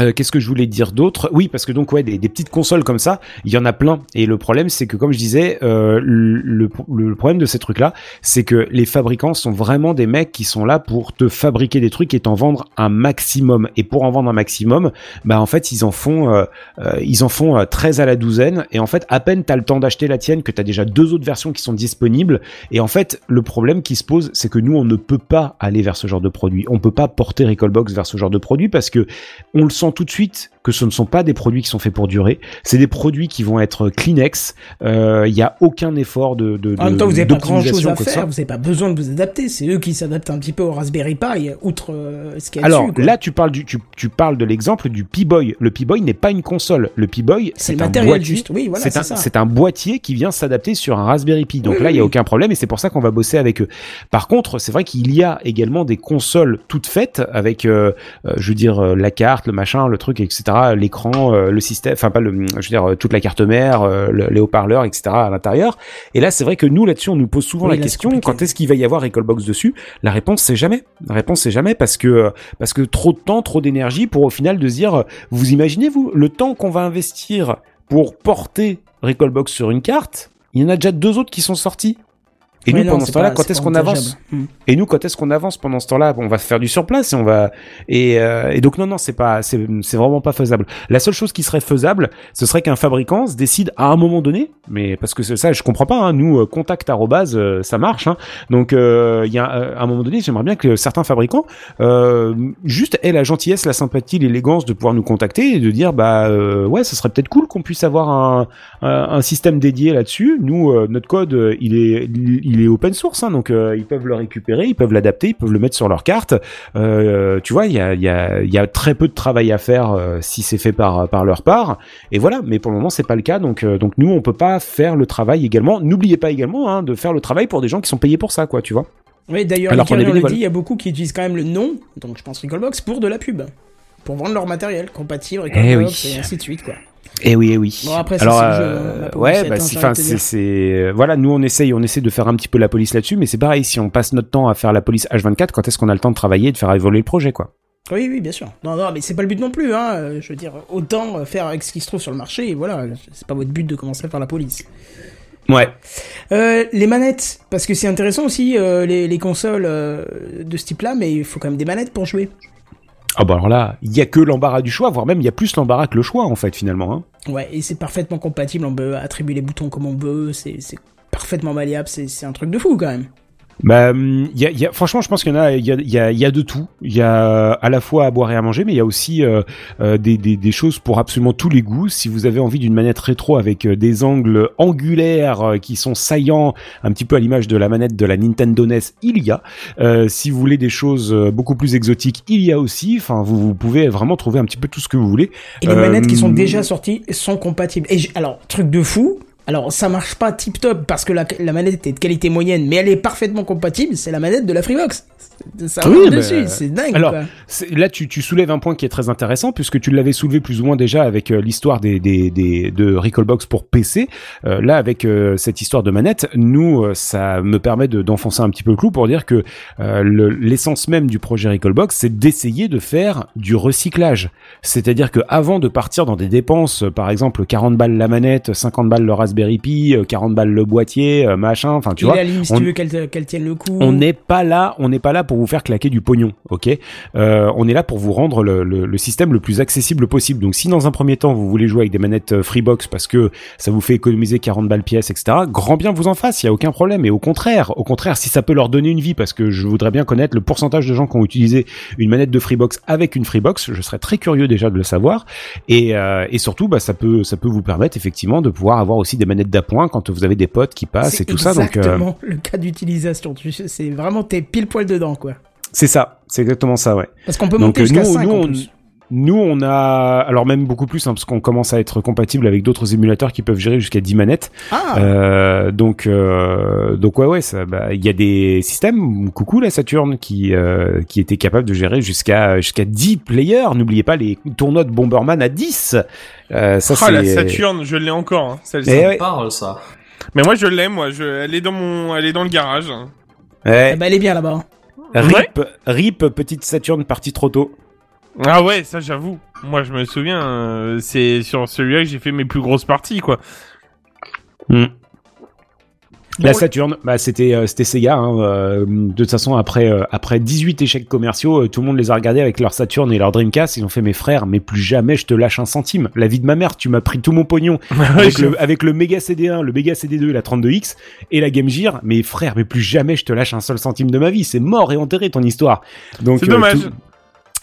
euh, Qu'est-ce que je voulais dire d'autre? Oui, parce que donc ouais, des, petites consoles comme ça, il y en a plein. Et le problème, c'est que comme je disais, euh, le, problème de ces trucs-là, c'est que les fabricants sont vraiment des mecs qui sont là pour te fabriquer des trucs et t'en vendre un maximum. Et pour en vendre un maximum, bah en fait ils en font, euh, ils en font euh, 13 à la douzaine. Et en fait, à peine t'as le temps d'acheter la tienne que t'as déjà deux autres versions qui sont disponibles. Et en fait, le problème qui se pose, c'est que nous, on ne peut pas aller vers ce genre de produit. On peut pas porter Recallbox vers ce genre de produit parce que on le sent tout de suite que ce ne sont pas des produits qui sont faits pour durer. C'est des produits qui vont être Kleenex. Euh, Il y a aucun effort de, de, En même temps, vous n'avez pas grand chose d'optimisation à comme ça. faire, vous n'avez pas besoin de vous adapter. C'est eux qui s'adaptent un petit peu au Raspberry Pi, outre euh, ce qu'il y a Alors dessus. quoi. là, tu parles du, tu, tu parles de l'exemple du P-Boy. Le P-Boy n'est pas une console. Le P-Boy, c'est un boîtier. juste. Oui, voilà, c'est un, ça. c'est un boîtier qui vient s'adapter sur un Raspberry Pi. Donc Oui, là, il y a oui. aucun problème et c'est pour ça qu'on va bosser avec eux. Par contre, c'est vrai qu'il y a également des consoles toutes faites avec, euh, euh, je veux dire, euh, la carte, le machin, le truc, etc., l'écran, euh, le système, enfin pas le, je veux dire, euh, toute la carte mère, euh, le- les haut-parleurs, etc. à l'intérieur. Et là, c'est vrai que nous, là-dessus, on nous pose souvent Oui, la question quand est-ce qu'il va y avoir Recallbox dessus? La réponse, c'est jamais. La réponse, c'est jamais parce que parce que trop de temps, trop d'énergie pour au final de se dire, vous imaginez vous le temps qu'on va investir pour porter Recallbox sur une carte, il y en a déjà deux autres qui sont sortis. Et Ouais, nous, non, pendant ce temps-là, quand est-ce qu'on avance. Hmm. Et nous, quand est-ce qu'on avance pendant ce temps-là? On va faire du surplace et on va et, euh, et donc non non c'est pas c'est vraiment pas faisable. La seule chose qui serait faisable, ce serait qu'un fabricant se décide à un moment donné, mais parce que ça je comprends pas. Hein, nous euh, contact arrobase, euh, ça marche. Hein, donc euh, il y a euh, à un moment donné, j'aimerais bien que certains fabricants euh, juste aient la gentillesse, la sympathie, l'élégance de pouvoir nous contacter et de dire bah euh, ouais, ce serait peut-être cool qu'on puisse avoir un, un, un système dédié là-dessus. Nous, euh, notre code, il est il est open source, hein, donc euh, ils peuvent le récupérer, ils peuvent l'adapter, ils peuvent le mettre sur leur carte. Euh, tu vois, il y a il y a il y a très peu de travail à faire euh, si c'est fait par par leur part. Et voilà, mais pour le moment c'est pas le cas, donc donc nous on peut pas faire le travail également. N'oubliez pas également hein, de faire le travail pour des gens qui sont payés pour ça, quoi, tu vois. Oui, d'ailleurs, Alors dit, il y a beaucoup qui utilisent quand même le nom, donc je pense Recallbox, pour de la pub. Pour vendre leur matériel compatible, Recallbox, Eh oui. et ainsi de suite, quoi. Eh oui, eh oui. Bon, après, Alors, jeu, euh, ouais, bah, c'est, c'est, voilà, nous on essaye, on essaie de faire un petit peu la police là-dessus, mais c'est pareil, si on passe notre temps à faire la police H24, quand est-ce qu'on a le temps de travailler et de faire évoluer le projet, quoi? Oui, oui, bien sûr. Non, non, mais c'est pas le but non plus, hein. euh, Je veux dire, autant euh, faire avec ce qui se trouve sur le marché, et voilà. C'est pas votre but de commencer à faire la police. Ouais. Euh, les manettes, parce que c'est intéressant aussi, euh, les, les consoles euh, de ce type-là, mais il faut quand même des manettes pour jouer. Ah bah alors là, il y a que l'embarras du choix, voire même il y a plus l'embarras que le choix en fait finalement. Hein. Ouais, et c'est parfaitement compatible, on peut attribuer les boutons comme on veut, c'est parfaitement malléable, c'est un truc de fou quand même. Bah, hum, il y a, y a, franchement, je pense qu'il y en a, il y a, il y a, y a de tout. Il y a à la fois à boire et à manger, mais il y a aussi euh, euh, des, des, des choses pour absolument tous les goûts. Si vous avez envie d'une manette rétro avec euh, des angles angulaires euh, qui sont saillants, un petit peu à l'image de la manette de la Nintendo NES, il y a. Euh, si vous voulez des choses beaucoup plus exotiques, il y a aussi. Enfin, vous, vous pouvez vraiment trouver un petit peu tout ce que vous voulez. Et les Euh, manettes qui sont déjà sorties sont compatibles. Et alors, truc de fou, alors ça marche pas tip top parce que la, manette est de qualité moyenne, mais elle est parfaitement compatible, c'est la manette de la Freebox. Ça Oui, dessus, euh, c'est dingue. alors, quoi. Là, tu, tu soulèves un point qui est très intéressant puisque tu l'avais soulevé plus ou moins déjà avec euh, l'histoire des, des, des de Recallbox pour PC. Euh, là, avec cette histoire de manette, nous, ça me permet de- d'enfoncer un petit peu le clou pour dire que le- l'essence même du projet Recallbox, c'est d'essayer de faire du recyclage. C'est-à-dire que avant de partir dans des dépenses, par exemple 40 balles la manette, 50 balles le Raspberry Pi, euh, 40 balles le boîtier, machin, enfin tu Et vois, la ligne, si on- tu veux qu'elle qu'elle tienne le coup. on n'est pas là, on n'est pas là pour vous faire claquer du pognon, ok? Euh, On est là pour vous rendre le, le- le système le plus accessible possible. Donc, si dans un premier temps vous voulez jouer avec des manettes euh, Freebox parce que ça vous fait économiser 40 balles pièce, etc., grand bien vous en fasse, il y a aucun problème. Et au contraire, au contraire, si ça peut leur donner une vie, parce que je voudrais bien connaître le pourcentage de gens qui ont utilisé une manette de Freebox avec une Freebox, je serais très curieux déjà de le savoir. Et, euh, et surtout, bah, ça peut, ça peut vous permettre effectivement de pouvoir avoir aussi des manettes d'appoint quand vous avez des potes qui passent et tout ça. Donc, euh, exactement le cas d'utilisation. C'est vraiment t'es pile poil dedans, quoi. C'est ça, c'est exactement ça, ouais. Parce qu'on peut monter euh, jusqu'à nous, 5 nous, en on- plus. Nous, on a, alors même beaucoup plus, hein, parce qu'on commence à être compatible avec d'autres émulateurs qui peuvent gérer jusqu'à 10 manettes. Ah, Euh, donc, euh, donc ouais, ouais, ça, bah, il y a des systèmes, coucou la Saturn, qui, euh, qui étaient capables de gérer jusqu'à jusqu'à 10 players. N'oubliez pas les tournois de Bomberman à 10. Euh, ça, Ah, la Saturne, je l'ai encore, hein, celle-ci. Eh Ça ouais. me parle, ça. Mais moi, je l'aime, moi. Je... Elle est dans mon, elle est dans le garage. Ouais. eh ben, elle est bien là-bas. Rip, rip, petite Saturn partie trop tôt. Ah ouais, ça, j'avoue. Moi, je me souviens, euh, c'est sur celui-là que j'ai fait mes plus grosses parties, quoi. La Bon, Saturn, bah c'était euh, c'était Sega. Hein, euh, de toute façon, après euh, après 18 échecs commerciaux, euh, tout le monde les a regardés avec leur Saturn et leur Dreamcast. Ils ont fait mes frères, mais plus jamais je te lâche un centime. La vie de ma mère, tu m'as pris tout mon pognon avec, le, avec le Mega CD1, le Mega CD2, la 32X et la Game Gear. Mais frère, mais plus jamais je te lâche un seul centime de ma vie. C'est mort et enterré ton histoire. Donc C'est euh, dommage. tout-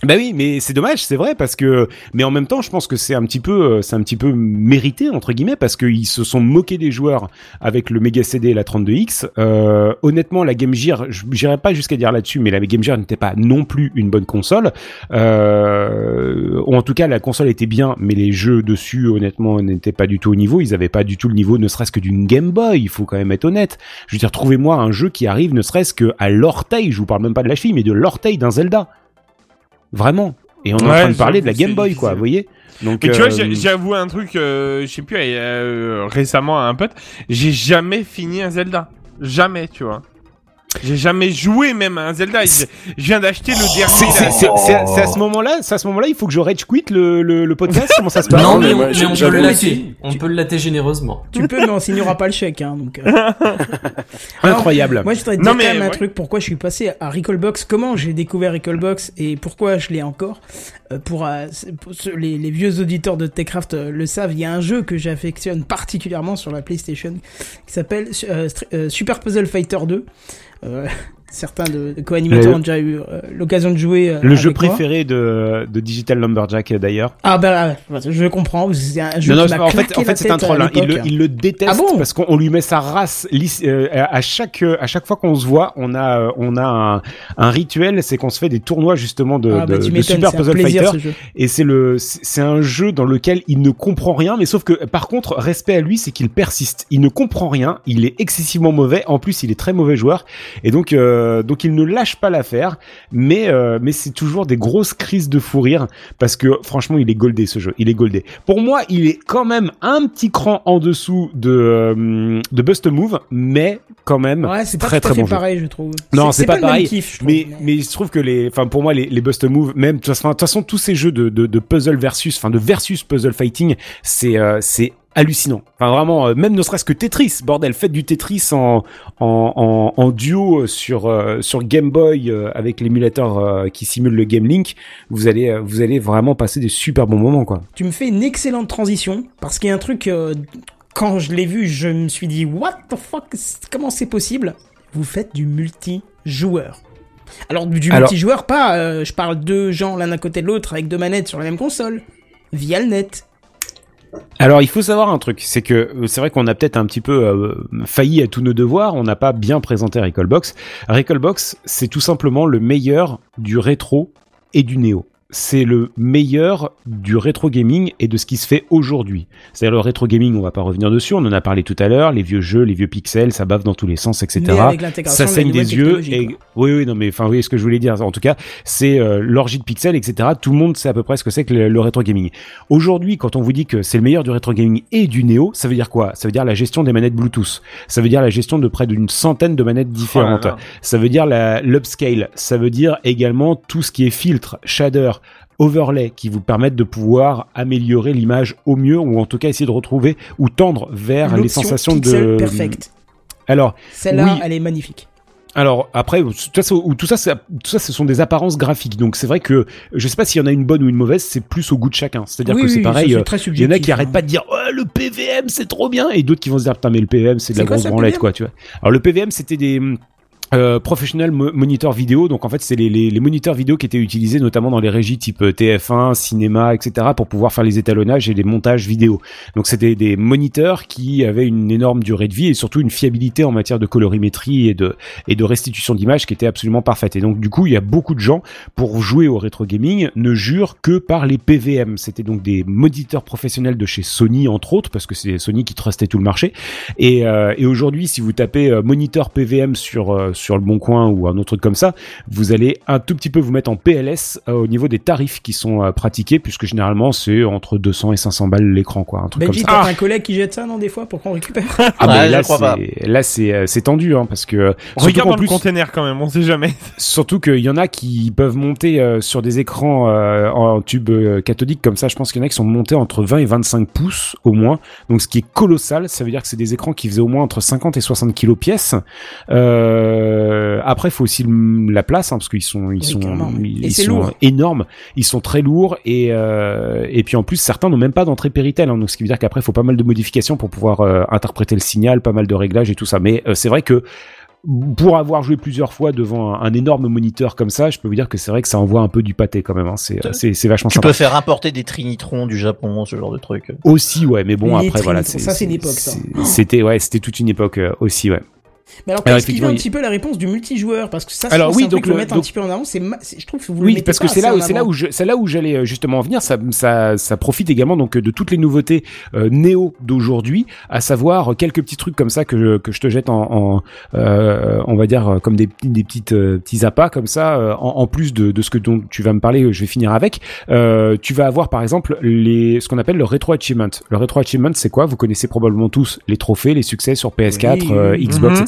bah oui, mais c'est dommage, c'est vrai parce que, mais en même temps, je pense que c'est un petit peu, euh, c'est un petit peu mérité entre guillemets parce qu'ils se sont moqués des joueurs avec le Mega CD et la 32X. Euh, honnêtement, la Game Gear, j'irai pas jusqu'à dire là-dessus, mais la Game Gear n'était pas non plus une bonne console. Euh, ou en tout cas, la console était bien, mais les jeux dessus, honnêtement, n'étaient pas du tout au niveau. Ils avaient pas du tout le niveau, ne serait-ce que d'une Game Boy. Il faut quand même être honnête. Je veux dire, trouvez-moi un jeu qui arrive, ne serait-ce que à l'orteil. Je vous parle même pas de la cheville, mais de l'orteil d'un Zelda. Vraiment. Et on est en train de parler de la j'avoue, Game Boy, quoi. Vous voyez Donc, Mais tu vois, euh, j'ai j'ai avoué un truc, euh, je sais plus, euh, récemment à un pote, j'ai jamais fini un Zelda. Jamais, tu vois. J'ai jamais joué même à un Zelda. Je je viens d'acheter le dernier. c'est- là. c'est- c'est à c'est à ce moment-là, c'est à ce moment-là, il faut que je rage quit le, le, le podcast. Comment ça se passe Non, mais mais, on, mais peut le latter. On peut le latter généreusement. Tu peux, mais on signera pas le chèque. Hein, donc, euh. Incroyable. Moi, je voudrais te Non, dire mais, quand même un ouais. truc. Pourquoi je suis passé à Recallbox? Comment j'ai découvert Recallbox et pourquoi je l'ai encore? Euh, pour, euh, pour les, les vieux auditeurs de Techcraft euh, le savent, il y a un jeu que j'affectionne particulièrement sur la PlayStation qui s'appelle euh, euh, Super Puzzle Fighter 2. Euh, certains de, de co-animateurs Le- ont déjà eu euh, l'occasion de jouer. euh, Le jeu préféré de, de Digital Lumberjack d'ailleurs. Ah bah, euh, je comprends. C'est un jeu Non, qui non, m'a en fait, en c'est un troll. hein. Il, le, l'époque. il le déteste Ah bon parce qu'on on lui met sa race. euh, à chaque à chaque fois qu'on se voit, on a euh, on a un, un rituel, c'est qu'on se fait des tournois justement de, Ah bah, de, Super Puzzle plaisir, Fighter. Et c'est le c'est c'est un jeu dans lequel il ne comprend rien, mais sauf que par contre, respect à lui, c'est qu'il persiste. Il ne comprend rien, il est excessivement mauvais. En plus, il est très mauvais joueur, et donc euh, donc il ne lâche pas l'affaire. Mais euh, mais c'est toujours des grosses crises de fou rire parce que franchement, il est goldé ce jeu. Il est goldé. Pour moi, il est quand même un petit cran en dessous de euh, de Bust Move, mais quand même Ouais, c'est pas très à très bon jeu. pareil, je trouve. Non, c'est pas, pareil. kiff, trouve, mais, mais il se trouve que les, enfin pour moi les, les bust move, même de toute façon, tous ces jeux de, de, de puzzle versus, enfin de versus puzzle fighting, c'est euh, c'est hallucinant. Enfin vraiment, euh, même ne serait-ce que Tetris, bordel, faites du Tetris en en, en, en duo sur euh, sur Game Boy euh, avec l'émulateur euh, qui simule le Game Link, vous allez euh, vous allez vraiment passer des super bons moments quoi. Tu me fais une excellente transition parce qu'il y a un truc euh, quand je l'ai vu, je me suis dit what the fuck, comment c'est possible? Vous faites du multijoueur. Alors du Alors- multijoueur pas, euh, je parle deux gens l'un à côté de l'autre avec deux manettes sur la même console, via le net. Alors, il faut savoir un truc, c'est que euh, c'est vrai qu'on a peut-être un petit peu euh, failli à tous nos devoirs, on n'a pas bien présenté Recallbox. Recallbox, c'est tout simplement le meilleur du rétro et du néo. C'est le meilleur du rétro gaming et de ce qui se fait aujourd'hui. C'est-à-dire le rétro gaming, on va pas revenir dessus, on en a parlé tout à l'heure, les vieux jeux, les vieux pixels, ça bave dans tous les sens, etc. Mais avec l'intégration Ça saigne des yeux technologie, et quoi. oui, oui, non, mais enfin, oui, ce que je voulais dire. En tout cas, c'est euh, l'orgie de pixels, etc. Tout le monde sait à peu près ce que c'est que le, le rétro gaming. Aujourd'hui, quand on vous dit que c'est le meilleur du rétro gaming et du néo, ça veut dire quoi? Ça veut dire la gestion des manettes Bluetooth. Ça veut dire la gestion de près d'une centaine de manettes différentes. Oh là là. Ça veut dire l'upscale. Ça veut dire également tout ce qui est filtre, shader, overlay qui vous permettent de pouvoir améliorer l'image au mieux ou en tout cas essayer de retrouver ou tendre vers les sensations pixel de perfect. alors Celle-là, oui. elle est magnifique. alors après, tout ça, tout ça, c'est- tout ça, ce sont des apparences graphiques. Donc c'est vrai que je sais pas s'il y en a une bonne ou une mauvaise. C'est plus au goût de chacun. C'est-à-dire Oui, que c'est oui, pareil. c'est euh, Il y en a qui arrêtent hein. pas de dire oh, le PVM c'est trop bien et d'autres qui vont se dire putain mais le PVM c'est de la quoi grosse branlette quoi tu vois. Alors le PVM c'était des euh, professional mo- monitor vidéo, donc en fait c'est les, les, les moniteurs vidéo qui étaient utilisés notamment dans les régies type euh, TF1, cinéma, etc. pour pouvoir faire les étalonnages et les montages vidéo. Donc c'était des moniteurs qui avaient une énorme durée de vie et surtout une fiabilité en matière de colorimétrie et de et de restitution d'image qui était absolument parfaite. Et donc du coup il y a beaucoup de gens pour jouer au rétro gaming ne jurent que par les PVM. C'était donc des moniteurs professionnels de chez Sony entre autres parce que c'est Sony qui trustait tout le marché. Et, euh, et aujourd'hui, si vous tapez euh, moniteur PVM sur euh, sur le Bon Coin ou un autre truc comme ça, vous allez un tout petit peu vous mettre en PLS euh, au niveau des tarifs qui sont euh, pratiqués, puisque généralement c'est entre 200 et 500 balles l'écran, quoi, un truc Benji, comme ça. t'as un collègue qui jette ça, non, des fois, pour qu'on récupère Ah, Ouais, là, crois pas. c'est là c'est euh, c'est tendu, hein, parce que Regarde dans le plus- container quand même, on sait jamais. Surtout qu'il y en a qui peuvent monter euh, sur des écrans euh, en tube euh, cathodique comme ça. Je pense qu'il y en a qui sont montés entre 20 et 25 pouces au moins. Donc ce qui est colossal. Ça veut dire que c'est des écrans qui faisaient au moins entre 50 et 60 kilos pièce. Euh, après, il faut aussi la place hein, parce qu'ils sont ils Oui, sont ils, sont lourd. énormes. Ils sont très lourds et euh, et puis en plus certains n'ont même pas d'entrée Péritel. Hein, donc ce qui veut dire qu'après il faut pas mal de modifications pour pouvoir euh, interpréter le signal, pas mal de réglages et tout ça. Mais euh, c'est vrai que pour avoir joué plusieurs fois devant un, un énorme moniteur comme ça, je peux vous dire que c'est vrai que ça envoie un peu du pâté quand même. Hein. C'est, c'est, c'est vachement Tu sympa. peux faire importer des Trinitrons du Japon, ce genre de truc. Aussi, ouais, mais bon, Les après, voilà. Ça, c'est une époque, ça. C'était, ouais, c'était toute une époque euh, aussi, ouais. Mais alors, expliquez effectivement, un petit peu la réponse du multijoueur, parce que ça, Alors, alors, oui, donc le mettre un petit peu en avant, c'est, ma- c'est- je trouve que vous le Oui, parce que c'est là, c'est là où je, c'est là où j'allais euh, justement en venir. Ça, ça, ça profite également donc de toutes les nouveautés euh, néo d'aujourd'hui, à savoir quelques petits trucs comme ça que je, que je te jette en, en euh, on va dire euh, comme des, petits- des petites euh, petits appâts comme ça. euh, en, en plus de, de ce que dont tu vas me parler, euh, je vais finir avec. Euh, tu vas avoir par exemple les, ce qu'on appelle le rétro achievement. Le rétro achievement, c'est quoi? Vous connaissez probablement tous les trophées, les succès sur PS4, Oui, euh, oui. Xbox, Mhm.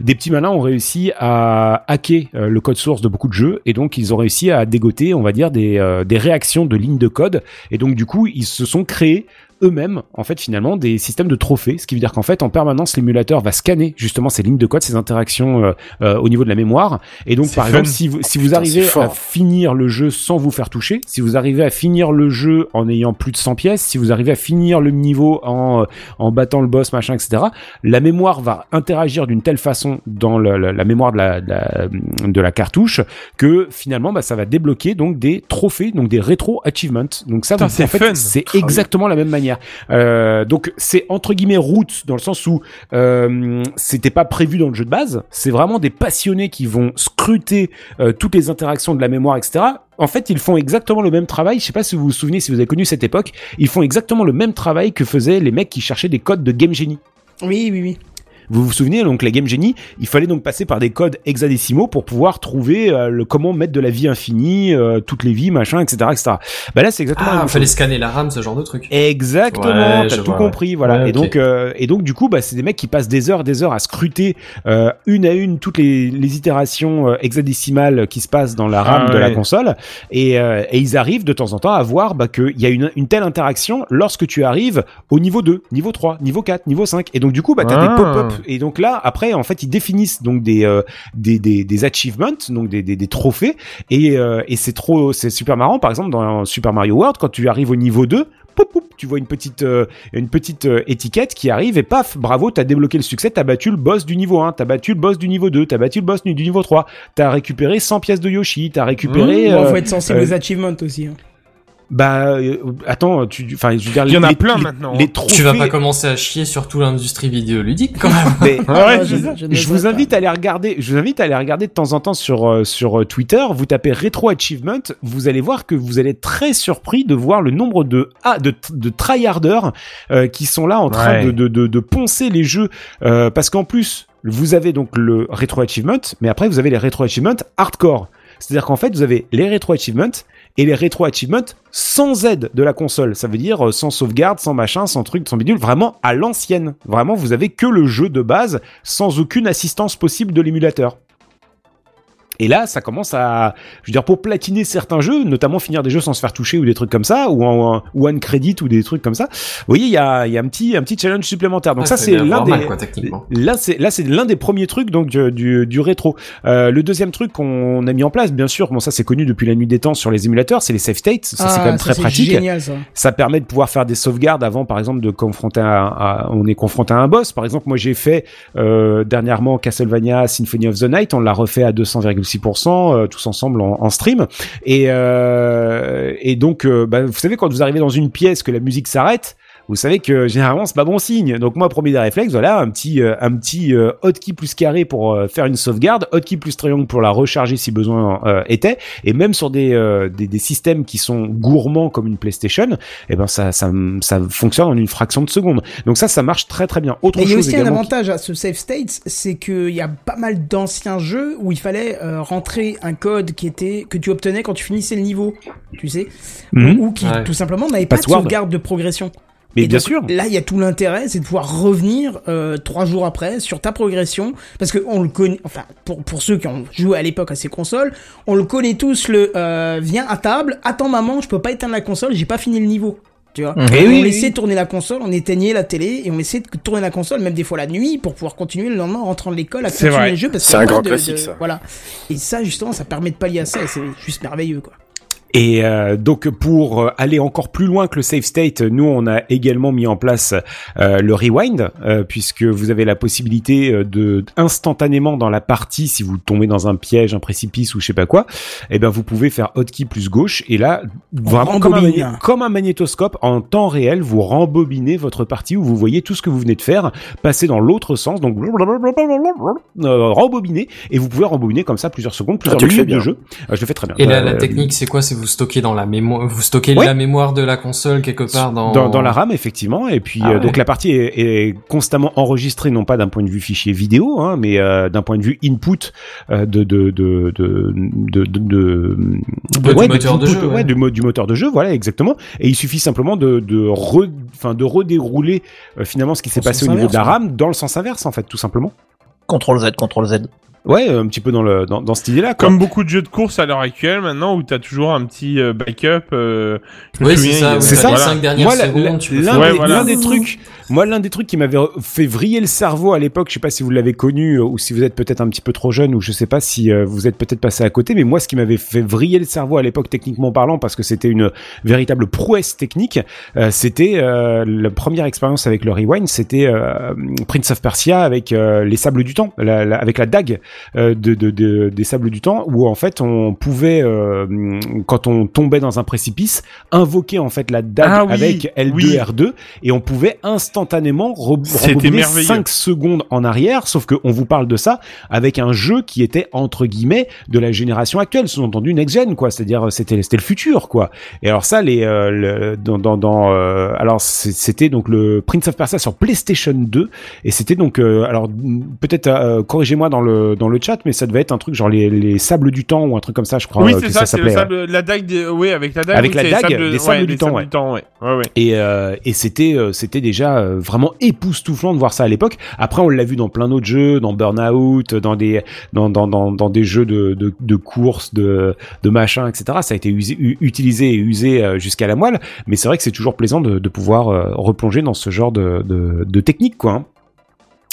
Des petits malins ont réussi à hacker euh, le code source de beaucoup de jeux et donc ils ont réussi à dégoter, on va dire, des, euh, des réactions de lignes de code. Et donc du coup ils se sont créés eux-mêmes en fait finalement des systèmes de trophées ce qui veut dire qu'en fait en permanence l'émulateur va scanner justement ces lignes de code ces interactions euh, euh, au niveau de la mémoire et donc par fun. exemple si vous si vous Putain, arrivez à finir le jeu sans vous faire toucher si vous arrivez à finir le jeu en ayant plus de 100 pièces si vous arrivez à finir le niveau en euh, en battant le boss machin etc la mémoire va interagir d'une telle façon dans le- la mémoire de la, de la, de la cartouche que finalement bah, ça va débloquer donc des trophées donc des rétro achievements donc ça vous- c'est en fait, fun. c'est Ah oui. exactement la même manière euh, donc c'est entre guillemets route dans le sens où euh, c'était pas prévu dans le jeu de base c'est vraiment des passionnés qui vont scruter euh, toutes les interactions de la mémoire etc en fait, ils font exactement le même travail. Je sais pas si vous vous souvenez, si vous avez connu cette époque. Ils font exactement le même travail que faisaient les mecs qui cherchaient des codes de Game Genie. Oui, oui, oui. Vous vous souvenez donc la Game Genie, il fallait donc passer par des codes hexadécimaux pour pouvoir trouver euh, le comment mettre de la vie infinie, euh, toutes les vies, machin, etc., etc. Bah là c'est exactement la Ah, même fallait chose. scanner la RAM, ce genre de truc. Exactement, Ouais, t'as tout vois, compris, voilà. Ouais, Et donc, euh, et donc du coup, bah, c'est des mecs qui passent des heures, des heures à scruter euh, une à une toutes les, les itérations euh, hexadécimales qui se passent dans la RAM Ah de la console, et, euh, et ils arrivent de temps en temps à voir bah, qu'il y a une, une telle interaction lorsque tu arrives au niveau 2, niveau 3, niveau 4, niveau 5. Et donc du coup, bah, t'as Ah. des pop-up. Et donc là, après, en fait, ils définissent donc des euh, des, des, des achievements, donc des, des, des trophées. Et, euh, et c'est trop, c'est super marrant. Par exemple, dans Super Mario World, quand tu arrives au niveau 2, poup, poup, tu vois une petite euh, une petite euh, étiquette qui arrive et paf, bravo, t'as débloqué le succès, t'as battu le boss du niveau 1, t'as battu le boss du niveau 2, t'as battu le boss du niveau 3, t'as récupéré 100 pièces de Yoshi, t'as récupéré Bon, euh, faut être sensible euh, aux achievements aussi. hein. Bah, euh, attends, tu, enfin, je veux dire, Il y en a les- plein les- maintenant, Les hein. trophées. Tu vas pas commencer à chier sur toute l'industrie vidéoludique quand même. Mais- Ouais, je, vous pas. invite à aller regarder. Je vous invite à aller regarder de temps en temps sur euh, sur euh, Twitter. Vous tapez Retro Achievement. Vous allez voir que vous allez être très surpris de voir le nombre de ah, de, de tryharders euh, qui sont là en train Ouais. de, de, de, de poncer les jeux euh, parce qu'en plus vous avez donc le Retro Achievement, mais après vous avez les Retro Achievement hardcore. C'est-à-dire qu'en fait vous avez les Retro Achievement et les Retro Achievement sans aide de la console. Ça veut dire euh, sans sauvegarde, sans machin, sans truc, sans bidule, vraiment à l'ancienne. Vraiment, vous avez que le jeu de base sans aucune assistance possible de l'émulateur. Et là, ça commence à, je veux dire, pour platiner certains jeux, notamment finir des jeux sans se faire toucher ou des trucs comme ça, ou en one credit ou des trucs comme ça. Vous voyez, il y a, un petit, un petit challenge supplémentaire. Donc ça, c'est l'un des, là c'est, là c'est l'un des premiers trucs donc euh, du, du, rétro. Euh, le deuxième truc qu'on a mis en place, bien sûr, bon ça c'est connu depuis la nuit des temps sur les émulateurs, c'est les save states. Ça ah, c'est quand même très pratique. Génial, ça. permet de pouvoir faire des sauvegardes avant, par exemple, de confronter à, on est confronté à un boss. Par exemple, moi j'ai fait euh, dernièrement Castlevania Symphony of the Night, on l'a refait à 200,5 6% euh, tous ensemble en, stream. Et, euh, et donc, euh, bah, vous savez, quand vous arrivez dans une pièce que la musique s'arrête, vous savez que généralement c'est pas bon signe. Donc moi premier des réflexes, voilà un petit euh, un petit euh, hotkey plus carré pour euh, faire une sauvegarde, hotkey plus triangle pour la recharger si besoin euh, était. Et même sur des, euh, des des systèmes qui sont gourmands comme une PlayStation, eh ben ça ça ça fonctionne en une fraction de seconde. Donc ça ça marche très très bien. Autre Mais il y a chose aussi un avantage à ce save states, c'est qu'il y a pas mal d'anciens jeux où il fallait euh, rentrer un code qui était que tu obtenais quand tu finissais le niveau, tu sais, Mhm. ou qui Ouais. tout simplement n'avait pas de sauvegarde de progression. Mais Et bien donc, sûr. Là, il y a tout l'intérêt, c'est de pouvoir revenir euh, trois jours après sur ta progression, parce que on le connaît. Enfin, pour pour ceux qui ont joué à l'époque à ces consoles, on le connaît tous. Le euh, viens à table, attends maman, je peux pas éteindre la console, j'ai pas fini le niveau. Tu vois? Et Eh oui, on oui, laissait oui. tourner la console, on éteignait la télé et on laissait de tourner la console, même des fois la nuit, pour pouvoir continuer le lendemain en rentrant de l'école à C'est continuer vrai. les jeux. parce C'est un pas grand de- classique, de- ça. Voilà. Et ça, justement, ça permet de pallier à ça et c'est juste merveilleux, quoi. Et euh, donc pour euh, aller encore plus loin que le save state, nous on a également mis en place euh, le rewind, euh, puisque vous avez la possibilité euh, de instantanément dans la partie, si vous tombez dans un piège, un précipice ou je sais pas quoi, eh ben vous pouvez faire hotkey plus gauche et là vraiment comme un, comme un magnétoscope en temps réel, vous rembobinez votre partie où vous voyez tout ce que vous venez de faire passer dans l'autre sens, donc euh, rembobiner et vous pouvez rembobiner comme ça plusieurs secondes, plusieurs fais minutes de jeu. Euh, je le fais très bien. Et là, la Euh, technique, c'est quoi? C'est vous stockez dans la mémoire, vous stockez Ouais. la mémoire de la console quelque part dans dans, dans la RAM effectivement et puis Ah euh, ouais. donc la partie est, est constamment enregistrée non pas d'un point de vue fichier vidéo hein, mais euh, d'un point de vue input euh, de de de de de, de, de- Ouais, du moteur de jeu, ouais, ouais. du, mo- du moteur de jeu voilà exactement et il suffit simplement de de re, de redérouler euh, finalement ce qui s'est passé au niveau de la RAM dans le sens inverse en fait tout simplement Contrôle Z, contrôle Z. ouais un petit peu dans le dans, dans cette idée là quoi. Comme beaucoup de jeux de course à l'heure actuelle maintenant où t'as toujours un petit euh, backup. Euh, Oui, c'est ça, C'est ça. les cinq dernières Moi, la- secondes, la- tu peux l'un faire- Ouais, des, voilà. l'un des trucs, moi, l'un des trucs qui m'avait fait vriller le cerveau à l'époque, je sais pas si vous l'avez connu euh, ou si vous êtes peut-être un petit peu trop jeune ou je sais pas si euh, vous êtes peut-être passé à côté, mais moi, ce qui m'avait fait vriller le cerveau à l'époque, techniquement parlant, parce que c'était une véritable prouesse technique, euh, c'était euh, la première expérience avec le rewind, c'était euh, Prince of Persia avec euh, les sables du temps, la- la- avec la dague euh, de, de, de- des sables du temps, où en fait on pouvait, euh, quand on tombait dans un précipice, invoquer en fait la dague Ah oui, avec L2 oui. R2 et on pouvait instantanément re- merveilleux. 5 secondes en arrière, sauf qu'on vous parle de ça avec un jeu qui était entre guillemets de la génération actuelle, sous-entendu next gen quoi, c'est-à-dire c'était c'était le futur quoi. Et alors ça les euh, le- dans dans, dans euh, alors c'était donc le Prince of Persia sur PlayStation 2 et c'était donc euh, alors peut-être euh, corrigez-moi dans le dans le chat mais ça devait être un truc genre les, les sables du temps ou un truc comme ça je crois Oui, euh, c'est ça, c'est le s'appelait. sable, la dague, de- oui, avec la dague. Avec oui, la dague, sables- les sables ouais, du les temps, sables ouais. du temps, ouais. Ouais, ouais. Et, euh, et c'était euh, c'était déjà euh, vraiment époustouflant de voir ça à l'époque. Après, on l'a vu dans plein d'autres jeux, dans Burnout, dans des dans dans dans, dans des jeux de de, de course, de de machin, etc. Ça a été usé, utilisé et usé euh, jusqu'à la moelle. Mais c'est vrai que c'est toujours plaisant de, de pouvoir euh, replonger dans ce genre de de, de technique, quoi. hein.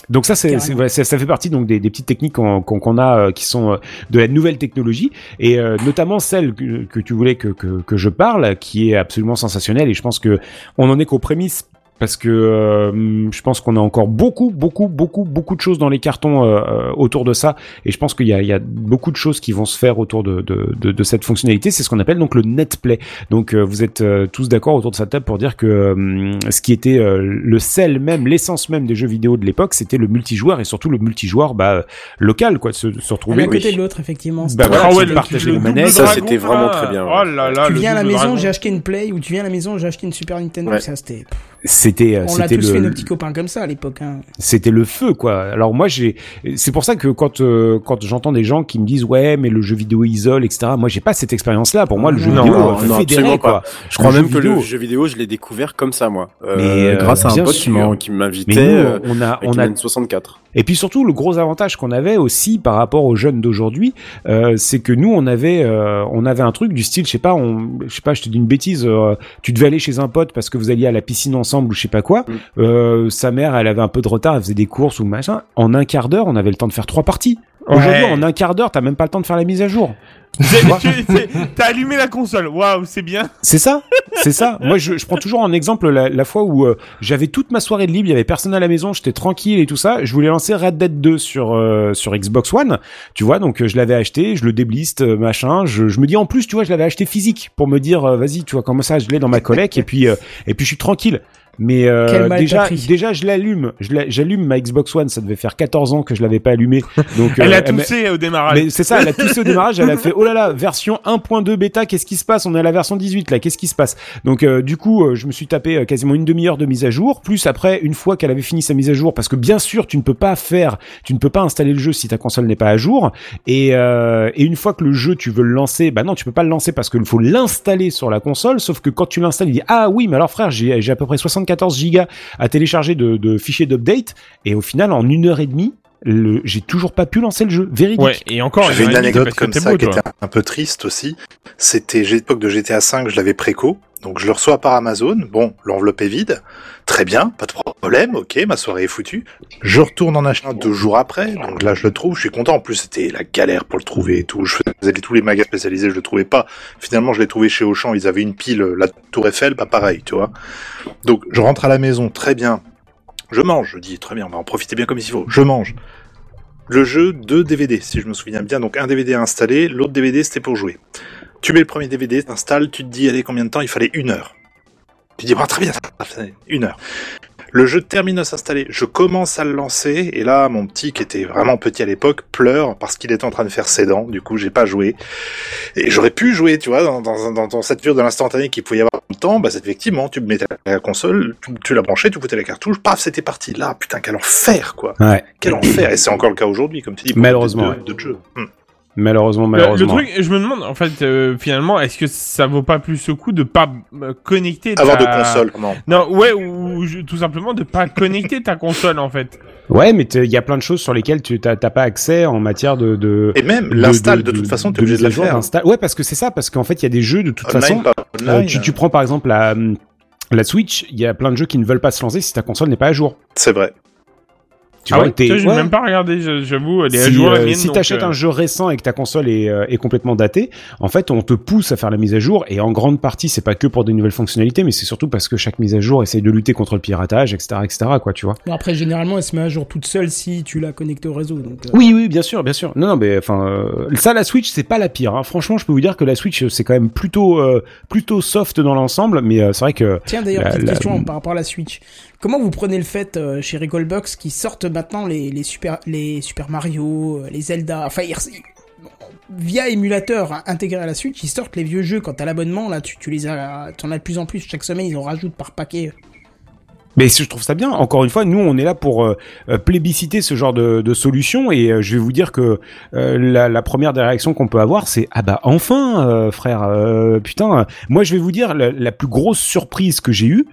Donc ça, c'est, ouais, ça, ça fait partie donc des, des petites techniques qu'on, qu'on, qu'on a euh, qui sont euh, de la nouvelle technologie. Et euh, notamment celle que, que tu voulais que, que, que je parle, qui est absolument sensationnelle. Et je pense que on en est qu'aux prémices parce que euh, je pense qu'on a encore beaucoup, beaucoup, beaucoup, beaucoup de choses dans les cartons euh, euh, autour de ça, et je pense qu'il y a, il y a beaucoup de choses qui vont se faire autour de, de, de, de cette fonctionnalité. C'est ce qu'on appelle donc le netplay. Donc euh, vous êtes euh, tous d'accord autour de cette table pour dire que euh, ce qui était euh, le sel même, l'essence même des jeux vidéo de l'époque, c'était le multijoueur et surtout le multijoueur bah, local, quoi, de se, se retrouver. L'un côté de l'autre, effectivement. Bah voilà, Ah ouais, le les manettes. Ça, c'était vraiment très bien, ouais. Oh là là, tu viens à la maison, j'ai acheté une Play, ou tu viens à la maison, j'ai acheté une Super Nintendo. Ouais. Ça, c'était. C'était, euh, On l'a c'était tous fait nos le, petits copains comme ça à l'époque. Hein. c'était le feu quoi. Alors moi j'ai c'est pour ça que quand euh, quand j'entends des gens qui me disent ouais mais le jeu vidéo isole etc. Moi j'ai pas cette expérience là. Pour moi le jeu Non, vidéo non, euh, non, quoi. pas. Je crois Le même que vidéo. le jeu vidéo, je l'ai découvert comme ça, moi. Euh, Mais, euh, grâce à un pote qui sûr. qui Mais m'invitait. nous on a on a une N64. et puis surtout le gros avantage qu'on avait aussi par rapport aux jeunes d'aujourd'hui, euh, c'est que nous on avait euh, on avait un truc du style je sais pas on je sais pas je te dis une bêtise euh, tu devais aller chez un pote parce que vous alliez à la piscine ensemble ou je sais pas quoi. Mm. Euh, sa mère elle avait un peu de retard elle faisait des courses ou machin. En un quart d'heure on avait le temps de faire trois parties. Aujourd'hui en un quart d'heure t'as même pas le temps de faire la mise à jour. T'as allumé la console. Waouh, c'est bien. C'est ça, c'est ça. Moi, je, je prends toujours en exemple la, la fois où euh, j'avais toute ma soirée de libre, il y avait personne à la maison, j'étais tranquille et tout ça. Je voulais lancer Red Dead 2 sur euh, sur Xbox One, tu vois. Donc euh, je l'avais acheté, je le débliste, euh, machin. Je, je me dis en plus, tu vois, je l'avais acheté physique pour me dire, euh, vas-y, tu vois, comme ça, je l'ai dans ma collecte et puis euh, et puis je suis tranquille. Mais euh, déjà, déjà, je l'allume, j'allume ma Xbox One. Ça devait faire 14 ans que je l'avais pas allumé. Donc Elle euh, a elle toussé au démarrage. mais c'est ça, elle a toussé au démarrage, elle a fait oh là là, version 1.2 bêta, qu'est-ce qui se passe? On est à la version 18 là, qu'est-ce qui se passe? Donc euh, du coup, euh, je me suis tapé euh, quasiment une demi-heure de mise à jour, plus après une fois qu'elle avait fini sa mise à jour parce que bien sûr, tu ne peux pas faire, tu ne peux pas installer le jeu si ta console n'est pas à jour et euh, et une fois que le jeu tu veux le lancer, bah non, tu peux pas le lancer parce qu'il faut l'installer sur la console, sauf que quand tu l'installes, il dit ah oui, mais alors frère, j'ai j'ai à peu près 74 gigas à télécharger de, de fichiers d'update et au final en une heure et demie, le- j'ai toujours pas pu lancer le jeu, véridique. Ouais, et encore, J'avais il y une anecdote comme ça beau, qui toi. était un peu triste aussi. C'était l'époque de GTA V, je l'avais préco, donc je le reçois par Amazon. Bon, l'enveloppe est vide, très bien, pas de problème, ok, ma soirée est foutue. Je retourne en acheter deux jours après, donc là je le trouve, je suis content. En plus c'était la galère pour le trouver et tout. Je faisais tous les magasins spécialisés, je le trouvais pas. Finalement je l'ai trouvé chez Auchan, ils avaient une pile, la Tour Eiffel, pas pareil, tu vois. Donc je rentre à la maison, très bien. Je mange, je dis très bien, on va en profiter bien comme il faut. Je mange. Le jeu, deux DVD, si je me souviens bien. Donc un DVD à installer, l'autre DVD c'était pour jouer. Tu mets le premier DVD, t'installes, tu te dis, allez, combien de temps? Il fallait une heure. Tu dis, bah, très bien, une heure. Le jeu termine de s'installer, je commence à le lancer, et là, mon petit, qui était vraiment petit à l'époque, pleure parce qu'il était en train de faire ses dents, du coup, j'ai pas joué. Et j'aurais pu jouer, tu vois, dans, dans, dans, dans cette de l'instantané qu'il pouvait y avoir le temps, bah, c'est effectivement, tu mettais la console, tu, tu la branchais, tu foutais la cartouche, paf, c'était parti. Là, putain, quel enfer, quoi. Ouais. Quel enfer. Et c'est encore le cas aujourd'hui, comme tu dis. Malheureusement, d'autres- D'autres jeux. Hmm. Malheureusement, Le, le malheureusement. truc, je me demande, en fait, euh, finalement, est-ce que ça vaut pas plus le coup de pas euh, connecter Avoir de ta- console, non. Non, ouais, ou, tout simplement de pas connecter ta console, en fait. Ouais, mais il y a plein de choses sur lesquelles tu t'as pas accès en matière de. de Et même de- l'install, de, toute façon, t'es obligé de la faire. Ouais, parce que c'est ça, parce qu'en fait, il y a des jeux de toute Online, façon. euh, tu, tu prends par exemple la, la Switch, il y a plein de jeux qui ne veulent pas se lancer si ta console n'est pas à jour. C'est vrai. Tu ah vois, vois, j'ai ouais. même pas regardé, j'avoue, elle est à Si, jour la euh, mienne. si t'achètes euh, un jeu récent et que ta console est, euh, est complètement datée, en fait, on te pousse à faire la mise à jour. Et en grande partie, c'est pas que pour des nouvelles fonctionnalités, mais c'est surtout parce que chaque mise à jour essaye de lutter contre le piratage, etc., etc., quoi, tu vois. Bon, après, généralement, elle se met à jour toute seule si tu l'as connectée au réseau. Donc, euh, Oui, oui, bien sûr, bien sûr. Non, non, mais enfin, euh, ça, la Switch, c'est pas la pire. Hein. Franchement, je peux vous dire que la Switch, c'est quand même plutôt, euh, plutôt soft dans l'ensemble, mais euh, c'est vrai que. Tiens d'ailleurs, La- petite la- question par rapport à la Switch. Comment vous prenez le fait euh, chez Recallbox qui sortent maintenant les, les super les Super Mario, euh, les Zelda, enfin via émulateur hein, intégré à la Switch, ils sortent les vieux jeux quand t'as l'abonnement là, tu, tu les as, t'en as de plus en plus chaque semaine, ils en rajoutent par paquet. Mais je trouve ça bien. Encore une fois, nous, on est là pour euh, plébisciter ce genre de, de solution. Et je vais vous dire que la, première des réactions qu'on peut avoir, c'est ah bah enfin, frère, putain. Moi, je vais vous dire la, la plus grosse surprise que j'ai eue,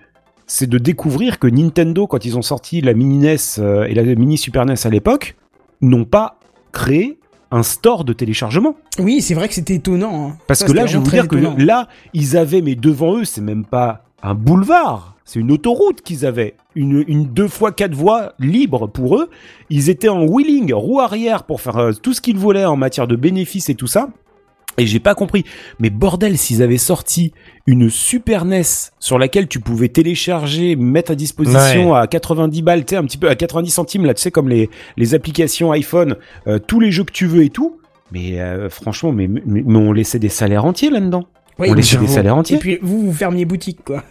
c'est de découvrir que Nintendo, quand ils ont sorti la mini NES euh, et la mini Super NES à l'époque, n'ont pas créé un store de téléchargement. Oui, c'est vrai que c'était étonnant. hein. Parce Ça, que là, je vraiment dire que là, ils avaient, mais devant eux, c'est même pas un boulevard, c'est une autoroute qu'ils avaient. Une, une deux fois quatre voies libres pour eux. Ils étaient en wheeling, roue arrière, pour faire euh, tout ce qu'ils voulaient en matière de bénéfices et tout ça. Et j'ai pas compris. Mais bordel, s'ils avaient sorti une Super NES sur laquelle tu pouvais télécharger, mettre à disposition à 90 balles, tu sais, un petit peu à 90 centimes, là, tu sais, comme les, les applications iPhone, euh, tous les jeux que tu veux et tout. Mais euh, franchement, mais, mais, mais on laissait des salaires entiers là-dedans. Oui, on laissait des salaires Et entiers. puis vous, vous fermiez boutique, quoi.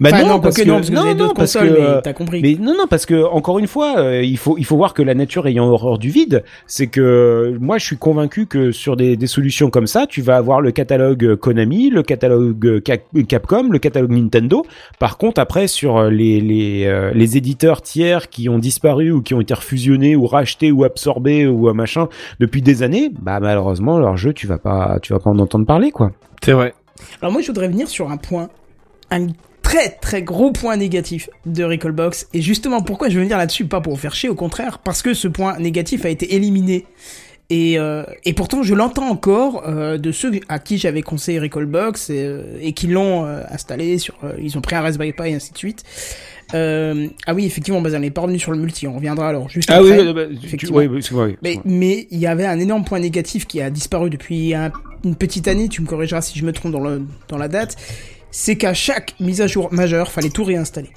Bah Enfin, non, non, parce que non, parce que vous avez d'autres parce consoles, que, mais t'as compris. Mais non, non, parce que encore une fois, euh, il faut il faut voir que la nature ayant horreur du vide, c'est que euh, moi je suis convaincu que sur des, des solutions comme ça, tu vas avoir le catalogue Konami, le catalogue euh, Cap- Capcom, le catalogue Nintendo. Par contre, après sur les les euh, les éditeurs tiers qui ont disparu ou qui ont été refusionnés ou rachetés ou absorbés ou euh, machin depuis des années, bah malheureusement leur jeu tu vas pas tu vas pas en entendre parler quoi. C'est vrai. Alors moi, je voudrais venir sur un point, un très très gros point négatif de Recallbox. Et justement, pourquoi je veux venir là-dessus? Pas pour vous faire chier, au contraire, parce que ce point négatif a été éliminé. Et, euh, et pourtant, je l'entends encore euh, de ceux à qui j'avais conseillé Recallbox et, euh, et qui l'ont installé sur, ils ont pris un Raspberry Pi et ainsi de suite. Ah oui, effectivement, on n'est pas revenu sur le multi. On reviendra alors juste Ah oui, après. oui, bah, effectivement. vrai. Mais mais il y avait un énorme point négatif qui a disparu depuis un- une petite année. Tu me corrigeras si je me trompe dans, le, dans la date. C'est qu'à chaque mise à jour majeure, fallait tout réinstaller.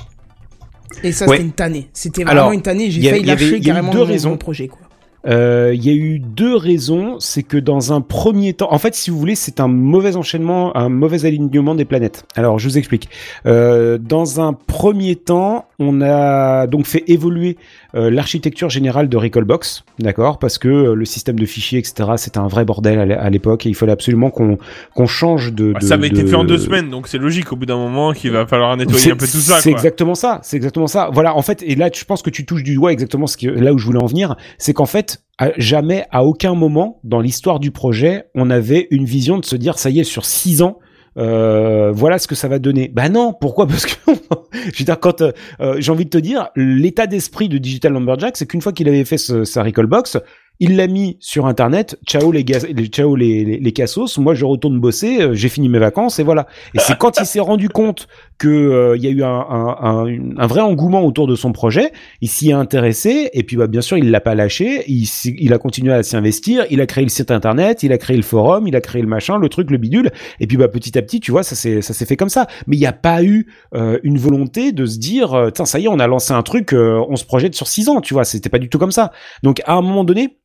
Et ça, Ouais. c'était une tannée. C'était vraiment Alors, une tannée. J'ai failli avait- lâcher carrément deux raisons. mon projet. Quoi. Euh, Il y a eu deux raisons. C'est que dans un premier temps, en fait, si vous voulez, c'est un mauvais enchaînement, un mauvais alignement des planètes. Alors, je vous explique. Euh, dans un premier temps, on a donc fait évoluer euh, l'architecture générale de Recallbox, d'accord, parce que euh, le système de fichiers, etc., c'était un vrai bordel à l'é- à l'époque et il fallait absolument qu'on change de, Bah, de- ça avait été de- fait en deux semaines, donc c'est logique au bout d'un moment qu'il va falloir nettoyer un peu tout ça. C'est exactement ça. C'est exactement ça. Voilà. En fait, et là, je pense que tu touches du doigt exactement ce que, là où je voulais en venir. C'est qu'en fait, à- jamais, à aucun moment dans l'histoire du projet, on avait une vision de se dire, ça y est, sur six ans, euh, voilà ce que ça va donner. Bah non, pourquoi? Parce que je veux dire, quand euh, euh, j'ai envie de te dire, l'état d'esprit de Digital Lumberjack, c'est qu'une fois qu'il avait fait sa recall box, il l'a mis sur internet. Ciao les les, ciao les, les, les cassos. Moi, je retourne bosser. euh, J'ai fini mes vacances et voilà. Et c'est quand il s'est rendu compte que euh, il y a eu un, un, un, un vrai engouement autour de son projet, il s'y est intéressé et puis bah bien sûr il l'a pas lâché. Il, il a continué à s'y investir. Il a créé le site internet, il a créé le forum, il a créé le machin, le truc, le bidule. Et puis bah petit à petit, tu vois, ça s'est ça s'est fait comme ça. Mais il n'y a pas eu euh, une volonté de se dire, euh, tiens ça y est, on a lancé un truc, euh, on se projette sur six ans. Tu vois, c'était pas du tout comme ça. Donc à un moment donné.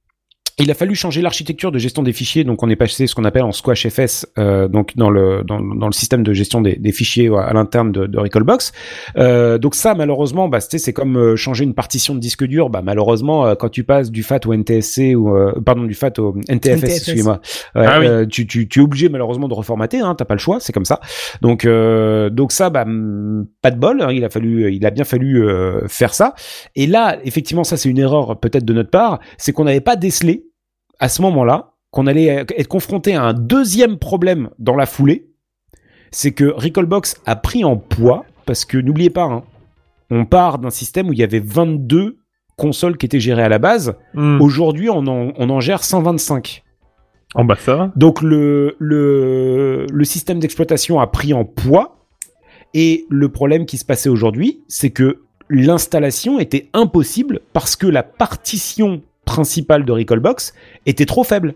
Il a fallu changer l'architecture de gestion des fichiers, donc on est passé ce qu'on appelle en Squash FS, euh, donc dans le dans, dans le système de gestion des, des fichiers à l'interne de, de Recallbox. Euh, donc ça, malheureusement, bah, c'est comme euh, changer une partition de disque dur. Bah malheureusement, euh, quand tu passes du FAT au NTSC ou euh, pardon du FAT au NTFS, NTFS. excusez-moi, ouais, Ah oui. euh, tu, tu, tu es obligé malheureusement de reformater. Hein, T'as pas le choix, c'est comme ça. Donc euh, donc ça, bah hum, pas de bol. hein, il a fallu, il a bien fallu euh, faire ça. Et là, effectivement, ça c'est une erreur peut-être de notre part, c'est qu'on n'avait pas décelé à ce moment-là qu'on allait être confronté à un deuxième problème dans la foulée, c'est que Recallbox a pris en poids, parce que n'oubliez pas, hein, on part d'un système où il y avait 22 consoles qui étaient gérées à la base. Hmm. Aujourd'hui, on en, on en gère 125. Oh bah ça va. Donc le, le, le système d'exploitation a pris en poids. Et le problème qui se passait aujourd'hui, c'est que l'installation était impossible parce que la partition principale de Recallbox était trop faible.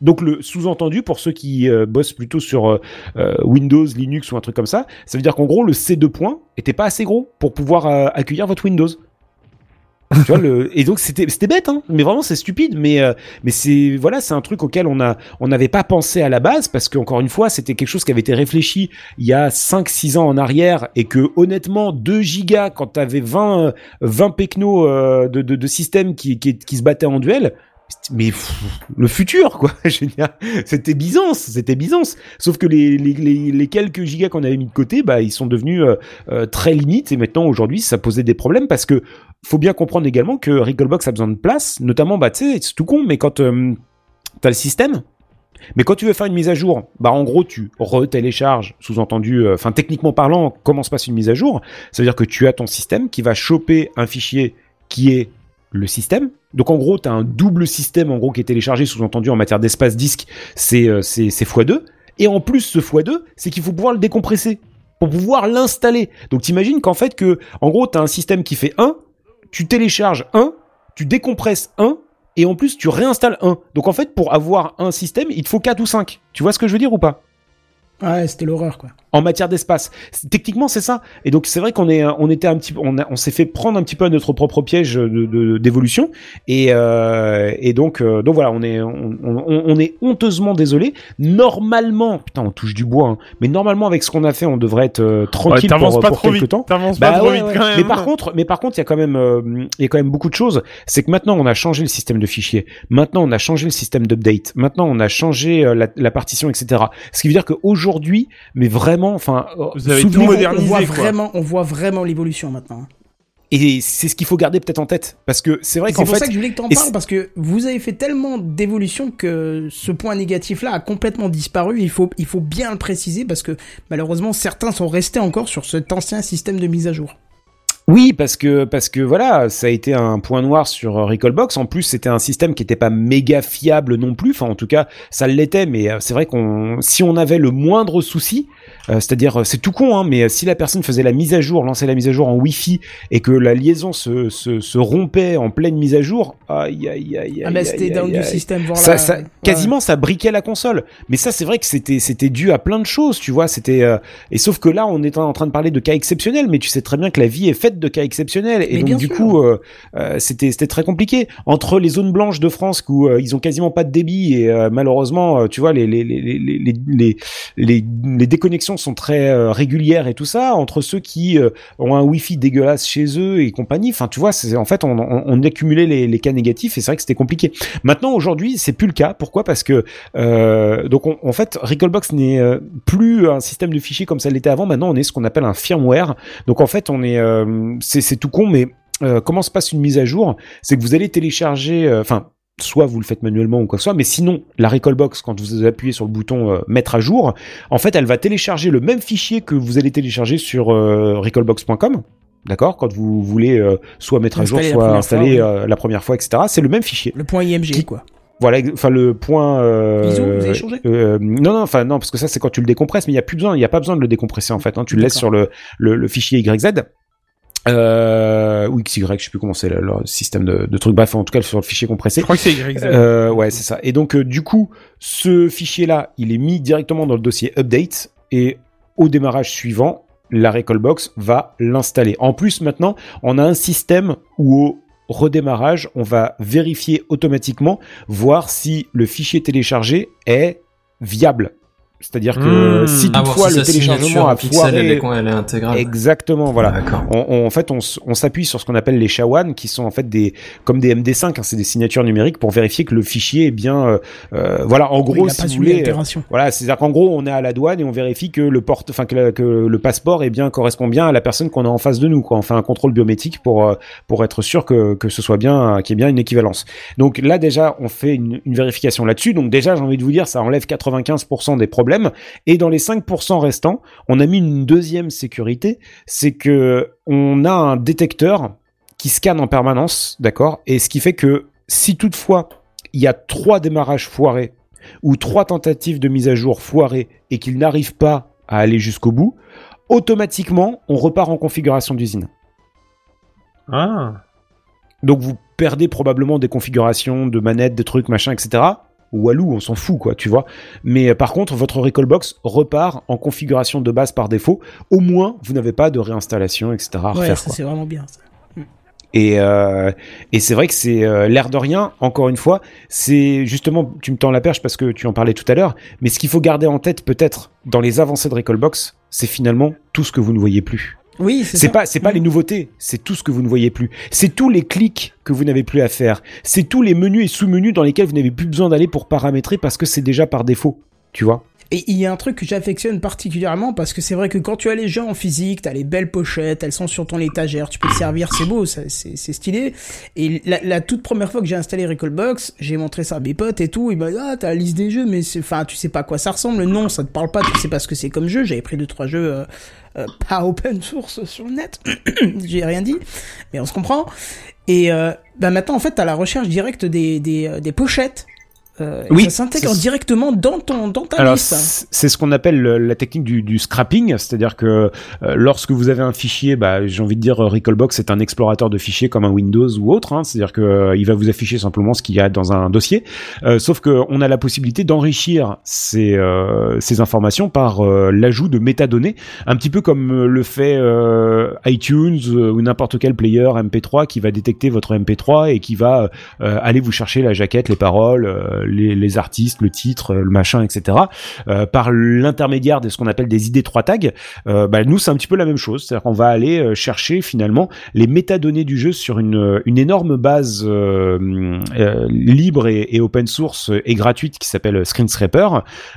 Donc le sous-entendu pour ceux qui euh, bossent plutôt sur euh, euh, Windows, Linux ou un truc comme ça, ça veut dire qu'en gros le C2 points était pas assez gros pour pouvoir accueillir votre Windows. Et donc c'était c'était bête hein, mais vraiment c'est stupide. Mais euh, mais c'est voilà c'est un truc auquel on a on n'avait pas pensé à la base parce que encore une fois c'était quelque chose qui avait été réfléchi il y a 5 6 ans en arrière et que honnêtement 2 gigas quand tu avais 20 euh, 20 pecnos euh, de, de de qui, qui qui se battaient en duel mais le futur quoi c'était Byzance c'était Byzance. Sauf que les, quelques gigas qu'on avait mis de côté bah ils sont devenus euh, euh, très limites. Et maintenant aujourd'hui ça posait des problèmes parce que faut bien comprendre également que Recallbox a besoin de place. Notamment bah tu sais c'est tout con mais quand euh, t'as le système mais quand tu veux faire une mise à jour, bah en gros tu retélécharges, sous-entendu, euh, enfin techniquement parlant, comment se passe une mise à jour. Ça veut dire que tu as ton système qui va choper un fichier qui est le système. Donc en gros, tu as un double système en gros qui est téléchargé, sous-entendu en matière d'espace disque, c'est euh, c'est c'est x2. Et en plus, ce x2, c'est qu'il faut pouvoir le décompresser pour pouvoir l'installer. Donc t'imagines qu'en fait que, en gros, tu as un système qui fait 1, tu télécharges 1, tu décompresses 1, et en plus tu réinstalles un. Donc en fait, pour avoir un système, il te faut 4 ou 5. Tu vois ce que je veux dire ou pas? Ouais, c'était l'horreur, quoi. En matière d'espace. Techniquement, c'est ça. Et donc, c'est vrai qu'on est, on était un petit, on, a- on s'est fait prendre un petit peu à notre propre piège de, de- d'évolution. Et, euh, et donc, euh, donc voilà, on est, on, on- on est honteusement désolé. Normalement, putain, on touche du bois, hein, mais normalement, avec ce qu'on a fait, on devrait être euh, Ouais, tranquille T'avances pour, pas pour trop quelques vite. temps. T'avances Bah pas trop ouais, vite ouais. quand même. Mais par contre, mais par contre, il y a quand même, euh, il y a quand même beaucoup de choses. C'est que maintenant, on a changé le système de fichiers. Maintenant, on a changé le système d'update. Maintenant, on a changé euh, la, la partition, etc. Ce qui veut dire qu'aujourd'hui, mais vraiment, enfin, euh, Vous avez souvenez-vous- tout on modernisé, voit quoi. vraiment, on voit vraiment l'évolution maintenant. et c'est ce qu'il faut garder peut-être en tête, parce que c'est vrai C'est qu'en pour fait, ça que je voulais que t'en parles c'est- parce que vous avez fait tellement d'évolution que ce point négatif-là a complètement disparu. Il faut, il faut bien le préciser parce que malheureusement certains sont restés encore sur cet ancien système de mise à jour. Oui, parce que parce que voilà, ça a été un point noir sur euh, Recallbox. En plus, c'était un système qui était pas méga fiable non plus. Enfin, en tout cas, ça l'était. Mais euh, c'est vrai qu'on, si on avait le moindre souci, euh, c'est-à-dire, euh, c'est tout con, hein, mais euh, si la personne faisait la mise à jour, lançait la mise à jour en Wi-Fi et que la liaison se se, se rompait en pleine mise à jour, aïe aïe aïe Ah aïe, bah aïe, c'était down du système. Voilà. ça, ça, Ouais, quasiment ça briquait la console. Mais ça, c'est vrai que c'était c'était dû à plein de choses, tu vois. C'était euh, et sauf que là, on est en train de parler de cas exceptionnels, mais tu sais très bien que la vie est faite de cas exceptionnels. Et Mais donc du sûr. coup, euh, c'était c'était très compliqué entre les zones blanches de France où euh, ils ont quasiment pas de débit et euh, malheureusement, tu vois, les les les les les les, les, les sont très euh, régulières et tout ça. Entre ceux qui euh, ont un wifi dégueulasse chez eux et compagnie. Enfin, tu vois, en fait on, on, on accumulait les, les cas négatifs et c'est vrai que c'était compliqué. Maintenant, aujourd'hui, c'est plus le cas. Pourquoi? Parce que euh, donc on- en fait, Recallbox n'est plus un système de fichiers comme ça l'était avant. Maintenant, on est ce qu'on appelle un firmware. Donc en fait, on est, c'est tout con, mais euh, comment se passe une mise à jour? C'est que vous allez télécharger, enfin. Soit vous le faites manuellement ou quoi que ce soit, mais sinon la Recallbox, quand vous appuyez sur le bouton euh, mettre à jour, en fait, elle va télécharger le même fichier que vous allez télécharger sur euh, recallbox.com. D'accord Quand vous voulez euh, soit mettre à jour, soit installer fois, euh, la première fois, etc. C'est le même fichier. Le point IMG Qui- quoi. Voilà, enfin le point. Euh, ISO, vous avez changé euh, Non, non, enfin non, parce que ça c'est quand tu le décompresses, mais il y a plus besoin, il y a pas besoin de le décompresser en fait. Hein, tu le laisses sur le, le, le fichier YZ. Euh, ou XY, je sais plus comment c'est le, le système de, de truc. Bref, en tout cas sur le fichier compressé. Je crois que c'est YZ. Euh, ouais, c'est ça. Et donc, euh, du coup, ce fichier-là, il est mis directement dans le dossier update et au démarrage suivant, la Recallbox va l'installer. En plus, maintenant, on a un système où au redémarrage, on va vérifier automatiquement, voir si le fichier téléchargé est viable. C'est-à-dire que Mmh. si toutefois si le téléchargement en a pixel, elle est, foiré, elle est intégrale. Exactement, voilà. On, on- en fait, on, s'appuie sur ce qu'on appelle les SHA-1, qui sont en fait des comme des MD5, hein, c'est des signatures numériques pour vérifier que le fichier est bien. euh, euh, voilà, en gros, si vous voulez. euh. Voilà, c'est-à-dire qu'en gros, on est à la douane et on vérifie que le porte, enfin que, la- que le passeport est bien correspond bien à la personne qu'on a en face de nous. Quoi. On fait un contrôle biométrique pour pour être sûr que que ce soit bien, qu'il y ait bien une équivalence. Donc là déjà, on fait une, une vérification là-dessus. Donc déjà, j'ai envie de vous dire, ça enlève 95% des problèmes. Et dans les 5% restants, on a mis une deuxième sécurité, c'est que on a un détecteur qui scanne en permanence, d'accord? Et ce qui fait que si toutefois il y a trois démarrages foirés ou trois tentatives de mise à jour foirées et qu'il n'arrive pas à aller jusqu'au bout, automatiquement on repart en configuration d'usine. Ah. Donc vous perdez probablement des configurations de manettes, des trucs, machin, etc. Walou, on s'en fout, quoi, tu vois. Mais euh, par contre, votre Recallbox repart en configuration de base par défaut. Au moins, vous n'avez pas de réinstallation, etc. à Ouais, refaire. ça c'est vraiment bien. Ça. Et, euh, et c'est vrai que c'est euh, l'air de rien, encore une fois, c'est justement, tu me tends la perche parce que tu en parlais tout à l'heure, mais ce qu'il faut garder en tête peut-être dans les avancées de Recallbox, c'est finalement tout ce que vous ne voyez plus. Oui, c'est pas, c'est pas Mm. les nouveautés, c'est tout ce que vous ne voyez plus. C'est tous les clics que vous n'avez plus à faire. C'est tous les menus et sous-menus dans lesquels vous n'avez plus besoin d'aller pour paramétrer parce que c'est déjà par défaut. Tu vois Et il y a un truc que j'affectionne particulièrement parce que c'est vrai que quand tu as les jeux en physique, t'as les belles pochettes, elles sont sur ton étagère, tu peux te servir, c'est beau, c'est stylé. Et la, toute première fois que j'ai installé Recallbox, j'ai montré ça à mes potes et tout, m'ont dit ah t'as la liste des jeux, mais enfin tu sais pas à quoi ça ressemble, non ça te parle pas, tu sais pas ce que c'est comme jeu. J'avais pris deux trois jeux euh, euh, pas open source sur le net, j'ai rien dit, mais on se comprend. Et euh, bah maintenant en fait t'as la recherche directe des des, euh, des pochettes Euh, Oui, ça s'intègre directement dans ton dans ta Alors liste. c'est ce qu'on appelle le- la technique du, du scrapping, c'est-à-dire que euh, lorsque vous avez un fichier, bah, j'ai envie de dire euh, Recalbox c'est un explorateur de fichiers comme un Windows ou autre, hein, c'est-à-dire que euh, il va vous afficher simplement ce qu'il y a dans un dossier, sauf que on a la possibilité d'enrichir ces, ces informations par l'ajout de métadonnées, un petit peu comme le fait iTunes ou n'importe quel player MP3 qui va détecter votre MP3 et qui va aller vous chercher la jaquette, les paroles, les, les artistes, le titre, le machin, etc. euh, par l'intermédiaire de ce qu'on appelle des ID3 tags. Euh, bah, nous, c'est un petit peu la même chose, c'est-à-dire qu'on va aller euh, chercher finalement les métadonnées du jeu sur une, une énorme base libre et, et open source et gratuite qui s'appelle Screenscraper,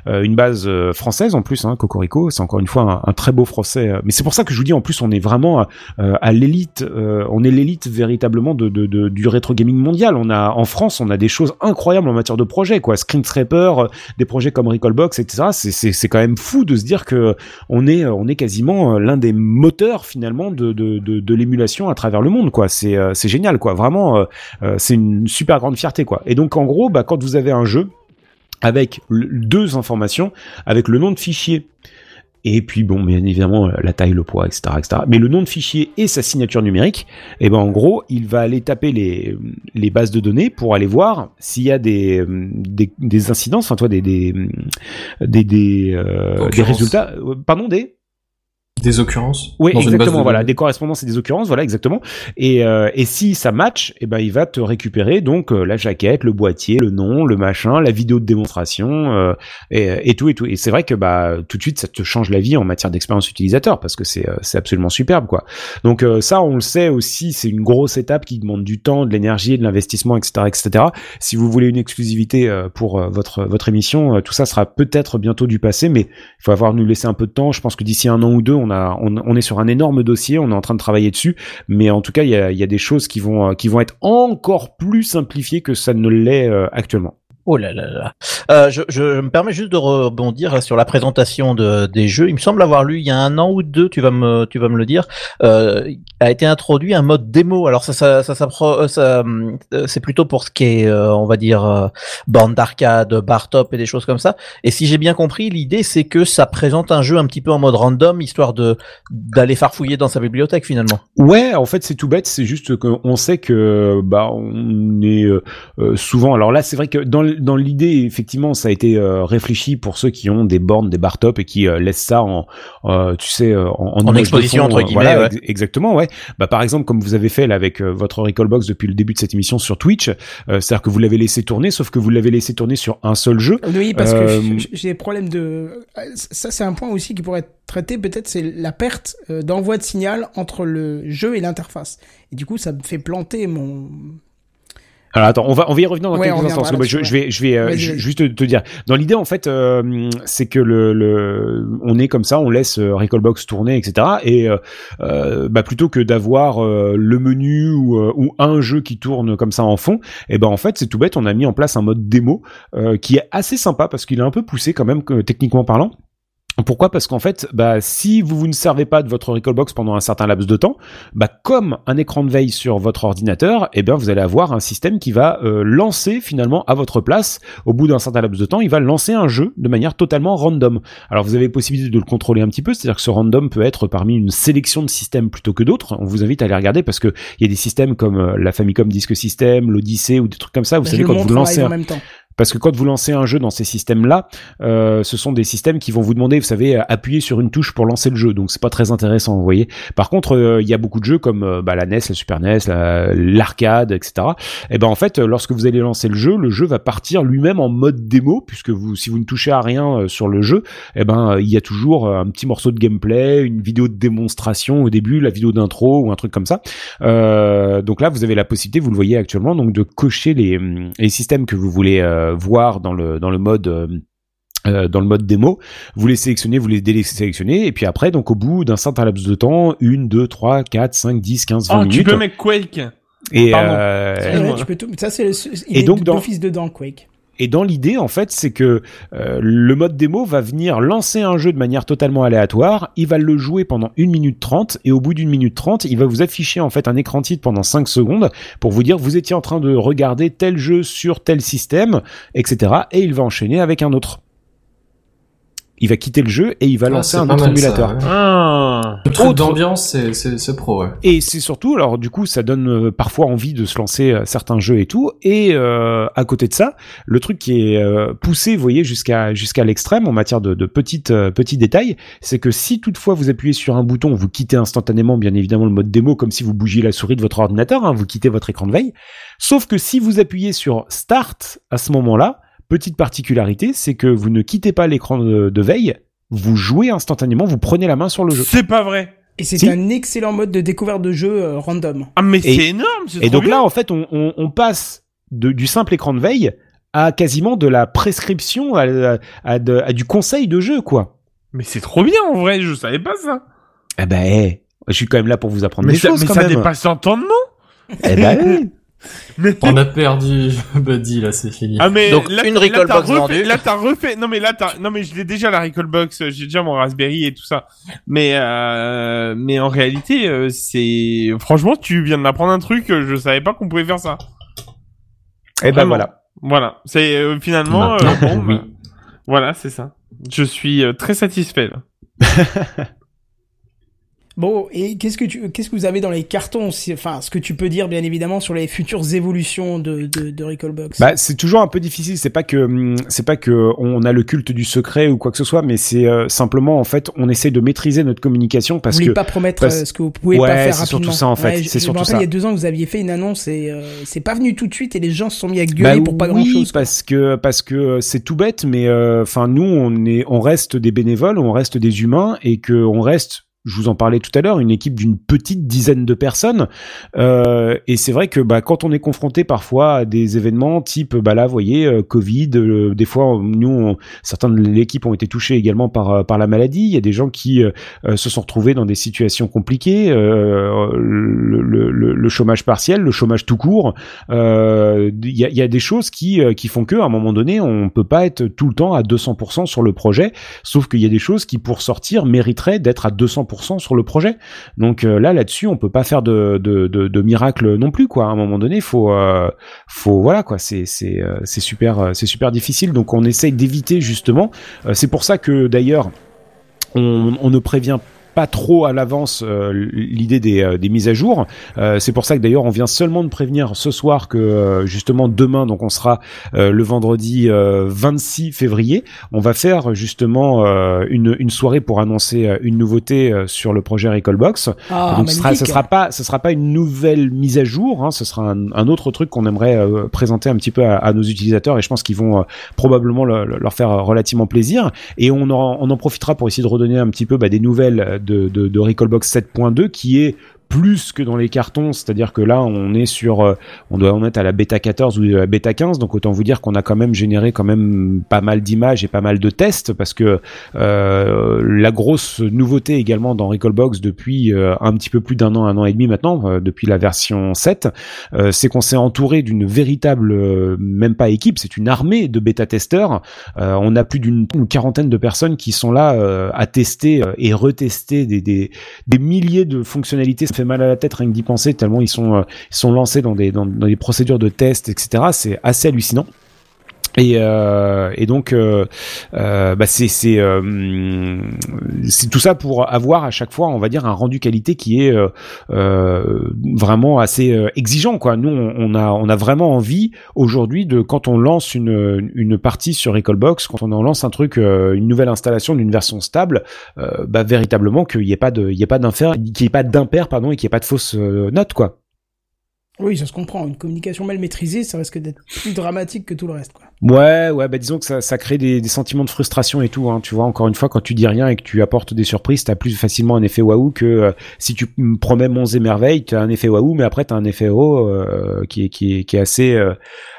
une base française en plus, hein, Cocorico, c'est encore une fois un, un très beau français. Mais c'est pour ça que je vous dis en plus, on est vraiment euh, à l'élite, on est l'élite véritablement de, de, de- du rétro gaming mondial. On a en France, on a des choses incroyables en matière de projets, quoi. Screenscraper, euh, des projets comme Recallbox, etc. C'est quand même fou de se dire que on est est quasiment euh, l'un des moteurs finalement de l'émulation à travers le monde, quoi. C'est euh, génial, quoi. Vraiment, euh, euh, c'est une super grande fierté, quoi. Et donc en gros, bah quand vous avez un jeu avec deux informations, avec le nom de fichier et puis bon, bien évidemment, la taille, le poids, etc., etc. Mais le nom de fichier et sa signature numérique, et ben en gros, il va aller taper les, les bases de données pour aller voir s'il y a des, des, des incidences, enfin toi, des des des des, euh, des résultats. euh, Pardon, des Des occurrences oui, exactement. Voilà, des correspondances et des occurrences. Voilà, exactement. Et, euh, et si ça match, eh ben il va te récupérer donc euh, la jaquette, le boîtier, le nom, le machin, la vidéo de démonstration euh, et, et tout et tout. Et c'est vrai que bah tout de suite ça te change la vie en matière d'expérience utilisateur parce que c'est euh, c'est absolument superbe quoi. Donc euh, ça on le sait aussi, c'est une grosse étape qui demande du temps, de l'énergie, de l'investissement, etc., etc. Si vous voulez une exclusivité euh, pour votre votre émission, euh, tout ça sera peut-être bientôt du passé, mais il faut avoir nous laisser un peu de temps. Je pense que d'ici un an ou deux, on on, est sur un énorme dossier, on est en train de travailler dessus, mais en tout cas, il y a, y a des choses qui vont, euh, qui vont être encore plus simplifiées que ça ne l'est euh, actuellement. Oh là là là. Euh, je, je me permets juste de rebondir sur la présentation de, des jeux. Il me semble avoir lu il y a un an ou deux, tu vas me, tu vas me le dire, euh, a été introduit un mode démo. Alors ça, ça, ça, euh, ça, euh, c'est plutôt pour ce qui est, euh, on va dire, euh, bande d'arcade, bar top et des choses comme ça. Et si j'ai bien compris, l'idée c'est que ça présente un jeu un petit peu en mode random, histoire de d'aller farfouiller dans sa bibliothèque finalement. Ouais, en fait, c'est tout bête. C'est juste qu'on sait que bah on est souvent. Alors là, c'est vrai que dans dans l'idée, effectivement, ça a été euh, réfléchi pour ceux qui ont des bornes, des bar top et qui euh, laissent ça en, euh, tu sais, euh, en, En de exposition, fond, entre euh, guillemets, voilà, ouais. ex- exactement, ouais. Bah par exemple, comme vous avez fait là avec euh, votre Recallbox depuis le début de cette émission sur Twitch, euh, c'est-à-dire que vous l'avez laissé tourner, sauf que vous l'avez laissé tourner sur un seul jeu. Oui, parce Euh, que j'ai des problèmes de. Ça, c'est un point aussi qui pourrait être traité, peut-être, c'est la perte euh, d'envoi de signal entre le jeu et l'interface. Et du coup, ça me fait planter mon. Alors attends, on va on va y revenir dans Ouais, quelques instants. parce que, reviendra je, vais je vais euh, juste te, dire. Dans l'idée en fait, euh, c'est que le, le on est comme ça, on laisse euh, Recallbox tourner, etc. Et euh, euh, bah plutôt que d'avoir euh, le menu ou, ou un jeu qui tourne comme ça en fond, et ben en fait c'est tout bête, on a mis en place un mode démo euh, qui est assez sympa parce qu'il est un peu poussé quand même que, techniquement parlant. Pourquoi? Parce qu'en fait, bah, si vous, vous ne servez pas de votre Recallbox pendant un certain laps de temps, bah, comme un écran de veille sur votre ordinateur, eh bien, vous allez avoir un système qui va euh, lancer finalement à votre place, au bout d'un certain laps de temps, il va lancer un jeu de manière totalement random. Alors, vous avez possibilité de le contrôler un petit peu, c'est-à-dire que ce random peut être parmi une sélection de systèmes plutôt que d'autres. On vous invite à aller regarder parce que il y a des systèmes comme euh, la Famicom Disk System, l'Odyssey ou des trucs comme ça. Vous Bah, savez quand vous en lancez un, en même temps. Parce que quand vous lancez un jeu dans ces systèmes-là, euh, ce sont des systèmes qui vont vous demander, vous savez, appuyer sur une touche pour lancer le jeu. Donc c'est pas très intéressant, vous voyez. Par contre, euh, il y a beaucoup de jeux comme euh, bah, la NES, la Super NES, la- l'arcade, etc. Et ben en fait, lorsque vous allez lancer le jeu, le jeu va partir lui-même en mode démo, puisque vous, si vous ne touchez à rien euh, sur le jeu, et ben euh, il y a toujours un petit morceau de gameplay, une vidéo de démonstration au début, la vidéo d'intro ou un truc comme ça. Donc là, vous avez la possibilité, vous le voyez actuellement, donc de cocher les, hum, les systèmes que vous voulez voir dans le dans le mode euh, euh, dans le mode démo, vous les sélectionnez, vous les désélectionnez, et puis après, donc au bout d'un certain laps de temps, une, deux, trois, quatre, cinq, dix, quinze, vingt Oh, tu minutes. peux mettre Quake. et euh. Ouais, tu peux tout... Ça, c'est le... il Et est donc, dans- d'office dedans, Quake. Et dans l'idée, en fait, c'est que euh, le mode démo va venir lancer un jeu de manière totalement aléatoire. Il va le jouer pendant 1 minute 30 et au bout d'une minute 30, il va vous afficher en fait un écran titre pendant 5 secondes pour vous dire vous étiez en train de regarder tel jeu sur tel système, etc. Et il va enchaîner avec un autre il va quitter le jeu et il va Ah, lancer un autre émulateur. ça, ouais. Ah. Le truc d'ambiance, c'est- c'est c'est pro, ouais. Et c'est surtout, alors du coup, ça donne euh, parfois envie de se lancer euh, certains jeux et tout. Et euh, à côté de ça, le truc qui est euh, poussé, vous voyez, jusqu'à jusqu'à l'extrême en matière de, de petites euh, petits détails, c'est que si toutefois vous appuyez sur un bouton, vous quittez instantanément, bien évidemment, le mode démo, comme si vous bougiez la souris de votre ordinateur, hein, vous quittez votre écran de veille. Sauf que si vous appuyez sur Start à ce moment-là, petite particularité, c'est que vous ne quittez pas l'écran de, de veille, vous jouez instantanément, vous prenez la main sur le jeu. C'est pas vrai. Et c'est Si. un excellent mode de découverte de jeu euh, random. Ah mais c'est énorme. c'est Et trop donc bien. là, en fait, on, on, on passe de, du simple écran de veille à quasiment de la prescription, à, à- à de- à du conseil de jeu, quoi. Mais c'est trop bien en vrai. Je savais pas ça. Eh ben, eh, je suis quand même là pour vous apprendre Mais des ça, choses mais quand ça même. dépasse l'entendement. Eh ben. Mais On a perdu Buddy, là, c'est fini. Ah mais Donc, là, une là, Recall t'as Box refait- vendue. Là t'as refait. Non mais là t'as. Non mais je l'ai déjà la Recall Box. J'ai déjà mon Raspberry et tout ça. Mais euh... mais en réalité euh, c'est franchement tu viens de m'apprendre un truc. euh, Je savais pas qu'on pouvait faire ça. Eh ben voilà. Voilà. C'est euh, finalement euh, bon. oui. bah, voilà c'est ça. Je suis euh, très satisfait. Là. Bon, et qu'est-ce que tu, qu'est-ce que vous avez dans les cartons Enfin, ce que tu peux dire, bien évidemment, sur les futures évolutions de, de, de Recallbox. Bah, c'est toujours un peu difficile. C'est pas que hum, c'est pas que on a le culte du secret ou quoi que ce soit, mais c'est euh, simplement en fait on essaie de maîtriser notre communication parce voulez que pas promettre parce- euh, ce que vous pouvez Ouais, pas faire c'est rapidement. surtout ça, en fait. Ouais, je- C'est je surtout me rappelle, ça. il y a deux ans, vous aviez fait une annonce et euh, c'est pas venu tout de suite et les gens se sont mis à gueuler Bah pour pas oui, grand chose. parce que parce que euh, c'est tout bête, mais euh, enfin nous on est on reste des bénévoles, on reste des humains et que on reste je vous en parlais tout à l'heure, une équipe d'une petite dizaine de personnes. Euh, et c'est vrai que bah, quand on est confronté parfois à des événements type, bah là, vous voyez, euh, Covid, euh, des fois, nous, certains de l'équipe ont été touchés également par, euh, par la maladie. Il y a des gens qui euh, euh, se sont retrouvés dans des situations compliquées, le, le- le- chômage partiel, le chômage tout court. Il y, a, y a des choses qui, qui font que, à un moment donné, on peut pas être tout le temps à 200% sur le projet. Sauf qu'il y a des choses qui, pour sortir, mériteraient d'être à 200% sur le projet. Donc euh, là, là-dessus, on peut pas faire de, de, miracle non plus, quoi. À un moment donné, faut, euh, faut, voilà, quoi. C'est, c'est, euh, c'est super, c'est super difficile. Donc on essaye d'éviter justement. C'est pour ça que d'ailleurs, on, on ne prévient pas trop à l'avance euh, l'idée des, euh, des mises à jour. Euh, c'est pour ça que d'ailleurs on vient seulement de prévenir ce soir que justement demain, donc on sera le vendredi euh, 26 février, on va faire justement une, une soirée pour annoncer une nouveauté sur le projet Recallbox. Ah, donc ce sera, ce sera pas, ce sera pas une nouvelle mise à jour, hein, ce sera un, un autre truc qu'on aimerait euh, présenter un petit peu à, à nos utilisateurs et je pense qu'ils vont euh, probablement le- le- leur faire relativement plaisir. Et on en, on en profitera pour essayer de redonner un petit peu bah, des nouvelles de, de, de Recallbox 7.2 qui est plus que dans les cartons, c'est-à-dire que là on est sur, euh, on doit en être à la bêta 14 ou à la bêta 15, donc autant vous dire qu'on a quand même généré quand même pas mal d'images et pas mal de tests parce que euh, la grosse nouveauté également dans Recallbox depuis euh, un petit peu plus d'un an, un an et demi maintenant, euh, depuis la version 7, euh, c'est qu'on s'est entouré d'une véritable, même pas équipe, c'est une armée de bêta-testeurs. Euh, on a plus d'une une quarantaine de personnes qui sont là à tester et retester des, des, des milliers de fonctionnalités. Fait mal à la tête rien que d'y penser tellement ils sont, euh, ils sont lancés dans des, dans des procédures de test, etc. C'est assez hallucinant. Et, euh, et donc, euh, euh, bah euh, c'est tout ça pour avoir à chaque fois, on va dire, un rendu qualité qui est euh, vraiment assez exigeant. Quoi. Nous, on, a on a vraiment envie aujourd'hui de quand on lance une une partie sur Recallbox, quand on en lance un truc, une nouvelle installation d'une version stable, bah véritablement qu'il n'y ait pas d'impair, qu'il y ait pas d'impair pardon et qu'il n'y ait pas de fausses euh, notes quoi. Oui, ça se comprend. Une communication mal maîtrisée, ça risque d'être plus dramatique que tout le reste. Quoi. Ouais, ouais, bah disons que ça, ça crée des, sentiments de frustration et tout. Hein. Tu vois, encore une fois, quand tu dis rien et que tu apportes des surprises, t'as plus facilement un effet waouh que euh, si tu me promets monts et merveilles, t'as un effet waouh, mais après t'as un effet oh euh, qui est qui est qui est assez euh,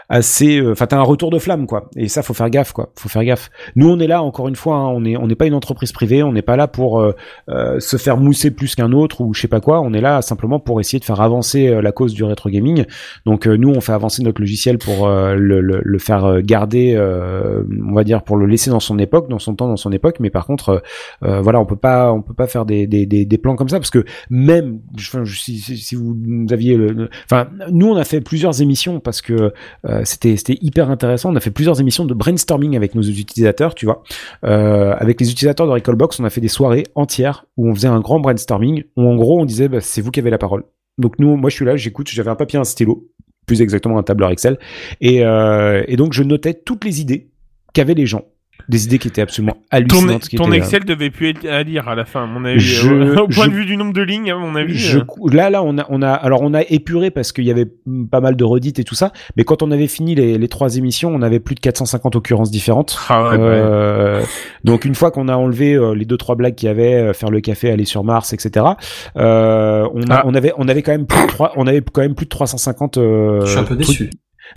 assez, euh, enfin t'as un retour de flamme quoi. Et ça faut faire gaffe quoi, faut faire gaffe. Nous on est là encore une fois, hein, on est on n'est pas une entreprise privée, on n'est pas là pour euh, euh, se faire mousser plus qu'un autre ou je sais pas quoi. On est là simplement pour essayer de faire avancer la cause du rétro gaming. Donc nous on fait avancer notre logiciel pour le, le, le faire garder, on va dire pour le laisser dans son époque, dans son temps, dans son époque. Mais par contre, voilà, on peut pas on peut pas faire des, des, des, plans comme ça parce que même si, si, vous aviez le, enfin nous on a fait plusieurs émissions parce que c'était c'était hyper intéressant. On a fait plusieurs émissions de brainstorming avec nos utilisateurs, tu vois. Euh, avec les utilisateurs de Recallbox, on a fait des soirées entières où on faisait un grand brainstorming où en gros on disait bah, c'est vous qui avez la parole. Donc nous, moi je suis là, j'écoute, j'avais un papier, un stylo, plus exactement un tableur Excel, et, euh, et donc je notais toutes les idées qu'avaient les gens. Des idées qui étaient absolument Ton, hallucinantes. qui ton étaient, euh, Excel devait plus être à lire à la fin, à mon avis. Je- Euh, Au point je- de vue du nombre de lignes, à mon avis. Je, euh. là, là, on a, on a, alors on a épuré parce qu'il y avait pas mal de redites et tout ça. Mais quand on avait fini les, les trois émissions, on avait plus de 450 occurrences différentes. Ah ouais, ouais. Euh, Donc une fois qu'on a enlevé euh, les deux trois blagues qu'il y avait, euh, faire le café, aller sur Mars, etc. Euh, on, a- Ah. on avait, on avait quand même plus de trois, on avait quand même plus de 350. Euh, Je suis un peu déçu.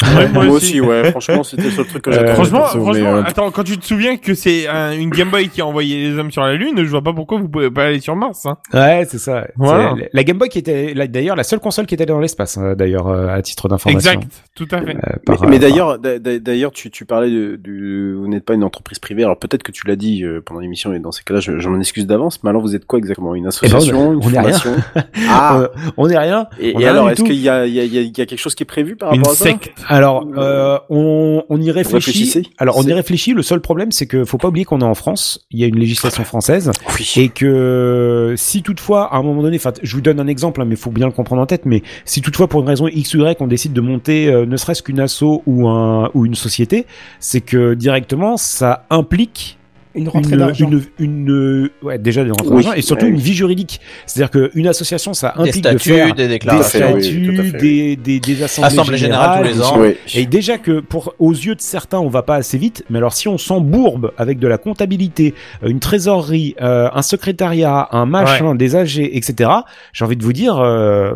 Ouais, moi Moi aussi. aussi, ouais. Franchement, c'était le truc que Euh, j'attendais. Franchement, perso, mais, franchement, euh, attends, quand tu te souviens que c'est un- une Game Boy qui a envoyé les hommes sur la Lune, je vois pas pourquoi vous pouvez pas aller sur Mars. Hein. Ouais, c'est ça. Voilà. La Game Boy qui était d'ailleurs la seule console qui était allée dans l'espace, hein, d'ailleurs euh, à titre d'information. Exact, tout à fait. Euh, Mais, par- mais par- d'ailleurs, d'a- d'a- d'ailleurs, tu, tu parlais de, du, vous n'êtes pas une entreprise privée. Alors peut-être que tu l'as dit euh, pendant l'émission, et dans ces cas-là, je, je m'en excuse d'avance. Mais alors, vous êtes quoi exactement? Une association, on- une on est rien. Ah. Euh, on est rien. Et, alors, est-ce qu'il y a, il y, a, il y y a quelque chose qui est prévu par Une rapport à ça? secte. Alors, euh, on, on y réfléchit. Alors, on y réfléchit. Le seul problème, c'est que faut pas oublier qu'on est en France. Il y a une législation française Oui. et que si toutefois, à un moment donné, enfin, je vous donne un exemple, hein, mais faut bien le comprendre en tête. Mais si toutefois, pour une raison X ou Y, on décide de monter, euh, ne serait-ce qu'une asso ou un ou une société, c'est que directement, ça implique Une rentrée d'argent. une, une, ouais, déjà des rentrées Oui, d'argent et surtout une vie juridique. C'est-dire qu'une association, ça Des implique de statuts, faire des des déclarations. Oui, statuts, des, des, des assemblées, Assemblée générale tous les ans. Oui. et déjà que pour aux yeux de certains, on va pas assez vite, mais alors si on s'embourbe avec de la comptabilité, euh, une trésorerie, euh, un secrétariat, un machin, des AG, etc. J'ai envie de vous dire, euh,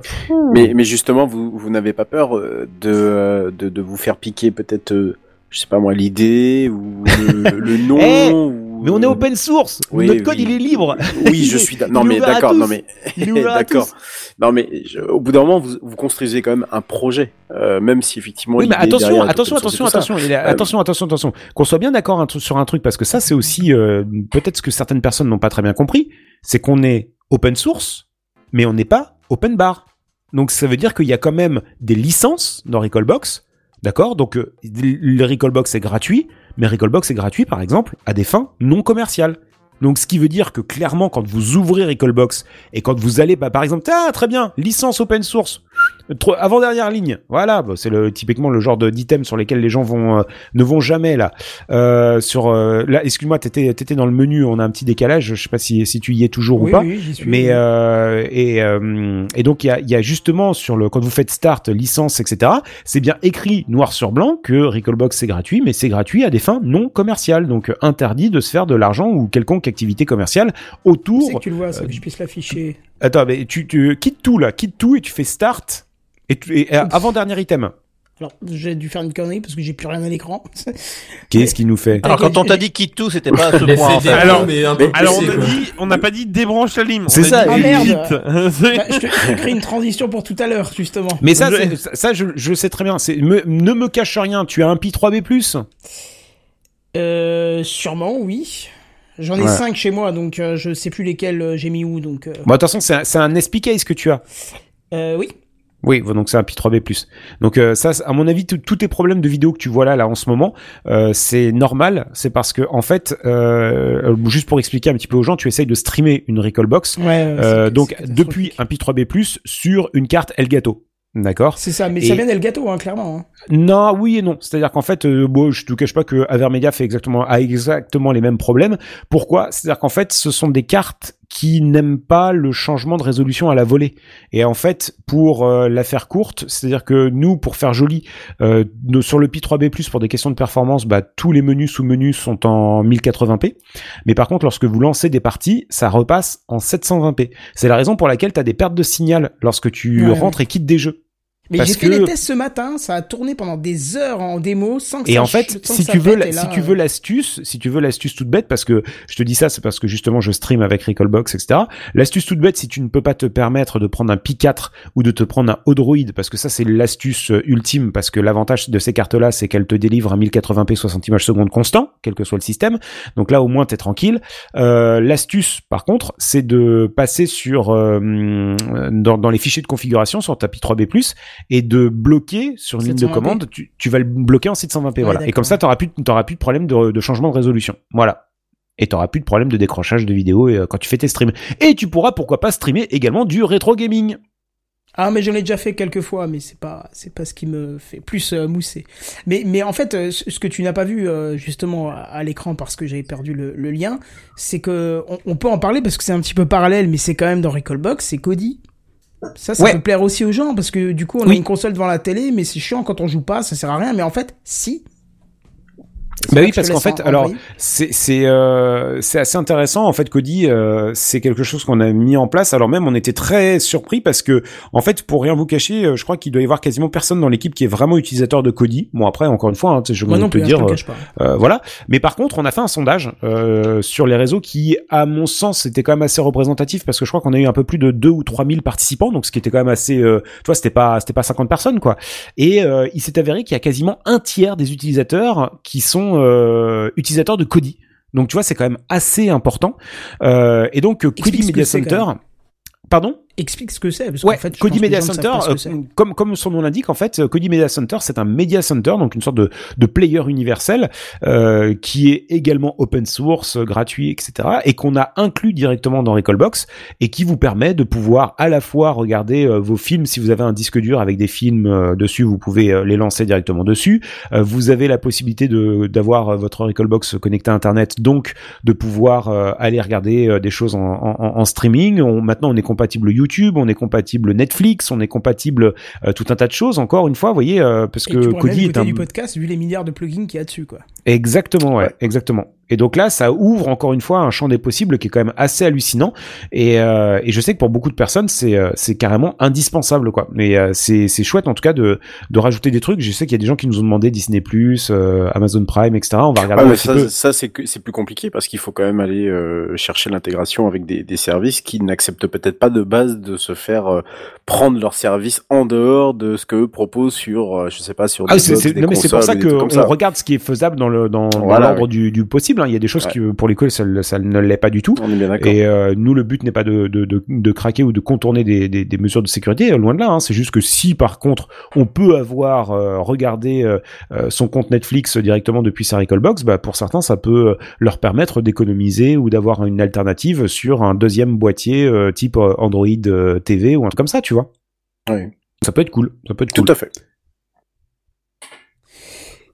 Mais, mais justement, vous, vous n'avez pas peur euh, de, euh, de, de vous faire piquer peut-être, euh, je sais pas moi, l'idée ou le, le nom Eh, ou... mais on est open source, Oui, notre code oui. il est libre. Oui, je suis. Non, mais d'accord. Non, mais d'accord. Non, mais je- au bout d'un moment, vous, vous construisez quand même un projet, euh, euh, même si effectivement. Oui, mais attention, attention, attention, attention, est- attention, attention, attention. Qu'on soit bien d'accord sur un truc, parce que ça, c'est aussi euh, peut-être ce que certaines personnes n'ont pas très bien compris, c'est qu'on est open source, mais on n'est pas open bar. Donc ça veut dire qu'il y a quand même des licences dans Recallbox, d'accord? Donc euh, le Recallbox est gratuit, mais Recallbox est gratuit, par exemple, à des fins non commerciales. Donc, ce qui veut dire que clairement, quand vous ouvrez Recallbox et quand vous allez, bah, par exemple, ah, très bien, licence open source, Tro- avant dernière ligne, voilà, bah, c'est le typiquement le genre de d'item sur lesquels les gens vont euh, ne vont jamais là. Euh, sur euh, là, excuse-moi, t'étais t'étais dans le menu, on a un petit décalage, je sais pas si si tu y es toujours Oui, ou pas. oui, j'y suis. Mais et et donc il y a, il y a justement sur le quand vous faites start licence etc. C'est bien écrit noir sur blanc que Recallbox c'est gratuit, mais c'est gratuit à des fins non commerciales, donc interdit de se faire de l'argent ou quelconque activité commerciale c'est autour. que tu le vois, ça, que je puisse l'afficher. Attends, mais tu tu quittes tout là, quitte tout et tu fais start et, tu, et avant dernier item. Alors, j'ai dû faire une connerie parce que j'ai plus rien à l'écran. Qu'est-ce qu'il nous fait Alors quand on t'a dit quitte tout, c'était pas à ce point en fait. démo, Alors- mais un peu Alors on a quoi. dit, on n'a pas dit débranche la lime. C'est ça, dit quitte. C'est- Bah, je te je te crée une transition pour tout à l'heure, justement. Mais ça, Je- ça, ça, je, je sais très bien. C'est ne me cache rien. Tu as un Pi 3B+. Euh, sûrement, oui. J'en ai Ouais. cinq chez moi, donc euh, je sais plus lesquels euh, j'ai mis où, donc... euh, Bon, attention, c'est un, un SP case que tu as. euh, oui. Oui, donc c'est un Pi 3B+. Donc euh, ça, à mon avis, tous tes problèmes de vidéo que tu vois là, là en ce moment, euh, c'est normal. C'est parce que en fait, euh, juste pour expliquer un petit peu aux gens, tu essayes de streamer une Recallbox. Ouais, Euh, donc depuis un Pi 3B+ sur une carte Elgato. D'accord? C'est ça, mais Et- ça vient d'Elgato, hein, clairement. hein. Non, oui et non. C'est-à-dire qu'en fait, euh, bon, je te cache pas que Avermedia fait exactement a exactement les mêmes problèmes. Pourquoi? C'est-à-dire qu'en fait, ce sont des cartes qui n'aiment pas le changement de résolution à la volée. Et en fait, pour euh, la faire courte, c'est-à-dire que nous, pour faire joli, euh, sur le Pi 3B+, pour des questions de performance, bah, tous les menus sous-menus sont en 1080p. Mais par contre, lorsque vous lancez des parties, ça repasse en 720p. C'est la raison pour laquelle tu as des pertes de signal lorsque tu Ouais. rentres et quittes des jeux. Mais j'ai fait que- les tests ce matin, ça a tourné pendant des heures en démo sans que Et ça en fait, si tu veux, la- là, si tu veux l'astuce, si tu veux l'astuce toute bête, parce que je te dis ça, c'est parce que justement je stream avec Recallbox, etc. L'astuce toute bête, si tu ne peux pas te permettre de prendre un Pi4 ou de te prendre un Odroid, parce que ça c'est l'astuce euh, ultime, parce que l'avantage de ces cartes-là, c'est qu'elles te délivrent un 1080p 60 images secondes constant, quel que soit le système. Donc là, au moins, t'es tranquille. Euh, l'astuce, par contre, c'est de passer sur euh, dans, dans les fichiers de configuration sur ta Pi 3B+, et de bloquer sur une ligne de 720p. commande, tu, tu vas le bloquer en 720p, Ouais, voilà. Et comme ça, plus, t'auras plus de problème de, de changement de résolution. Voilà. Et t'auras plus de problème de décrochage de vidéos euh, quand tu fais tes streams. Et tu pourras, pourquoi pas, streamer également du rétro gaming. Ah mais j'en ai déjà fait quelques fois, mais c'est pas c'est pas ce qui me fait plus euh, mousser. Mais mais en fait, euh, ce que tu n'as pas vu justement à, à l'écran parce que j'avais perdu le, le lien, c'est que on, on peut en parler parce que c'est un petit peu parallèle, mais c'est quand même dans Recallbox, c'est Cody. Ça, ça Ouais. peut plaire aussi aux gens parce que du coup, on a une console devant la télé, mais c'est chiant quand on joue pas, ça sert à rien. Mais en fait, si. Bah oui, parce qu'en fait, en- alors c'est c'est euh, c'est assez intéressant en fait. Cody, euh, c'est quelque chose qu'on a mis en place. Alors même, on était très surpris parce que en fait, pour rien vous cacher, euh, je crois qu'il doit y avoir quasiment personne dans l'équipe qui est vraiment utilisateur de Cody. Bon après, encore une fois, hein, je vais te hein, dire, je euh, euh, voilà. Mais par contre, on a fait un sondage euh, sur les réseaux qui, à mon sens, était quand même assez représentatif parce que je crois qu'on a eu un peu plus de 2 ou 3000 participants, donc ce qui était quand même assez, euh, tu vois, c'était pas, c'était pas 50 personnes quoi. Et euh, il s'est avéré qu'il y a quasiment un tiers des utilisateurs qui sont euh, utilisateurs de Kodi. Donc tu vois, c'est quand même assez important. Euh, et donc euh, Kodi Media Center. Pardon? Explique ce que c'est. Parce Ouais, qu'en fait, les Media Center, euh, comme comme son nom l'indique, en fait, Kodi Media Center, c'est un media center, donc une sorte de de player universel euh, qui est également open source, gratuit, etc. et qu'on a inclus directement dans Recallbox et qui vous permet de pouvoir à la fois regarder euh, vos films si vous avez un disque dur avec des films dessus, vous pouvez les lancer directement dessus. Vous avez la possibilité de d'avoir votre Recallbox connecté à Internet, donc de pouvoir aller regarder des choses en, en, en streaming. On, maintenant, on est compatible YouTube, on est compatible Netflix, on est compatible euh, tout un tas de choses. Encore une fois, vous voyez, euh, parce Et que tu pourrais même Kodi est un du podcast vu les milliards de plugins qu'il y a dessus, quoi. exactement, ouais, exactement. Et donc là, ça ouvre encore une fois un champ des possibles qui est quand même assez hallucinant. Et, euh, et je sais que pour beaucoup de personnes, c'est euh, c'est carrément indispensable, quoi. Mais euh, c'est c'est chouette en tout cas de de rajouter des trucs. Je sais qu'il y a des gens qui nous ont demandé Disney euh, Amazon Prime, etc. On va regarder Ah, un mais petit ça, peu. ça c'est que c'est plus compliqué parce qu'il faut quand même aller euh, chercher l'intégration avec des, des services qui n'acceptent peut-être pas de base de se faire euh, prendre leurs services en dehors de ce que eux proposent sur, je sais pas, sur Ah, des box, des non mais c'est pour ça que on ça. regarde ce qui est faisable dans le dans, l'ordre oui. du, du possible. Hein. Il y a des choses Ouais. qui pour lesquelles ça, ça ne l'est pas du tout. On est bien d'accord. Et euh, nous, le but n'est pas de, de, de, de craquer ou de contourner des, des, des mesures de sécurité, euh, loin de là. hein. C'est juste que si, par contre, on peut avoir euh, regardé euh, euh, son compte Netflix directement depuis sa Recallbox, bah, pour certains, ça peut euh, leur permettre d'économiser ou d'avoir une alternative sur un deuxième boîtier euh, type euh, Android euh, TV ou un truc comme ça, tu vois. Oui. Ça peut être cool. Ça peut être Tout cool. à fait.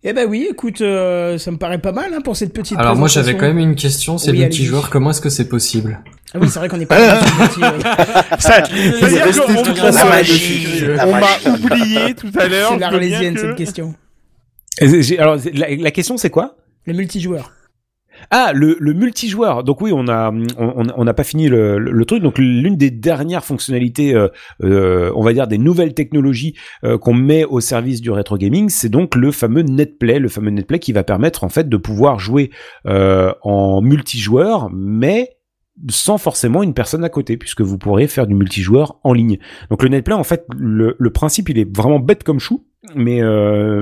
Eh ben oui, écoute, euh, ça me paraît pas mal hein, pour cette petite. Alors moi j'avais quand même une question, c'est Oui, multijoueur, comment est-ce que c'est possible Ah oui, c'est vrai qu'on n'est pas. Ça, c'est-à-dire resté qu'on- toute on la m'a- oublié tout à l'heure. C'est l'arlésienne que- cette question. Alors, la, la question, c'est quoi? Le multijoueur. Ah, le, multijoueur. Donc oui, on n'a pas fini le, le, truc. Donc l'une des dernières fonctionnalités, euh, euh, on va dire des nouvelles technologies euh, qu'on met au service du rétro gaming, c'est donc le fameux netplay, le fameux netplay qui va permettre en fait de pouvoir jouer en multijoueur, mais sans forcément une personne à côté, puisque vous pourrez faire du multijoueur en ligne. Donc le netplay, en fait, le, le principe, il est vraiment bête comme chou, mais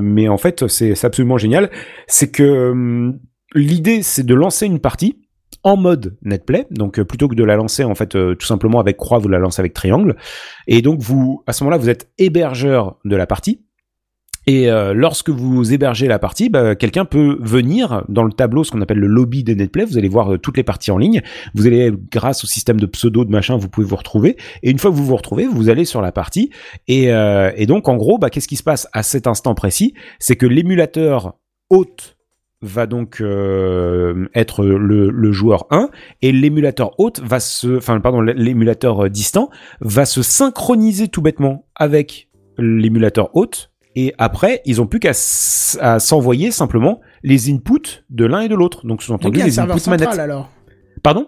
mais en fait, c'est c'est absolument génial. C'est que hum, l'idée, c'est de lancer une partie en mode netplay, donc euh, plutôt que de la lancer en fait euh, tout simplement avec croix, vous la lancez avec triangle, et donc vous à ce moment-là vous êtes hébergeur de la partie. Et euh, lorsque vous hébergez la partie, bah, quelqu'un peut venir dans le tableau, ce qu'on appelle le lobby de Netplay. Vous allez voir toutes les parties en ligne. Vous allez, grâce au système de pseudo de machin, vous pouvez vous retrouver. Et une fois que vous vous retrouvez, vous allez sur la partie. Et, et donc, en gros, bah, qu'est-ce qui se passe à cet instant précis? C'est que l'émulateur hôte va donc euh, être le, le joueur 1 et l'émulateur hôte va se enfin pardon l'émulateur euh, distant va se synchroniser tout bêtement avec l'émulateur hôte et après ils ont plus qu'à s'envoyer simplement les inputs de l'un et de l'autre donc sous-entendu les serveur inputs central manettes alors. pardon?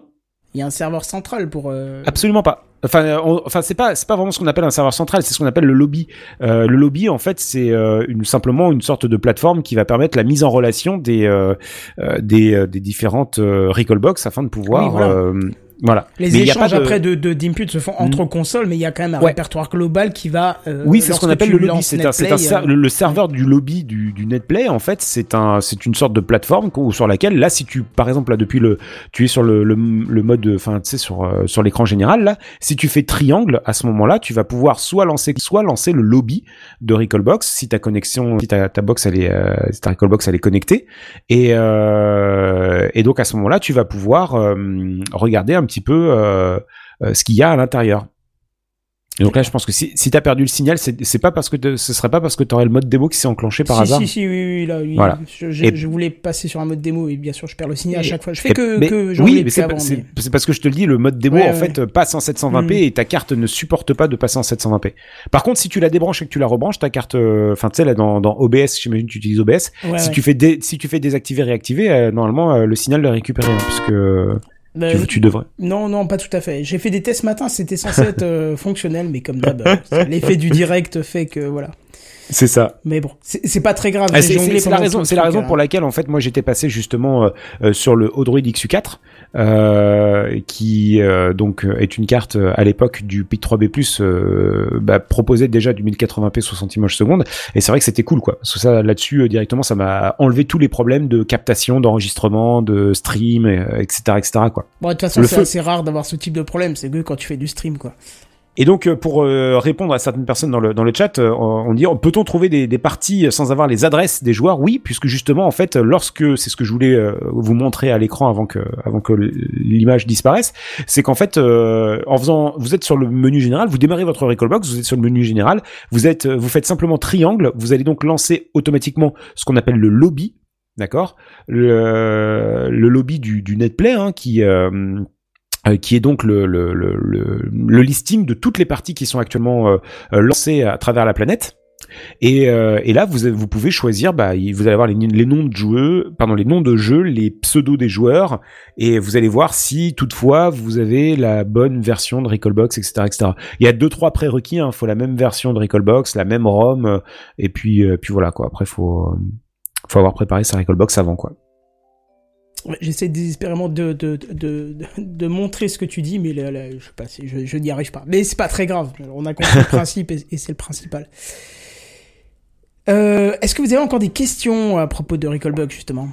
Il y a un serveur central pour. euh, absolument pas Enfin, on- enfin, c'est pas, c'est pas vraiment ce qu'on appelle un serveur central, c'est ce qu'on appelle le lobby. Euh, le lobby, en fait, c'est euh, une, simplement une sorte de plateforme qui va permettre la mise en relation des euh, euh, des, euh, des différentes euh, Recallbox afin de pouvoir, Oui, voilà. Voilà. Les Mais y a pas après de, de d'input se font entre consoles, mais il y a quand même un Ouais. répertoire global qui va. euh, Oui, c'est ce qu'on appelle le lobby. C'est un, c'est un Netplay, ser- euh, le, serveur du lobby du, du Netplay. En fait, c'est un, c'est une sorte de plateforme sur laquelle, là, si tu, par exemple, là, depuis le, tu es sur le, le, le mode, enfin, tu sais, sur, euh, sur l'écran général, là, si tu fais triangle, à ce moment-là, tu vas pouvoir soit lancer, soit lancer le lobby de Recallbox si ta connexion, si ta, ta box, elle est, euh, si ta Recallbox, elle est connectée. Et, euh, et donc, à ce moment-là, tu vas pouvoir euh, regarder un petit peu euh, euh, ce qu'il y a à l'intérieur. Et donc là, je pense que si, si t'as perdu le signal, c'est pas parce que te- ce serait pas parce que t'aurais le mode démo qui s'est enclenché par si, hasard. Si, si, oui, oui, là, oui. Voilà. Je, je- Et- je voulais passer sur un mode démo et bien sûr, je perds le signal à chaque fois. Je fais Et- que, mais- que j'en oui, ai mais c'est mais- parce que je te le dis, le mode démo Ouais, en ouais. fait passe en 720p Mm. et ta carte ne supporte pas de passer en 720p. Par contre, si tu la débranches et que tu la rebranches, ta carte, euh, enfin tu sais là dans, dans OBS, j'imagine que tu utilises OBS. Ouais, si tu fais dé- si tu fais désactiver réactiver, euh, normalement euh, le signal le récupérer hein, puisque Bah, tu, tu devrais. Non, non, pas tout à fait. J'ai fait des tests ce matin, c'était censé être euh, fonctionnel, mais comme d'hab, euh, l'effet du direct fait que voilà. C'est ça. Mais bon, c'est pas très grave. Ah, c'est la raison, c'est la raison hein. pour laquelle en fait moi j'étais passé justement euh, euh, sur le Odroid XU4, euh, qui euh, donc est une carte à l'époque du PIC 3B+, euh, bah, proposait déjà du 1080p 60 images secondes, et c'est vrai que c'était cool quoi. Parce que ça là-dessus euh, directement ça m'a enlevé tous les problèmes de captation, d'enregistrement, de stream, et, euh, etc., etc. quoi. Bon, de toute façon, c'est assez rare d'avoir ce type de problème. C'est que quand tu fais du stream, quoi. Et donc euh, pour euh, répondre à certaines personnes dans le dans le chat, euh, on dit peut-on trouver des, des parties sans avoir les adresses des joueurs? Oui, puisque justement en fait lorsque c'est ce que je voulais vous montrer à l'écran avant que avant que l'image disparaisse, c'est qu'en fait en faisant vous êtes sur le menu général, vous démarrez votre Recallbox, vous êtes sur le menu général, vous êtes vous faites simplement triangle, vous allez donc lancer automatiquement ce qu'on appelle le lobby, d'accord? Le, le lobby du, du netplay hein, qui euh, euh, qui est donc le, le, le, le, listing de toutes les parties qui sont actuellement euh, euh, lancées à travers la planète. Et, euh, et là, vous, vous pouvez choisir, bah, vous allez avoir les, noms de joueurs, pardon, les noms de jeux, les pseudos des joueurs, et vous allez voir si toutefois vous avez la bonne version de Recallbox, etc., etc. Il y a deux trois prérequis, il faut la même version de Recallbox, la même ROM, et puis euh, puis voilà quoi. Après, faut faut avoir préparé sa Recallbox avant quoi. J'essaie désespérément de, de, de, de, de montrer ce que tu dis, mais là, là, je sais pas, si je, je n'y arrive pas. Mais c'est pas très grave. On a compris le principe et, et c'est le principal. Euh, Est-ce que vous avez encore des questions à propos de Recallbug, justement?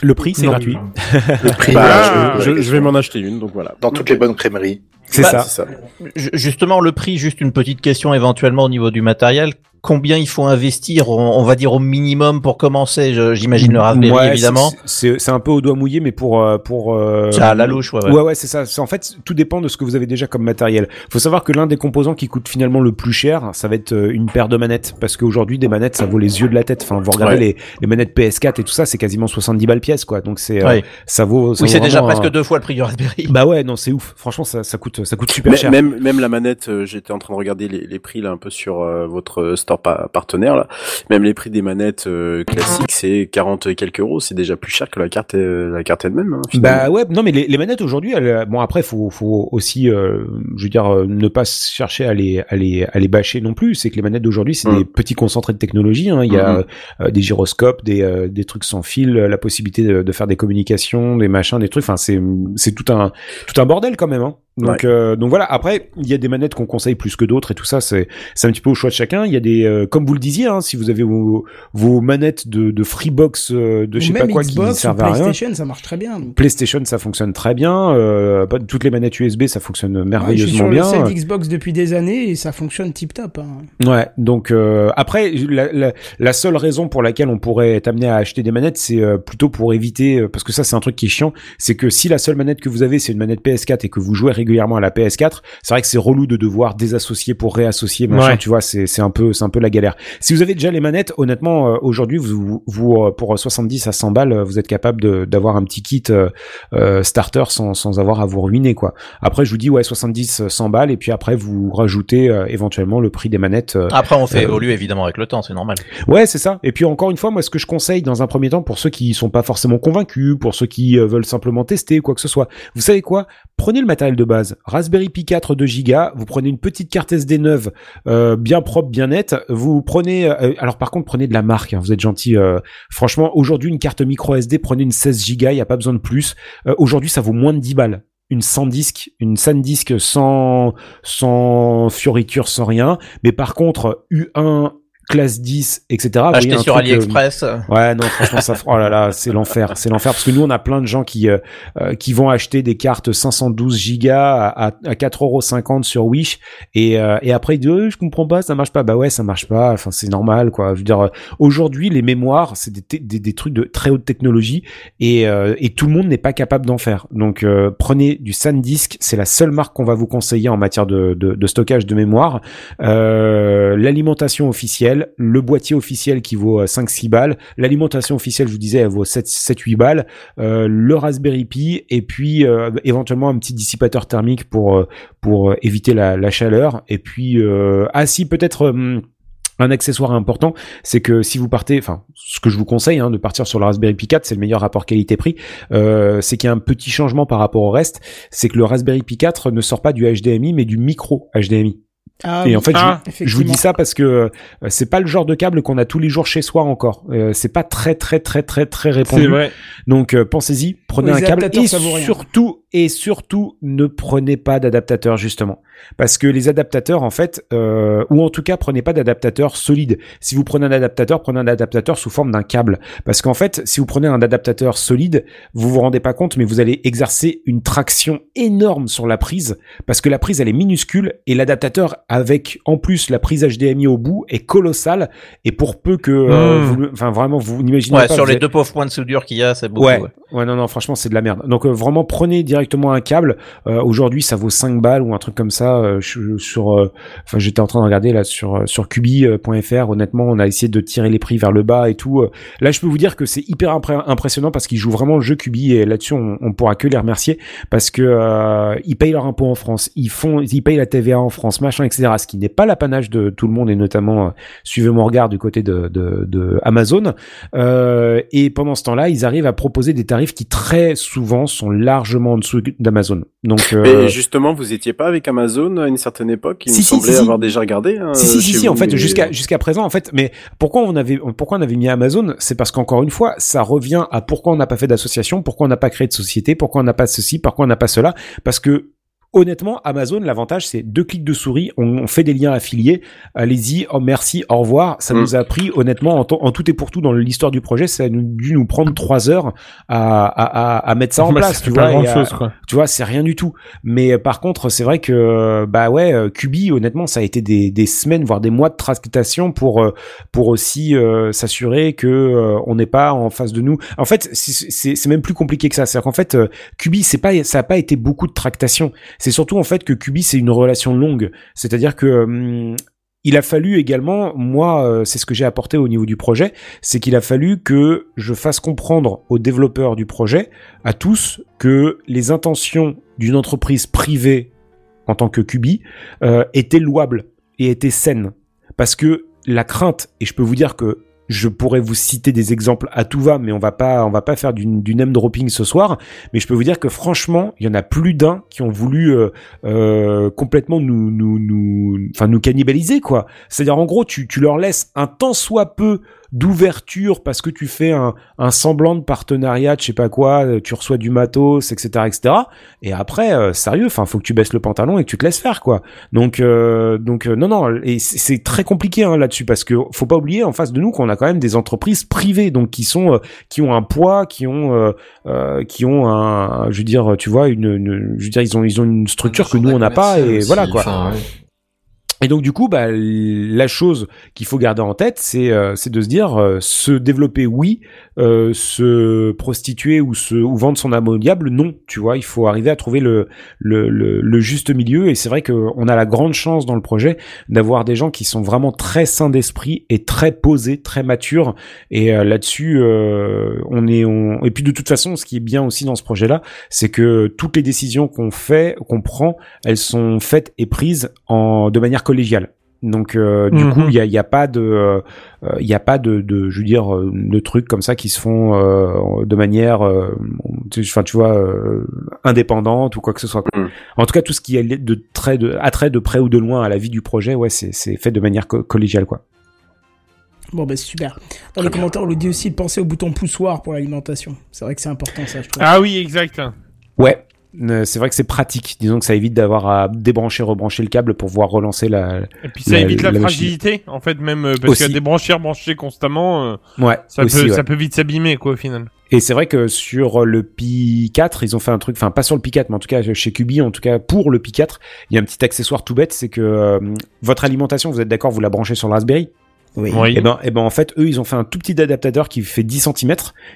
Le prix, c'est gratuit. Le prix, Bah, voilà, je, je- je- je vais m'en acheter une, donc voilà. Dans toutes les bonnes crèmeries. C'est Bah, ça. C'est ça. Ju- Justement, le prix, juste une petite question éventuellement au niveau du matériel. Combien il faut investir, on, on va dire au minimum pour commencer je- J'imagine le Raspberry, Ouais, évidemment. c'est- C'est c'est un peu au doigt mouillé, mais pour euh, pour. euh, C'est à la louche, ouais, ouais. Ouais, ouais, c'est ça. C'est- En fait, tout dépend de ce que vous avez déjà comme matériel. Faut savoir que l'un des composants qui coûte finalement le plus cher, ça va être euh, une paire de manettes, parce qu'aujourd'hui des manettes, ça vaut les yeux de la tête. Enfin, vous regardez Ouais. les, les manettes PS4 et tout ça, c'est quasiment 70 balles pièce, quoi. Donc c'est euh, ça vaut. ça Oui, c'est déjà presque un- deux fois le prix du Raspberry. Bah ouais, non, c'est ouf. Franchement, ça, ça coûte, ça coûte super cher. même, même la manette, euh, j'étais en train de regarder les, les prix là un peu sur euh, votre store pa- partenaire là. Même les prix des manettes euh, classiques, c'est 40 et quelques euros. C'est déjà plus cher que la carte, euh, la carte elle-même. hein. Bah ouais, non mais les, les manettes aujourd'hui, elles, bon après faut faut aussi, euh, je veux dire, euh, ne pas chercher à les à les à les bâcher non plus. C'est que les manettes d'aujourd'hui, c'est Mm. des petits concentrés de technologie. Hein. Il y a Mhm. euh, des gyroscopes, des euh, des trucs sans fil, euh, la possibilité de, de faire des communications, des machins, des trucs. Enfin c'est c'est tout un tout un bordel quand même. Hein. Donc euh, donc voilà. Après il y a des manettes qu'on conseille plus que d'autres et tout ça. C'est c'est un petit peu au choix de chacun. Il y a des euh, comme vous le disiez, hein, si vous avez vos vos manettes de de Freebox euh, de Ou je sais pas quoi qui Xbox ou servent à rien. PlayStation, ça marche très bien. donc. PlayStation ça fonctionne très bien, euh, toutes les manettes USB ça fonctionne Ouais, je suis merveilleusement sur bien. Xbox depuis des années et ça fonctionne tip top. Hein. Ouais, donc euh, après la, la, la seule raison pour laquelle on pourrait être amené à acheter des manettes, c'est euh, plutôt pour éviter euh, parce que ça c'est un truc qui est chiant, c'est que si la seule manette que vous avez c'est une manette PS4 et que vous jouez régulièrement à la PS4, c'est vrai que c'est relou de devoir désassocier pour réassocier, machin, Ouais. tu vois, c'est c'est un peu c'est un peu la galère. Si vous avez déjà les manettes, honnêtement euh, aujourd'hui vous vous euh, pour 70 à 100 balles, euh, vous êtes capable de- d'avoir un petit kit euh, euh, starter sans sans avoir à vous ruiner quoi. Après je vous dis ouais 70 100 balles et puis après vous rajoutez euh, éventuellement le prix des manettes euh, Après, on fait Euh, évoluer évidemment avec le temps, c'est normal. Ouais, c'est ça. Et puis encore une fois, moi, ce que je conseille dans un premier temps pour ceux qui sont pas forcément convaincus, pour ceux qui euh, veulent simplement tester quoi que ce soit, vous savez quoi? Prenez le matériel de base. Raspberry Pi 4 2 Go, vous prenez une petite carte SD neuve, euh, bien propre, bien nette. Vous prenez, euh, alors par contre, prenez de la marque. hein, vous êtes gentil. euh, franchement, aujourd'hui, une carte micro SD, prenez une 16 Go, il y a pas besoin de plus. Aujourd'hui, ça vaut moins de 10 balles. Une SanDisk, une SanDisk sans sans fioriture, sans rien. Mais par contre, U1 classe 10, etc. un sur truc, euh, AliExpress. Ouais, non, franchement, ça, oh là là, c'est l'enfer, c'est l'enfer parce que nous, on a plein de gens qui euh, euh, qui vont acheter des cartes 512 gigas à, à, à 4,50€ sur Wish et euh, et après ils disent Euh, je comprends pas, ça marche pas. Bah ouais, ça marche pas. Enfin, c'est normal, quoi. Je veux dire, aujourd'hui, les mémoires, c'est des, des des trucs de très haute technologie et euh, et tout le monde n'est pas capable d'en faire. Donc, euh, prenez du SanDisk, c'est la seule marque qu'on va vous conseiller en matière de de, de stockage de mémoire. Euh, l'alimentation officielle, le boîtier officiel qui vaut 5-6 balles, l'alimentation officielle, je vous disais, elle vaut 7-8 balles, euh, le Raspberry Pi et puis euh, éventuellement un petit dissipateur thermique pour euh, pour euh, éviter la, chaleur. Et puis, euh, ah si, peut-être... un accessoire important, c'est que si vous partez, enfin, ce que je vous conseille hein, de partir sur le Raspberry Pi 4, c'est le meilleur rapport qualité-prix. Euh, c'est qu'il y a un petit changement par rapport au reste, c'est que le Raspberry Pi 4 ne sort pas du HDMI, mais du micro HDMI. Ah, Et en fait, je- Ah, je, vous dis ça parce que euh, c'est pas le genre de câble qu'on a tous les jours chez soi encore. Euh, c'est pas très très très très très répandu. C'est vrai. Donc euh, pensez-y, prenez un câble et surtout et surtout ne prenez pas d'adaptateur justement parce que les adaptateurs en fait euh, ou en tout cas prenez pas d'adaptateur solide. Si vous prenez un adaptateur, prenez un adaptateur sous forme d'un câble parce qu'en fait si vous prenez un adaptateur solide, vous vous rendez pas compte mais vous allez exercer une traction énorme sur la prise parce que la prise elle est minuscule et l'adaptateur avec en plus la prise HDMI au bout est colossale et pour peu que euh, Mm. vous, enfin vraiment vous n'imaginez Ouais, pas sur les deux pauvres points de soudure qu'il y a, c'est beaucoup. Ouais, ouais. ouais, non, non, franchement, c'est de la merde. Donc, euh, vraiment, prenez directement un câble. Euh, Aujourd'hui, ça vaut 5 balles ou un truc comme ça. euh, sur, euh, enfin, j'étais en train de regarder là sur euh, sur Cubi.fr. Honnêtement, on a essayé de tirer les prix vers le bas et tout. Là, je peux vous dire que c'est hyper impressionnant parce qu'ils jouent vraiment le jeu Cubi et là-dessus, on, pourra que les remercier parce que ils payent leur impôt en France, ils font, ils payent la TVA en France, machin, etc. Ce qui n'est pas l'apanage de tout le monde et notamment, suivez mon regard du côté de, de, de Amazon. Et pendant ce temps-là, ils arrivent à proposer des tarifs qui très souvent sont largement en dessous d'Amazon. Donc, euh, justement, vous étiez pas avec Amazon à une certaine époque? Il Si, me si, semblait si, si. avoir déjà regardé. hein, si si si, en fait mais- jusqu'à jusqu'à présent en fait mais pourquoi on avait pourquoi on avait mis Amazon? C'est parce qu'encore une fois ça revient à pourquoi on n'a pas fait d'association pourquoi on n'a pas créé de société pourquoi on n'a pas ceci pourquoi on n'a pas cela? Parce que Honnêtement, Amazon, l'avantage, c'est deux clics de souris, on, on fait des liens affiliés, allez-y, oh merci, au revoir. Ça Mm. nous a pris, honnêtement, en, to- en tout et pour tout, dans l'histoire du projet, ça a dû nous prendre trois heures à, à, à, à mettre ça en Bah, place, tu vois. grand et à- chose, quoi. tu vois, c'est rien du tout. Mais euh, par contre, c'est vrai que euh, bah ouais, euh, Cubi, honnêtement, ça a été des, des semaines, voire des mois de tractation pour euh, pour aussi euh, s'assurer que euh, on n'est pas en face de nous. En fait, c'est- même plus compliqué que ça. C'est-à-dire qu'en fait, euh, Cubi, c'est pas ça a pas été beaucoup de tractation. C'est surtout en fait que Cubi, c'est une relation longue. C'est-à-dire que hum, il a fallu également, moi, euh, c'est ce que j'ai apporté au niveau du projet, c'est qu'il a fallu que je fasse comprendre aux développeurs du projet, à tous, que les intentions d'une entreprise privée en tant que Cubi euh, étaient louables et étaient saines. Parce que la crainte, et je peux vous dire que je pourrais vous citer des exemples à tout va, mais on va pas, on va pas faire du, du name dropping ce soir. Mais je peux vous dire que franchement, il y en a plus d'un qui ont voulu euh, euh, complètement nous, nous, nous, nous cannibaliser quoi. C'est-à-dire en gros, tu, tu leur laisses un tant soit peu d'ouverture parce que tu fais un, un semblant de partenariat, de je sais pas quoi, euh, tu reçois du matos, etc., etc. Et après, euh, sérieux, enfin, faut que tu baisses le pantalon et que tu te laisses faire, quoi. Donc, euh, donc, euh, non, non, et c'est très compliqué hein, là-dessus parce que faut pas oublier en face de nous qu'on a quand même des entreprises privées, donc qui sont, euh, qui ont un poids, qui ont, euh, euh, qui ont un, je veux dire, tu vois, une, une- je veux dire, ils ont, ils ont une structure que nous on n'a pas et voilà quoi. Enfin, ouais. Et donc du coup, bah, la chose qu'il faut garder en tête, c'est euh, de se dire euh, se développer oui, euh, se prostituer ou se ou vendre son âme au diable non. Tu vois, il faut arriver à trouver le le, le, le juste milieu. Et c'est vrai que on a la grande chance dans le projet d'avoir des gens qui sont vraiment très sains d'esprit et très posés, très matures. Et euh, là-dessus, euh, on est on et puis de toute façon, ce qui est bien aussi dans ce projet-là, c'est que toutes les décisions qu'on fait, qu'on prend, elles sont faites et prises en de manière collégiale. Donc du Mhm. coup, il y a, y a pas de, euh, il y a pas de, de, je veux dire, euh, de trucs comme ça qui se font euh, de manière, euh, tu- enfin, tu vois, euh, indépendante ou quoi que ce soit. Mhm. En tout cas, tout ce qui est de très, de attrait de près ou de loin à la vie du projet, ouais, c'est fait de manière co- collégiale, quoi. Bon, bah, c'est super. Dans les commentaires, on nous dit aussi de penser au bouton poussoir pour l'alimentation. C'est vrai que c'est important, ça, je trouve. Ah oui, exact. Ouais. C'est vrai que c'est pratique. Disons que ça évite d'avoir à débrancher, rebrancher le câble pour pouvoir relancer la. Et puis ça La- évite la, la machine. fragilité, en fait, même euh, parce Aussi. que débrancher, rebrancher constamment, euh, Ouais. ça aussi, peut, ouais. ça peut vite s'abîmer, quoi, au final. Et c'est vrai que sur le Pi 4, ils ont fait un truc, enfin pas sur le Pi 4, mais en tout cas chez Cubi, en tout cas pour le Pi 4, il y a un petit accessoire tout bête, c'est que euh, votre alimentation, vous êtes d'accord, vous la branchez sur le Raspberry? Oui. Oui. Et ben, et ben en fait, eux, ils ont fait un tout petit adaptateur qui fait 10 cm,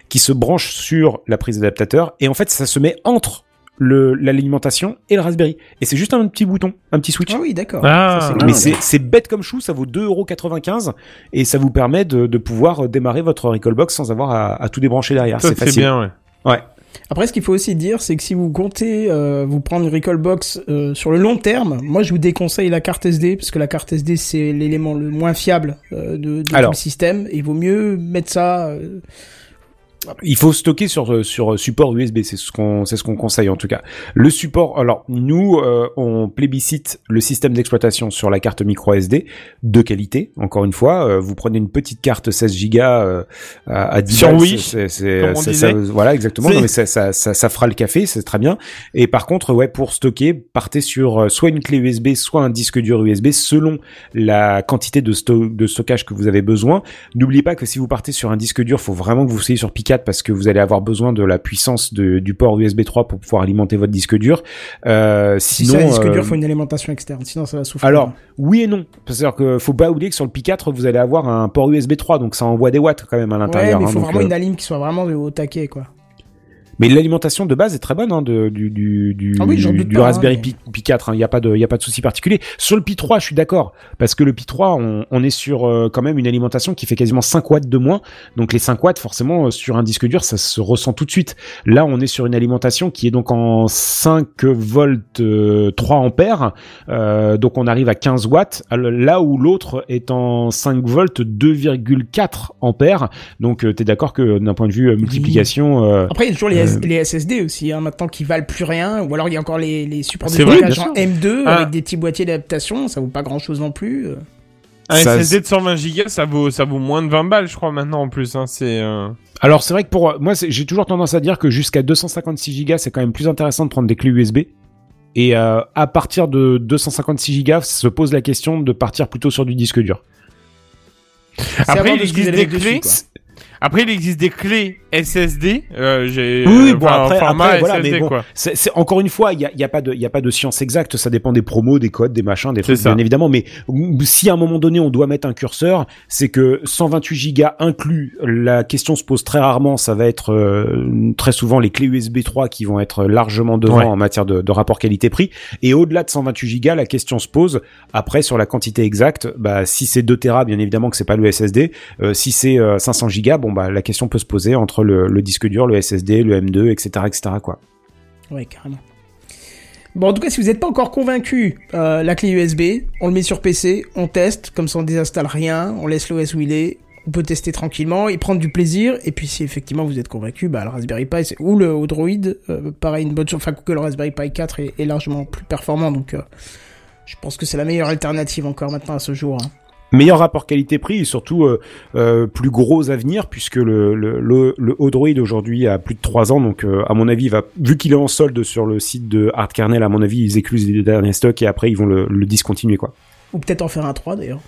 qui se branche sur la prise d'adaptateur, et en fait, ça se met entre l'alimentation et le Raspberry. Et c'est juste un petit bouton, un petit switch. Ah oui, d'accord. Ah. Ça, c'est Mais c'est c'est bête comme chou, ça vaut 2,95€ et ça vous permet de, de pouvoir démarrer votre Recallbox sans avoir à, à tout débrancher derrière. Ça, C'est c'est facile. bien, ouais. Ouais. Après, ce qu'il faut aussi dire, c'est que si vous comptez euh, vous prendre une Recallbox euh, sur le long terme, moi je vous déconseille la carte SD, parce que la carte SD c'est l'élément le moins fiable euh, de, de Alors. tout le système. Et il vaut mieux mettre ça. Euh, Il faut stocker sur sur support USB, c'est ce qu'on c'est ce qu'on conseille en tout cas. Le support, alors nous euh, on plébiscite le système d'exploitation sur la carte micro SD de qualité. Encore une fois, euh, vous prenez une petite carte 16 Go euh, à, à 10 Sur Wish, c'est- ça- voilà exactement. Non, mais ça, ça, ça ça fera le café, c'est très bien. Et par contre, ouais, pour stocker, partez sur euh, soit une clé USB, soit un disque dur USB selon la quantité de, sto- de stockage que vous avez besoin. N'oubliez pas que si vous partez sur un disque dur, faut vraiment que vous soyez sur Pi4 parce que vous allez avoir besoin de la puissance de- du port USB 3 pour pouvoir alimenter votre disque dur. Euh, si sinon, c'est un disque dur, euh, il faut une alimentation externe, sinon ça va souffrir. alors, oui et non. C'est-à-dire que faut pas oublier que sur le Pi 4, vous allez avoir un port USB 3, donc ça envoie des watts quand même à ouais, l'intérieur. mais il hein, faut vraiment euh, une alim qui soit vraiment de- au taquet, quoi. Mais l'alimentation de base est très bonne hein, de, du, du, du, Ah oui, du pas, Raspberry hein, Pi, Pi 4. Il n'y a pas de, il a pas de souci particulier. Sur le Pi 3, je suis d'accord parce que le Pi 3, on, on est sur euh, quand même une alimentation qui fait quasiment 5 watts de moins. Donc les 5 watts, forcément, euh, sur un disque dur, ça se ressent tout de suite. Là, on est sur une alimentation qui est donc en 5 volts euh, 3 ampères. Euh, donc on arrive à 15 watts. Alors, Là où l'autre est en 5 volts 2,4 ampères. Donc euh, t'es d'accord que d'un point de vue euh, multiplication. euh, Après, il y a toujours les, Euh, les SSD aussi, hein, maintenant qui valent plus rien. Ou alors il y a encore les, les supports de stockage bien en M2 Ah. avec des petits boîtiers d'adaptation. Ça vaut pas grand chose non plus. euh. Un Ça- SSD de 120 Go, ça vaut, ça vaut moins de 20 balles, je crois, maintenant, en plus, hein, c'est, euh... Alors c'est vrai que pour moi c'est- j'ai toujours tendance à dire que jusqu'à 256 Go c'est quand même plus intéressant de prendre des clés USB. Et euh, à partir de 256 Go se pose la question de partir plutôt sur du disque dur. C'est Après, avant il de se existe vider des clés. Après, il existe des clés SSD. Euh, j'ai Oui, euh, bon, enfin, après- format après, voilà, SSD, mais bon, quoi. C'est c'est- encore une fois, il y a, y a pas de, y a pas de science exacte. Ça dépend des promos, des codes, des machins, des trucs, bien évidemment. Mais si à un moment donné on doit mettre un curseur, c'est que 128 Go inclus. La question se pose très rarement. Ça va être euh, très souvent les clés USB 3 qui vont être largement devant Ouais. en matière de, de rapport qualité-prix. Et au-delà de 128 Go, la question se pose après sur la quantité exacte. Bah, si c'est 2 Tera, bien évidemment que c'est pas le SSD. Euh, si c'est euh, 500 Go, bon bah la question peut se poser entre le, disque dur, le SSD, le M2, etc., etc. Quoi. Ouais, carrément. Bon, en tout cas, si vous n'êtes pas encore convaincu, euh, la clé USB, on le met sur PC, on teste, comme ça on désinstalle rien, on laisse l'OS où il est, on peut tester tranquillement et prendre du plaisir. Et puis si effectivement vous êtes convaincu, bah le Raspberry Pi ou le Android, euh, pareil, une bonne chose. Enfin, que le Raspberry Pi 4 est, est largement plus performant, donc euh, je pense que c'est la meilleure alternative encore maintenant à ce jour. hein. Meilleur rapport qualité-prix et surtout euh, euh, plus gros avenir puisque le, le, le, le Odroid aujourd'hui a plus de 3 ans donc euh, à mon avis il va vu qu'il est en solde sur le site de Hard Kernel à mon avis ils éclusent les derniers stocks et après ils vont le, le discontinuer quoi. Ou peut-être en faire un 3 d'ailleurs.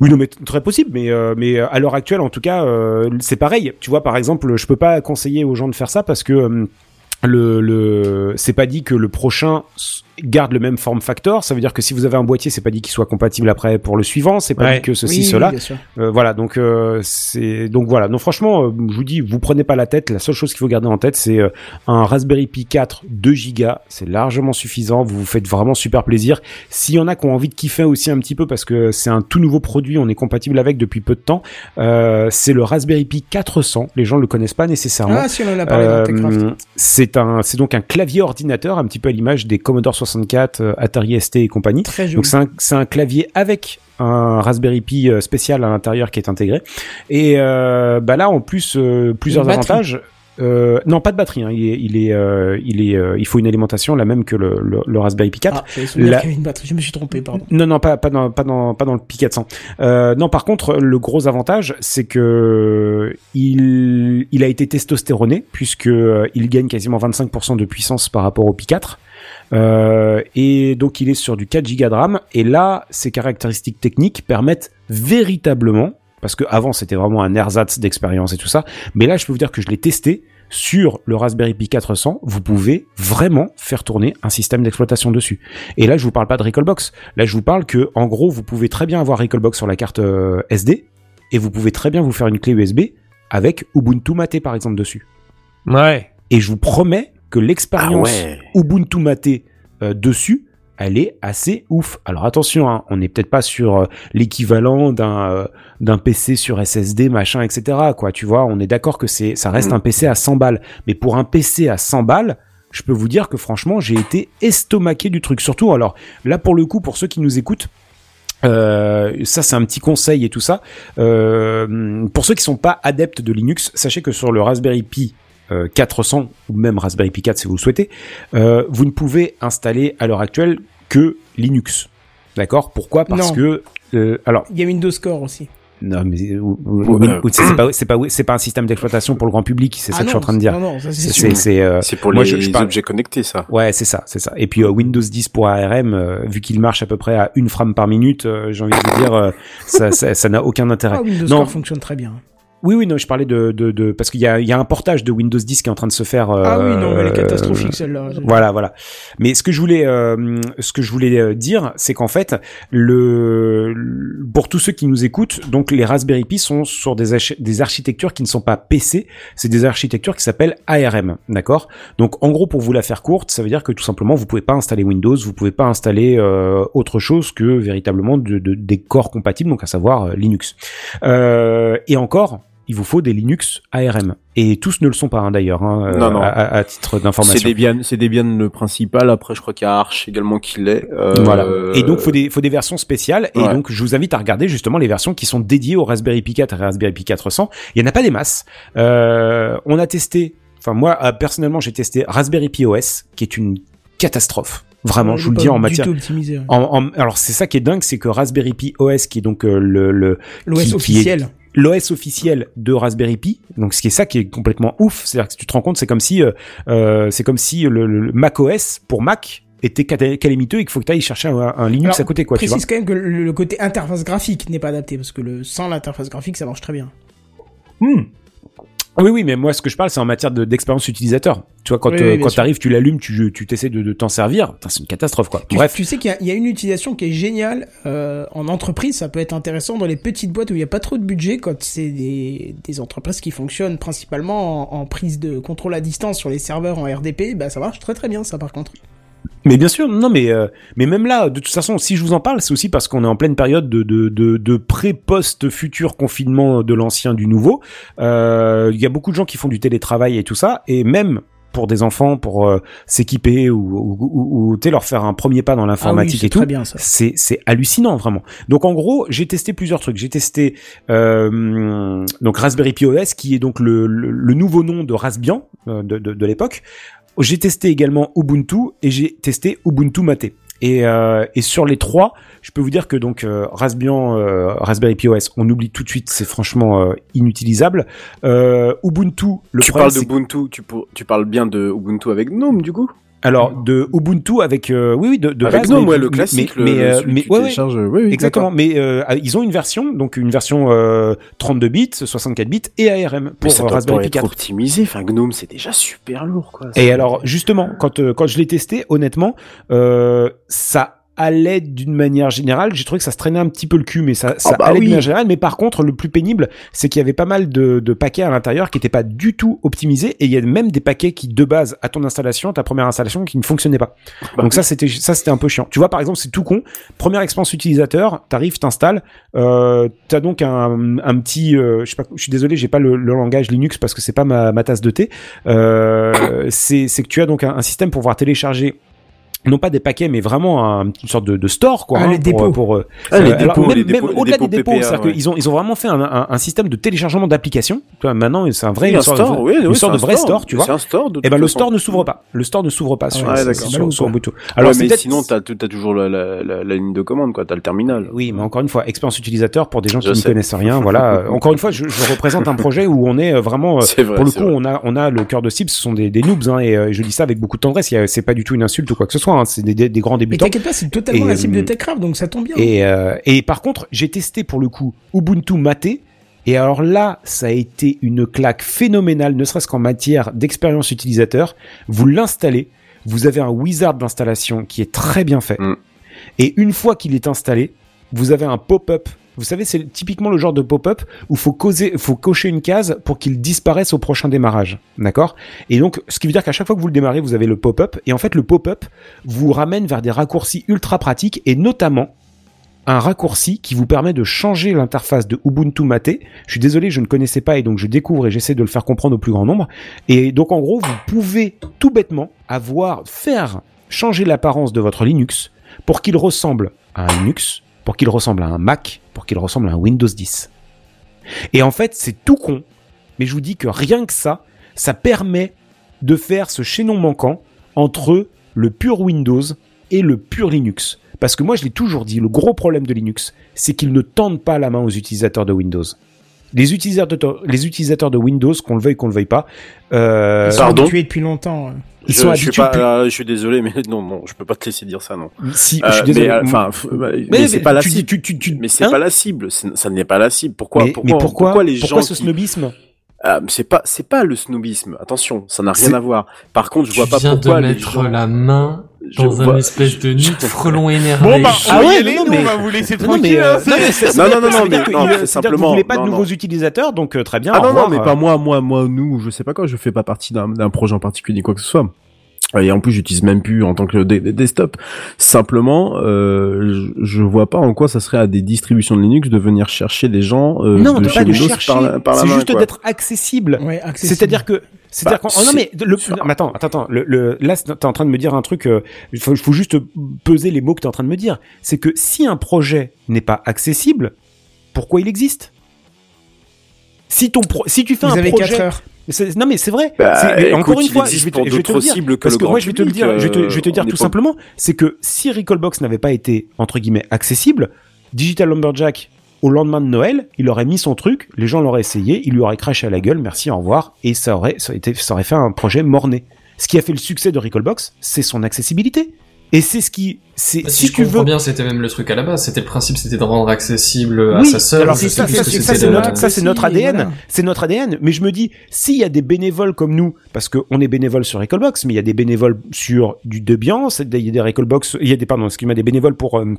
Oui, non, mais très possible, mais euh, mais euh, à l'heure actuelle, en tout cas, euh, c'est pareil. Tu vois, par exemple, je peux pas conseiller aux gens de faire ça parce que euh, le le c'est pas dit que le prochain garde le même form factor. Ça veut dire que si vous avez un boîtier, c'est pas dit qu'il soit compatible après pour le suivant. C'est pas Ouais. dit que ceci oui, cela. oui. Euh, voilà, donc euh, c'est donc voilà. Donc franchement, euh, je vous dis, vous prenez pas la tête. La seule chose qu'il faut garder en tête, c'est euh, un Raspberry Pi 4 2 Go. C'est largement suffisant. Vous vous faites vraiment super plaisir. S'il y en a qui ont envie de kiffer aussi un petit peu parce que c'est un tout nouveau produit, on est compatible avec depuis peu de temps. Euh, c'est le Raspberry Pi 400. Les gens le connaissent pas nécessairement. Ah si on en a parlé dans Euh, Techcraft. c'est c'est un, c'est donc un clavier ordinateur, un petit peu à l'image des Commodore 64, euh, Atari ST et compagnie. Très joli. Donc c'est un, clavier avec un Raspberry Pi euh, spécial à l'intérieur qui est intégré. Et euh, bah là, en plus, euh, plusieurs avantages. Euh, non, pas de batterie. Hein. Il est, il est, euh, il est, euh, il faut une alimentation la même que le, le, le Raspberry Pi 4. Ah, La- qu'il y avait une batterie. Je me suis trompé, pardon. Non, non, pas, pas dans, pas dans, pas dans le Pi 400. Euh, non, par contre, le gros avantage, c'est que il, il a été testostéroné puisque il gagne quasiment 25% de puissance par rapport au Pi 4. Euh, et donc il est sur du 4 Go de RAM. Et là, ses caractéristiques techniques permettent véritablement, parce que avant c'était vraiment un ersatz d'expérience et tout ça, mais là je peux vous dire que je l'ai testé sur le Raspberry Pi 400. Vous pouvez vraiment faire tourner un système d'exploitation dessus. Et là, je vous parle pas de Recallbox. Là, je vous parle que, en gros, vous pouvez très bien avoir Recallbox sur la carte euh, SD et vous pouvez très bien vous faire une clé USB avec Ubuntu Mate par exemple dessus. Ouais. Et je vous promets que l'expérience Ah ouais. Ubuntu Mate euh, dessus, elle est assez ouf. Alors attention, hein, on n'est peut-être pas sur euh, l'équivalent d'un euh, d'un PC sur SSD, machin, etc. Quoi, tu vois, on est d'accord que c'est ça reste un PC à 100 balles. Mais pour un PC à 100 balles, je peux vous dire que franchement, j'ai été estomaqué du truc. Surtout, alors là pour le coup, pour ceux qui nous écoutent. Euh, ça c'est un petit conseil et tout ça. Pour ceux qui sont pas adeptes de Linux, sachez que sur le Raspberry Pi 400 ou même Raspberry Pi 4 si vous le souhaitez, euh, vous ne pouvez installer à l'heure actuelle que Linux. D'accord? Pourquoi? Parce Non. que euh, alors Il y a Windows Core aussi. non mais euh, ou- ou- Ouais, ou- euh, ou- c'est pas c'est pas c'est pas un système d'exploitation pour le grand public, c'est ça Ah que je suis en train de dire. Non, non, ça c'est C'est euh, C'est pour moi, les je- je parle- objets connectés, ça. Ouais, c'est ça, c'est ça. Et puis euh, Windows 10 pour ARM, euh, vu qu'il marche à peu près à une frame par minute, euh, j'ai envie de vous dire, euh, ça ça ça n'a aucun intérêt. Ah, Windows Non. Core fonctionne très bien. Oui, oui, non, je parlais de, de, de parce qu'il y a, il y a un portage de Windows 10 qui est en train de se faire. euh, ah oui, non, mais elle est euh, catastrophique celle-là. Voilà, voilà. Mais ce que je voulais, euh, ce que je voulais euh, dire, c'est qu'en fait, le, pour tous ceux qui nous écoutent, donc les Raspberry Pi sont sur des, des architectures qui ne sont pas PC, c'est des architectures qui s'appellent ARM, d'accord? Donc en gros, pour vous la faire courte, ça veut dire que tout simplement, vous pouvez pas installer Windows, vous pouvez pas installer euh, autre chose que véritablement de, de- des corps compatibles, donc à savoir euh, Linux. Euh, et encore. Il vous faut des Linux ARM. Et tous ne le sont pas, hein, d'ailleurs, hein, euh, Non, non. À, titre C'est d'information. Debian, c'est Debian le principal. Après, je crois qu'il y a Arch également qui l'est. Euh, Voilà. Et donc, faut des, faut des versions spéciales. Et Ouais. donc, je vous invite à regarder justement les versions qui sont dédiées au Raspberry Pi 4 et Raspberry Pi 400. Il y en a pas des masses. Euh, on a testé, enfin, moi, personnellement, j'ai testé Raspberry Pi OS, qui est une catastrophe. Vraiment, Ouais, je vous le dis en du matière. tout optimisé, ouais. En, en- alors, c'est ça qui est dingue, c'est que Raspberry Pi OS, qui est donc euh, le, le, L'OS qui- qui est- officiel. l'OS officiel de Raspberry Pi. Donc ce qui est ça qui est complètement ouf, c'est-à-dire que si tu te rends compte, c'est comme si euh, euh, c'est comme si le, le Mac OS pour Mac était calamiteux et qu'il faut que tu ailles chercher un, un Linux Alors, à côté quoi, tu vois. précise quand même que le, le côté interface graphique n'est pas adapté parce que le sans l'interface graphique ça marche très bien. Hmm. Oui, oui, mais moi, ce que je parle, c'est en matière de- d'expérience utilisateur. Tu vois, quand, Oui, euh, oui, quand sûr. t'arrives, tu l'allumes, tu, tu t'essaies de, de t'en servir. C'est une catastrophe, quoi. Tu, Bref. tu sais qu'il y a- il y, a une utilisation qui est géniale euh, en entreprise, ça peut être intéressant dans les petites boîtes où il n'y a pas trop de budget, quand c'est des, des entreprises qui fonctionnent principalement en, en prise de contrôle à distance sur les serveurs en RDP, bah ça marche très très bien ça par contre. Mais bien sûr, non, mais euh, mais même là, de toute façon, si je vous en parle, c'est aussi parce qu'on est en pleine période de de de, de pré-post futur confinement de l'ancien du nouveau. Euh, Il y a beaucoup de gens qui font du télétravail et tout ça, et même pour des enfants, pour euh, s'équiper ou ou, ou, ou, leur faire un premier pas dans Ah oui, l'informatique et tout. très bien ça. C'est c'est hallucinant vraiment. Donc en gros, j'ai testé plusieurs trucs. J'ai testé euh, donc Raspberry Pi OS qui est donc le, le, le nouveau nom de Raspbian euh, de, de, de l'époque. J'ai testé également Ubuntu et j'ai testé Ubuntu Mate. Et, euh, et sur les trois, je peux vous dire que donc euh, Raspbian, euh, Raspberry Pi OS, on oublie tout de suite, c'est franchement euh, inutilisable. Euh, Ubuntu, le tu problème, parles d'Ubuntu, tu parles bien de Ubuntu avec GNOME, du coup? Alors de Ubuntu avec euh, oui oui de, de Avec base, GNOME, mais- ouais, le mais- classique, mais, mais, euh, mais- ouais, ouais, télécharges, oui, oui, Exactement, mais euh, ils ont une version, donc une version euh, 32 bits, 64 bits et ARM Mais pour ça Raspberry Pi être 4. optimisé. Enfin, GNOME, c'est déjà super lourd, quoi. Et alors justement, quand euh, quand je l'ai testé, honnêtement, euh, ça allait d'une manière générale. J'ai trouvé que ça se traînait un petit peu le cul, mais ça, ça bah allait oui. d'une manière générale. Mais par contre, le plus pénible, c'est qu'il y avait pas mal de, de paquets à l'intérieur qui n'étaient pas du tout optimisés, et il y a même des paquets qui, de base, à ton installation, ta première installation, qui ne fonctionnaient pas. Bah Donc ça, c'était ça, c'était un peu chiant. Tu vois, par exemple, c'est tout con. Première expérience utilisateur, t'arrives, t'installes, euh, t'as donc un, un petit, euh, je sais pas, je suis désolé, j'ai pas le, le langage Linux parce que c'est pas ma, ma tasse de thé. Euh, c'est c'est que tu as donc un, un système pour pouvoir télécharger non pas des paquets, mais vraiment un- une sorte de, de store, quoi. Ah, hein, les pour, dépôts. pour, euh, Ah, les alors, dépôts, même, au-delà des dépôts, PPA, c'est-à-dire ouais. qu'ils ont, ils ont vraiment fait un, un, un système de téléchargement d'applications. Maintenant, c'est un vrai, une un sorte, store, de, oui, une oui, sorte de vrai store, tu vois. C'est un store. de Et ben toute le store ne s'ouvre pas. Le store ne s'ouvre pas sur, Ubuntu. Alors, mais sinon, t'as as toujours la, ligne de commande, quoi. T'as le terminal. Oui, mais encore une fois, expérience utilisateur pour des gens qui ne connaissent rien. Voilà. Encore une fois, je, représente un projet où on est euh, vraiment, euh, pour le coup, on a, on a le cœur de cible. Ce sont des, noobs, hein, et euh, je dis ça avec beaucoup de tendresse. C'est pas du tout une insulte ou quoi que ce soit. Hein, c'est des, grands Mais débutants. t'inquiète pas, c'est totalement Et, la cible de euh, TechCraft, donc ça tombe bien. Et, euh, et par contre, j'ai testé pour le coup Ubuntu Mate. Et alors là, ça a été une claque phénoménale, ne serait-ce qu'en matière d'expérience utilisateur. Vous l'installez, vous avez un wizard d'installation qui est très bien fait. Mm. Et une fois qu'il est installé, vous avez un pop-up. Vous savez, c'est typiquement le genre de pop-up où faut faut cocher une case pour qu'il disparaisse au prochain démarrage. D'accord? Et donc, ce qui veut dire qu'à chaque fois que vous le démarrez, vous avez le pop-up. Et en fait, le pop-up vous ramène vers des raccourcis ultra pratiques et notamment un raccourci qui vous permet de changer l'interface de Ubuntu Mate. Je suis désolé, je ne connaissais pas et donc je découvre et j'essaie de le faire comprendre au plus grand nombre. Et donc en gros, vous pouvez tout bêtement avoir faire changer l'apparence de votre Linux pour qu'il ressemble à un Linux, pour qu'il ressemble à un Mac, pour qu'il ressemble à un Windows 10. Et en fait, c'est tout con, mais je vous dis que rien que ça, ça permet de faire ce chaînon manquant entre le pur Windows et le pur Linux. Parce que moi, je l'ai toujours dit, le gros problème de Linux, c'est qu'ils ne tendent pas la main aux utilisateurs de Windows. Les utilisateurs de, les utilisateurs de Windows, qu'on le veuille, qu'on le veuille pas, euh, Ils sont Pardon habitués depuis longtemps. ils je, sont je suis pas, euh, je suis désolé, mais non, non, je peux pas te laisser dire ça, non. Si, Euh, je suis désolé. Mais, euh, enfin, f- mais, Mais- c'est pas la tu cible. tu- tu- tu- mais c'est hein pas la cible. Ça n'est pas la cible. Pourquoi, mais, pourquoi, mais pourquoi, les pourquoi gens ce qui- snobisme mais c'est pas, c'est pas le snobisme. Attention, ça n'a rien à voir. Par contre, je Tu vois pas viens pourquoi de les mettre gens. la main je dans vois- un espèce de nid de frelon énervé. Bon bah, on Ah va y ouais, aller, non, nous, mais- on va vous laisser tranquille. euh, hein, non, Non, non, non, mais non, c'est que Vous simplement- voulez pas de nouveaux utilisateurs, donc euh, très bien. Ah non, non, mais euh. pas moi, moi, moi, nous, je sais pas quoi, je fais pas partie d'un d'un projet en particulier, ni quoi que ce soit. Et en plus, j'utilise même plus en tant que desktop. Simplement, euh, je, vois pas en quoi ça serait à des distributions de Linux de venir chercher des gens euh, non, de chez pas de Windows chercher. par la, par la C'est juste d'être accessible. Ouais, accessible. C'est-à-dire que, c'est-à-dire Bah, oh non mais c'est- le, c'est- non, mais attends, attends, attends, le, le, là t'es en train de me dire un truc, euh, il faut, il faut juste peser les mots que t'es en train de me dire. C'est que si un projet n'est pas accessible, pourquoi il existe? Si ton pro- si tu fais Vous un avez projet, 4 heures. c'est- non mais c'est vrai. Bah, écoute, encore une fois, je vais te, je vais te le dire, que parce que moi je vais te le dire, je vais te, je vais te euh, dire tout pas- simplement, c'est que si Recallbox n'avait pas été entre guillemets accessible, Digital Lumberjack au lendemain de Noël, il aurait mis son truc, les gens l'auraient essayé, il lui aurait craché à la gueule, merci, au revoir, et ça aurait, ça aurait, été, ça aurait fait un projet morné. Ce qui a fait le succès de Recallbox, c'est son accessibilité. Et c'est ce qui, c'est, Bah, si, si, je tu comprends veux, bien, c'était même le truc à la base. C'était le principe, c'était de rendre accessible à Oui, sa sœur. alors je c'est sais ça, ça, ça, c'est de- notre, ADN. voilà. C'est notre ADN. Mais je me dis, s'il y a des bénévoles comme nous, parce qu'on est bénévoles sur Recallbox, mais il y a des bénévoles sur du Debian, c'est- il y a des Recallbox, il y a des, pardon, excuse-moi, des bénévoles pour, euh,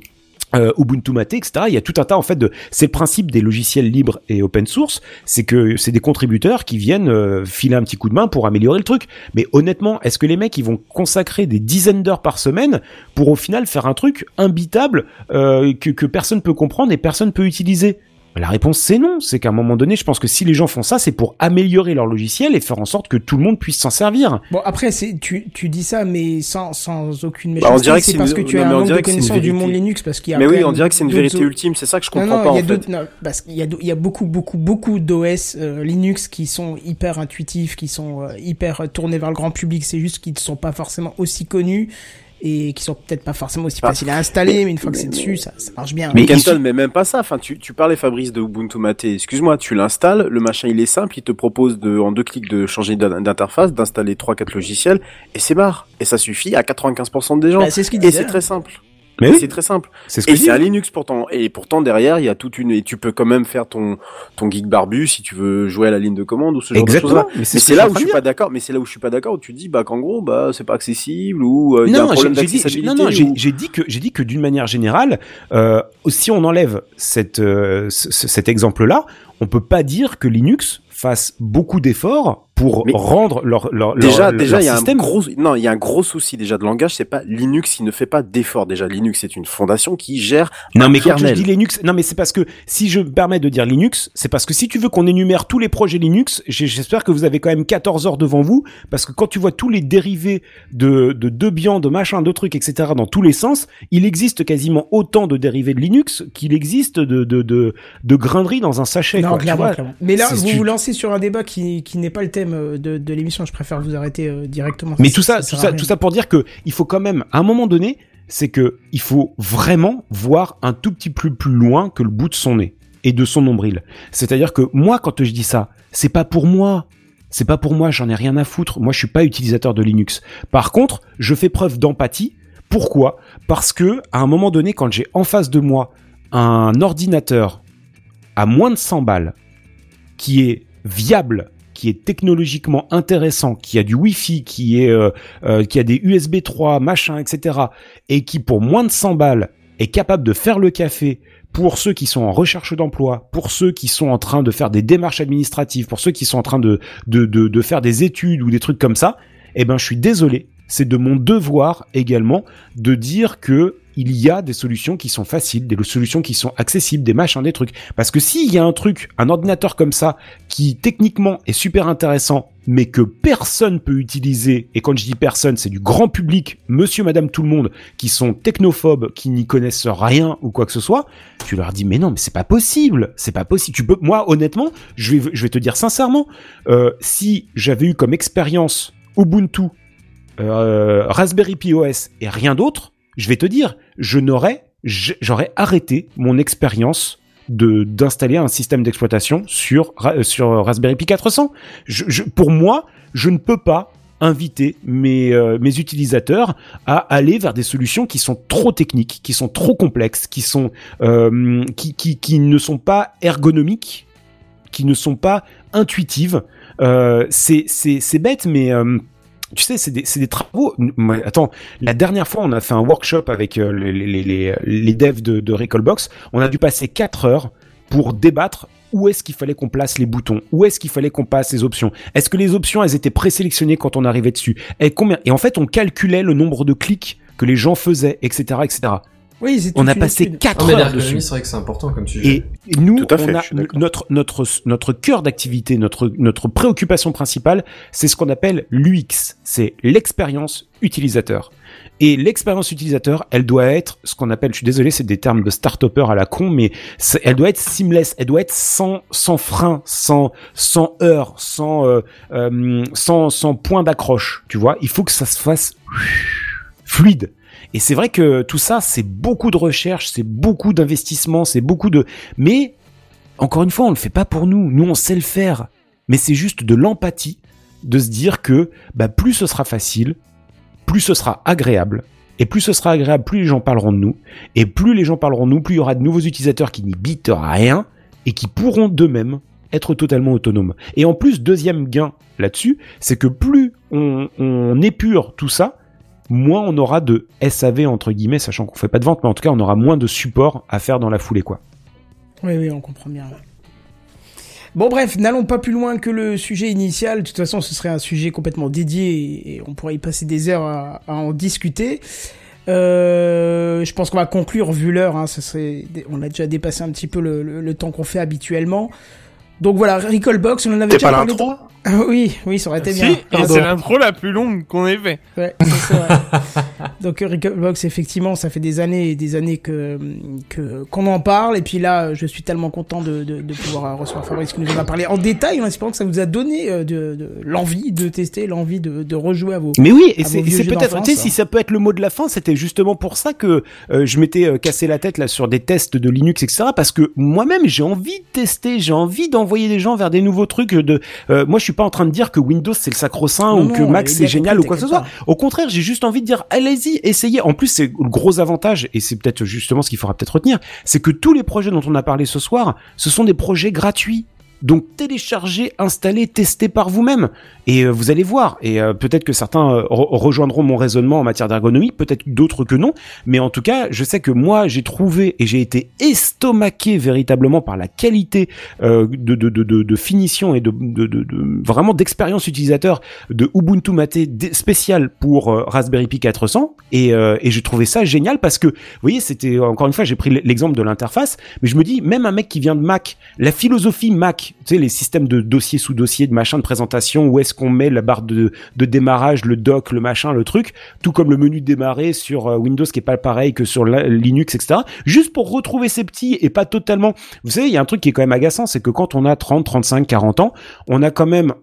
euh, Ubuntu Mate, etc. Il y a tout un tas en fait de. C'est le principe des logiciels libres et open source, c'est que c'est des contributeurs qui viennent euh, filer un petit coup de main pour améliorer le truc. Mais honnêtement, est-ce que les mecs ils vont consacrer des dizaines d'heures par semaine pour au final faire un truc imbitable euh, que, que personne peut comprendre et personne peut utiliser? La réponse c'est non, c'est qu'à un moment donné, je pense que si les gens font ça, c'est pour améliorer leur logiciel et faire en sorte que tout le monde puisse s'en servir. Bon, après, c'est, tu, tu dis ça, mais sans, sans aucune Bah, on méchanceté. dirait que c'est c'est parce une- que tu non, as un on manque de dirait que c'est une connaissance du monde. Linux parce qu'il y a Mais oui, on dirait que c'est une vérité ultime, c'est ça que je Non, comprends non, pas il y a en fait. d'autres- non, parce qu'il y a, il y a beaucoup, beaucoup, beaucoup d'OS euh, Linux qui sont hyper intuitifs, qui sont euh, hyper tournés vers le grand public. C'est juste qu'ils ne sont pas forcément aussi connus et qui sont peut-être pas forcément aussi Ah, faciles à installer, mais- une fois que c'est dessus, ça, ça marche bien. Mais Kenton, mais même pas ça. Enfin, tu, tu parlais Fabrice de Ubuntu Mate. Excuse-moi, tu l'installes, le machin il est simple, il te propose de, en deux clics de changer d'in- d'interface, d'installer trois quatre logiciels, et c'est barre. Et ça suffit à 95% des gens. Bah, c'est ce qu'il et c'est très simple. Mais oui, c'est très simple. c'est ce que Et c'est un Linux pourtant. Et pourtant derrière, il y a toute une. Et tu peux quand même faire ton ton geek barbu si tu veux jouer à la ligne de commande ou ce genre de Exactement. choses-là. Mais Mais c'est ce là où je suis pas d'accord. Mais c'est là où je suis pas d'accord. Où tu dis bah qu'en gros bah c'est pas accessible ou euh, il y a un problème j'ai- j'ai dit- d'accessibilité. non, non, j'ai ou- j'ai dit que j'ai dit que d'une manière générale, euh, si on enlève cette, euh, ce- ce- cet exemple-là, on peut pas dire que Linux fasse beaucoup d'efforts pour Mais- rendre leur leur Déjà, leur, déjà, leur il y a un gros, non, il y a un gros souci déjà de langage. C'est pas Linux, il ne fait pas d'effort. Déjà, Linux, c'est une fondation qui gère. Non mais quand je kernel. dis Linux, non mais c'est parce que si je me permets de dire Linux, c'est parce que si tu veux qu'on énumère tous les projets Linux, j'espère que vous avez quand même 14 heures devant vous, parce que quand tu vois tous les dérivés de, de Debian, de machin, de trucs, etc. dans tous les sens, il existe quasiment autant de dérivés de Linux qu'il existe de, de, de, de graineries dans un sachet. Non, quoi, tu clairement, vois. clairement. Mais là, vous tu- vous lancez sur un débat qui, qui n'est pas le thème euh, de, de l'émission. Je préfère vous arrêter euh, directement. Mais tout ça, tout sert à ça, tout ça pour dire que il faut quand même, à un moment donné, c'est que il faut vraiment voir un tout petit peu plus loin que le bout de son nez et de son nombril. C'est-à-dire que moi, quand je dis ça, c'est pas pour moi. C'est pas pour moi, j'en ai rien à foutre. Moi, je suis pas utilisateur de Linux. Par contre, je fais preuve d'empathie. Pourquoi? Parce que à un moment donné, quand j'ai en face de moi un ordinateur à moins de 100 balles, qui est viable, qui est technologiquement intéressant, qui a du Wi-Fi, qui euh, euh, a des USB 3, machin, etc., et qui pour moins de 100 balles est capable de faire le café pour ceux qui sont en recherche d'emploi, pour ceux qui sont en train de faire des démarches administratives, pour ceux qui sont en train de faire des études ou des trucs comme ça, eh ben, je suis désolé. C'est de mon devoir également de dire que il y a des solutions qui sont faciles, des solutions qui sont accessibles, des machins, des trucs. Parce que s'il y a un truc, un ordinateur comme ça, qui techniquement est super intéressant, mais que personne peut utiliser, et quand je dis personne, c'est du grand public, monsieur, madame, tout le monde, qui sont technophobes, qui n'y connaissent rien ou quoi que ce soit, tu leur dis, mais non, mais c'est pas possible, c'est pas possible. Tu peux, moi, honnêtement, je vais, je vais te dire sincèrement, euh, si j'avais eu comme expérience Ubuntu, euh, Raspberry Pi OS et rien d'autre, je vais te dire, je n'aurais, j'aurais arrêté mon expérience de d'installer un système d'exploitation sur Ra- sur Raspberry Pi 400. Je, je- pour moi, je ne peux pas inviter mes euh, mes utilisateurs à aller vers des solutions qui sont trop techniques, qui sont trop complexes, qui sont euh, qui, qui qui ne sont pas ergonomiques, qui ne sont pas intuitives. Euh, c'est bête, mais euh, tu sais, c'est des, travaux. Attends, la dernière fois, on a fait un workshop avec euh, les devs de, de Recallbox. On a dû passer 4 heures pour débattre où est-ce qu'il fallait qu'on place les boutons, où est-ce qu'il fallait qu'on passe les options. Est-ce que les options, elles étaient présélectionnées quand on arrivait dessus? Et combien Et en fait, on calculait le nombre de clics que les gens faisaient, etc., etc. Oui, On a passé étude. 4 Non, mais heures dessus. c'est vrai que c'est important comme sujet. Et nous, Tout à fait, on a je suis d'accord. notre notre notre cœur d'activité, notre notre préoccupation principale, c'est ce qu'on appelle l'UX, c'est l'expérience utilisateur. Et l'expérience utilisateur, elle doit être ce qu'on appelle, je suis désolé, c'est des termes de start-upper à la con, mais elle doit être seamless, elle doit être sans sans frein, sans sans heurts, sans euh, euh, sans sans point d'accroche, tu vois. Il faut que ça se fasse fluide. Et c'est vrai que tout ça, c'est beaucoup de recherche, c'est beaucoup d'investissement, c'est beaucoup de... Mais, encore une fois, on le fait pas pour nous. Nous, on sait le faire. Mais c'est juste de l'empathie de se dire que bah, plus ce sera facile, plus ce sera agréable. Et plus ce sera agréable, plus les gens parleront de nous. Et plus les gens parleront de nous, plus il y aura de nouveaux utilisateurs qui n'y bitent rien et qui pourront d'eux-mêmes être totalement autonomes. Et en plus, deuxième gain là-dessus, c'est que plus on épure tout ça, moins on aura de SAV entre guillemets, sachant qu'on fait pas de vente, mais en tout cas on aura moins de support à faire dans la foulée quoi. Oui, oui, on comprend bien. Bon, bref, n'allons pas plus loin que le sujet initial. De toute façon, ce serait un sujet complètement dédié et on pourrait y passer des heures à, en discuter. Euh, je pense qu'on va conclure vu l'heure. Hein, serait, on a déjà dépassé un petit peu le temps qu'on fait habituellement. Donc voilà, Recallbox, on en avait T'es déjà pas parlé. l'intro Ah oui, oui, ça aurait été Si, bien. c'est l'intro la plus longue qu'on ait fait. Ouais, ça, c'est vrai. Donc euh, Recallbox, effectivement, ça fait des années et des années que que qu'on en parle. Et puis là, je suis tellement content de, de, de pouvoir euh, recevoir Fabrice qui nous en a parlé en détail, en espérant que ça vous a donné euh, de, de l'envie de tester, l'envie de, de rejouer à vos. Mais oui, et c'est peut-être, tu sais, hein. si ça peut être le mot de la fin, c'était justement pour ça que euh, je m'étais cassé la tête là sur des tests de Linux, etc. Parce que moi-même, j'ai envie de tester, j'ai envie d'envoyer des gens vers des nouveaux trucs. De, euh, moi, je suis pas en train de dire que Windows c'est le sacro-saint Non, ou que Mac c'est génial ou quoi que ce soit. Au contraire, j'ai juste envie de dire, allez allez-y, essayez. En plus, c'est le gros avantage, et c'est peut-être justement ce qu'il faudra peut-être retenir, c'est que tous les projets dont on a parlé ce soir, ce sont des projets gratuits. Donc téléchargez, installez, testez par vous-même et euh, vous allez voir. Et euh, peut-être que certains euh, re- rejoindront mon raisonnement en matière d'ergonomie, peut-être d'autres que non. Mais en tout cas, je sais que moi j'ai trouvé et j'ai été estomaqué véritablement par la qualité euh, de, de, de, de, finition et de, vraiment d'expérience utilisateur de Ubuntu Mate spécial pour euh, Raspberry Pi 400 et, euh, et j'ai trouvé ça génial parce que vous voyez c'était encore une fois j'ai pris l'exemple de l'interface mais je me dis même un mec qui vient de Mac la philosophie Mac les systèmes de dossier sous dossier de machin de présentation où est-ce qu'on met la barre de, de démarrage le dock le machin le truc tout comme le menu de démarrer sur euh, Windows qui est pas pareil que sur Linux etc juste pour retrouver ses petits et pas totalement. Vous savez il y a un truc qui est quand même agaçant c'est que quand on a 30 35 40 ans on a quand même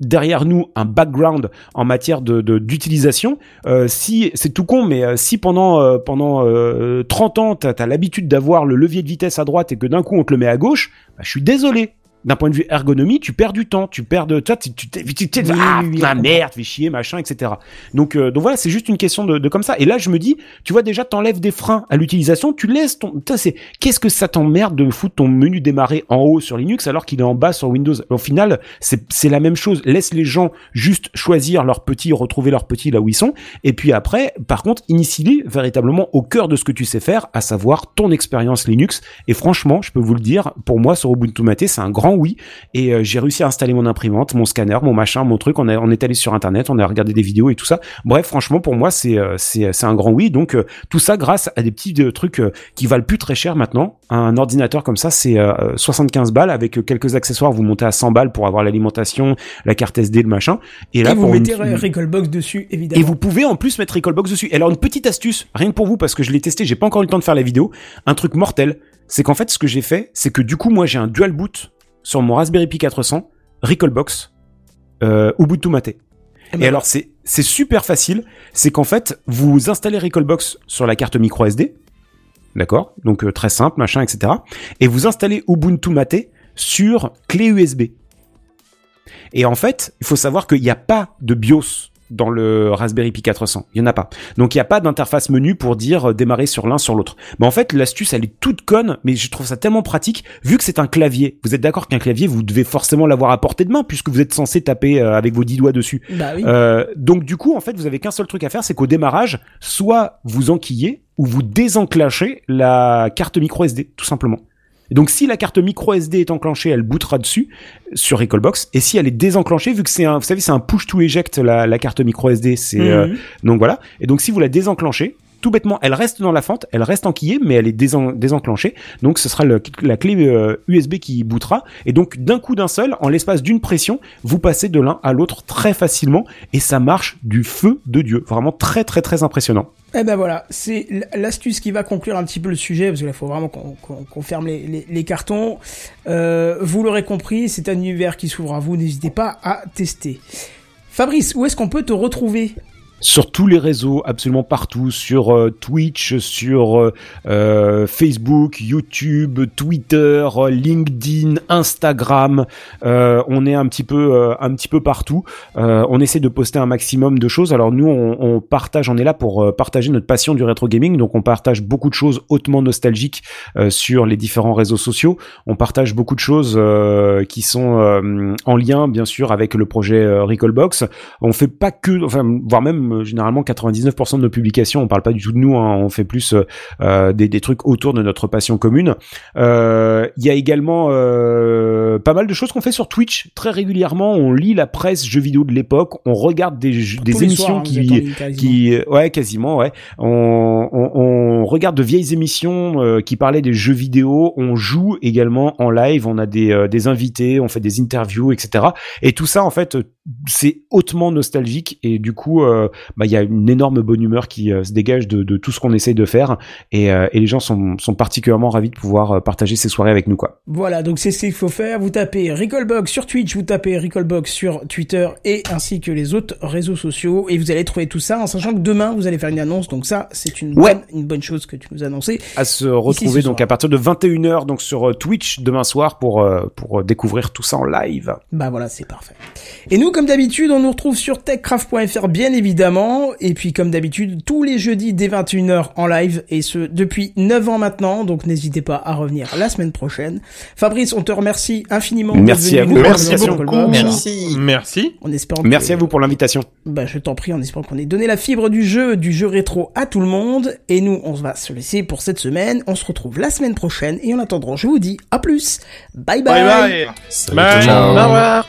derrière nous un background en matière de d'utilisation. Euh, si c'est tout con mais euh, si pendant pendant euh, 30 ans t'as as, l'habitude d'avoir le levier de vitesse à droite et que d'un coup on te le met à gauche bah, je suis désolé d'un point de vue ergonomie, tu perds du temps, tu perds de, toi, tu, tu, tu, tu, ah, putain, je merde, fais chier, machin, etc. Donc, euh, donc voilà, c'est juste une question de, de comme ça. Et là, je me dis, tu vois déjà, t'enlèves des freins à l'utilisation, tu laisses ton, c'est, qu'est-ce que ça t'emmerde de foutre ton menu démarrer en haut sur Linux alors qu'il est en bas sur Windows? Au final, c'est, c'est la même chose. Laisse les gens juste choisir leur petit, retrouver leur petit là où ils sont. Et puis après, par contre, initie-les véritablement au cœur de ce que tu sais faire, à savoir ton expérience Linux. Et franchement, je peux vous le dire, pour moi, sur Ubuntu Mate, c'est un grand oui. Et euh, j'ai réussi à installer mon imprimante, mon scanner, mon machin, mon truc. On, a, on est allé sur Internet, on a regardé des vidéos et tout ça. Bref, franchement, pour moi, c'est euh, c'est un grand oui. Donc euh, tout ça grâce à des petits trucs qui valent plus très cher maintenant. Un ordinateur comme ça, c'est euh, 75 balles avec quelques accessoires. Vous montez à 100 balles pour avoir l'alimentation, la carte SD, le machin. Et là, Et vous mettez une- Recallbox dessus, évidemment. et vous pouvez en plus mettre Recallbox dessus. Et alors une petite astuce, rien que pour vous parce que je l'ai testé, j'ai pas encore eu le temps de faire la vidéo. Un truc mortel, c'est qu'en fait ce que j'ai fait, c'est que du coup moi j'ai un dual boot sur mon Raspberry Pi 400, Recallbox, euh, Ubuntu Mate. Eh ben, Et alors c'est c'est super facile, c'est qu'en fait vous installez Recallbox sur la carte micro SD, d'accord, donc euh, très simple machin etc. Et vous installez Ubuntu Mate sur clé USB. Et en fait, il faut savoir qu'il n'y a pas de BIOS dans le Raspberry Pi 400. Il y en a pas. Donc il n'y a pas d'interface menu pour dire euh, démarrer sur l'un sur l'autre. Mais en fait, l'astuce elle est toute conne, mais je trouve ça tellement pratique vu que c'est un clavier. Vous êtes d'accord qu'un clavier vous devez forcément l'avoir à portée de main puisque vous êtes censé taper euh, avec vos dix doigts dessus. Bah oui. Euh, donc du coup, en fait, vous avez qu'un seul truc à faire, c'est qu'au démarrage, soit vous enquillez ou vous désenclenchez la carte micro SD, tout simplement. Et donc si la carte micro SD est enclenchée, elle bootera dessus sur Recallbox. Et si elle est désenclenchée, vu que c'est un, vous savez, c'est un push to eject la, la carte micro SD, c'est euh, Mhm. donc voilà. Et donc si vous la désenclenchez, tout bêtement, elle reste dans la fente, elle reste enquillée, mais elle est désen- désenclenchée. Donc ce sera le- la clé euh, USB qui bootera. Et donc d'un coup d'un seul, en l'espace d'une pression, vous passez de l'un à l'autre très facilement. Et ça marche du feu de Dieu. Vraiment très très très impressionnant. Eh ben voilà, c'est l'astuce qui va conclure un petit peu le sujet, parce qu'il faut vraiment qu'on ferme les cartons. Euh, vous l'aurez compris, c'est un univers qui s'ouvre à vous, n'hésitez pas à tester. Fabrice, où est-ce qu'on peut te retrouver? Sur tous les réseaux, absolument partout, sur euh, Twitch, sur euh, euh, Facebook, YouTube, Twitter, LinkedIn, Instagram. On est un petit peu, un petit peu partout. On essaie de poster un maximum de choses. Alors nous, on, on partage, on est là pour partager notre passion du rétro gaming. Donc on partage beaucoup de choses hautement nostalgiques sur les différents réseaux sociaux. On partage beaucoup de choses qui sont en lien, bien sûr, avec le projet Recallbox. On fait pas que, enfin, voire même euh, généralement 99% de nos publications, on parle pas du tout de nous, hein, on fait plus euh, euh, des, des trucs autour de notre passion commune. Euh, Il y a également euh, pas mal de choses qu'on fait sur Twitch. Très régulièrement. On lit la presse jeux vidéo de l'époque, on regarde des, jeux- des émissions soirs, hein, qui qui ouais quasiment ouais. On, on, on regarde de vieilles émissions euh, qui parlaient des jeux vidéo. On joue également en live. On a des, euh, des invités on fait des interviews etc et tout ça en fait c'est hautement nostalgique. Et du coup euh, bah il y a une énorme bonne humeur qui euh, se dégage de, de tout ce qu'on essaye de faire et, euh, et les gens sont, sont particulièrement ravis de pouvoir euh, partager ces soirées avec nous quoi Voilà, donc c'est ce qu'il faut faire. Vous tapez Recallbox sur Twitch, vous tapez Recallbox sur Twitter et ainsi que les autres réseaux sociaux et vous allez trouver tout ça en sachant que demain vous allez faire une annonce. Donc ça, c'est une, Ouais. bonne, une bonne chose que tu nous as annoncé. à se retrouver donc soir. à partir de 21h donc sur Twitch demain soir pour pour découvrir tout ça en live Bah voilà, c'est parfait. Et nous, comme d'habitude, on nous retrouve sur techcraft.fr, bien évidemment. Évidemment. Et puis comme d'habitude, tous les jeudis dès 21h en live, et ce depuis 9 ans maintenant, donc n'hésitez pas à revenir la semaine prochaine. Fabrice, on te remercie infiniment. d'être Merci venu à vous. Merci beaucoup. Merci. Merci. En espérant Merci que- à vous pour l'invitation. Bah, je t'en prie, en espérant qu'on ait donné la fibre du jeu, du jeu rétro à tout le monde. Et nous, on va se laisser pour cette semaine. On se retrouve la semaine prochaine. Et en attendant, je vous dis à plus. Bye bye. Bye bye. Salut, Bye. ciao. Au revoir.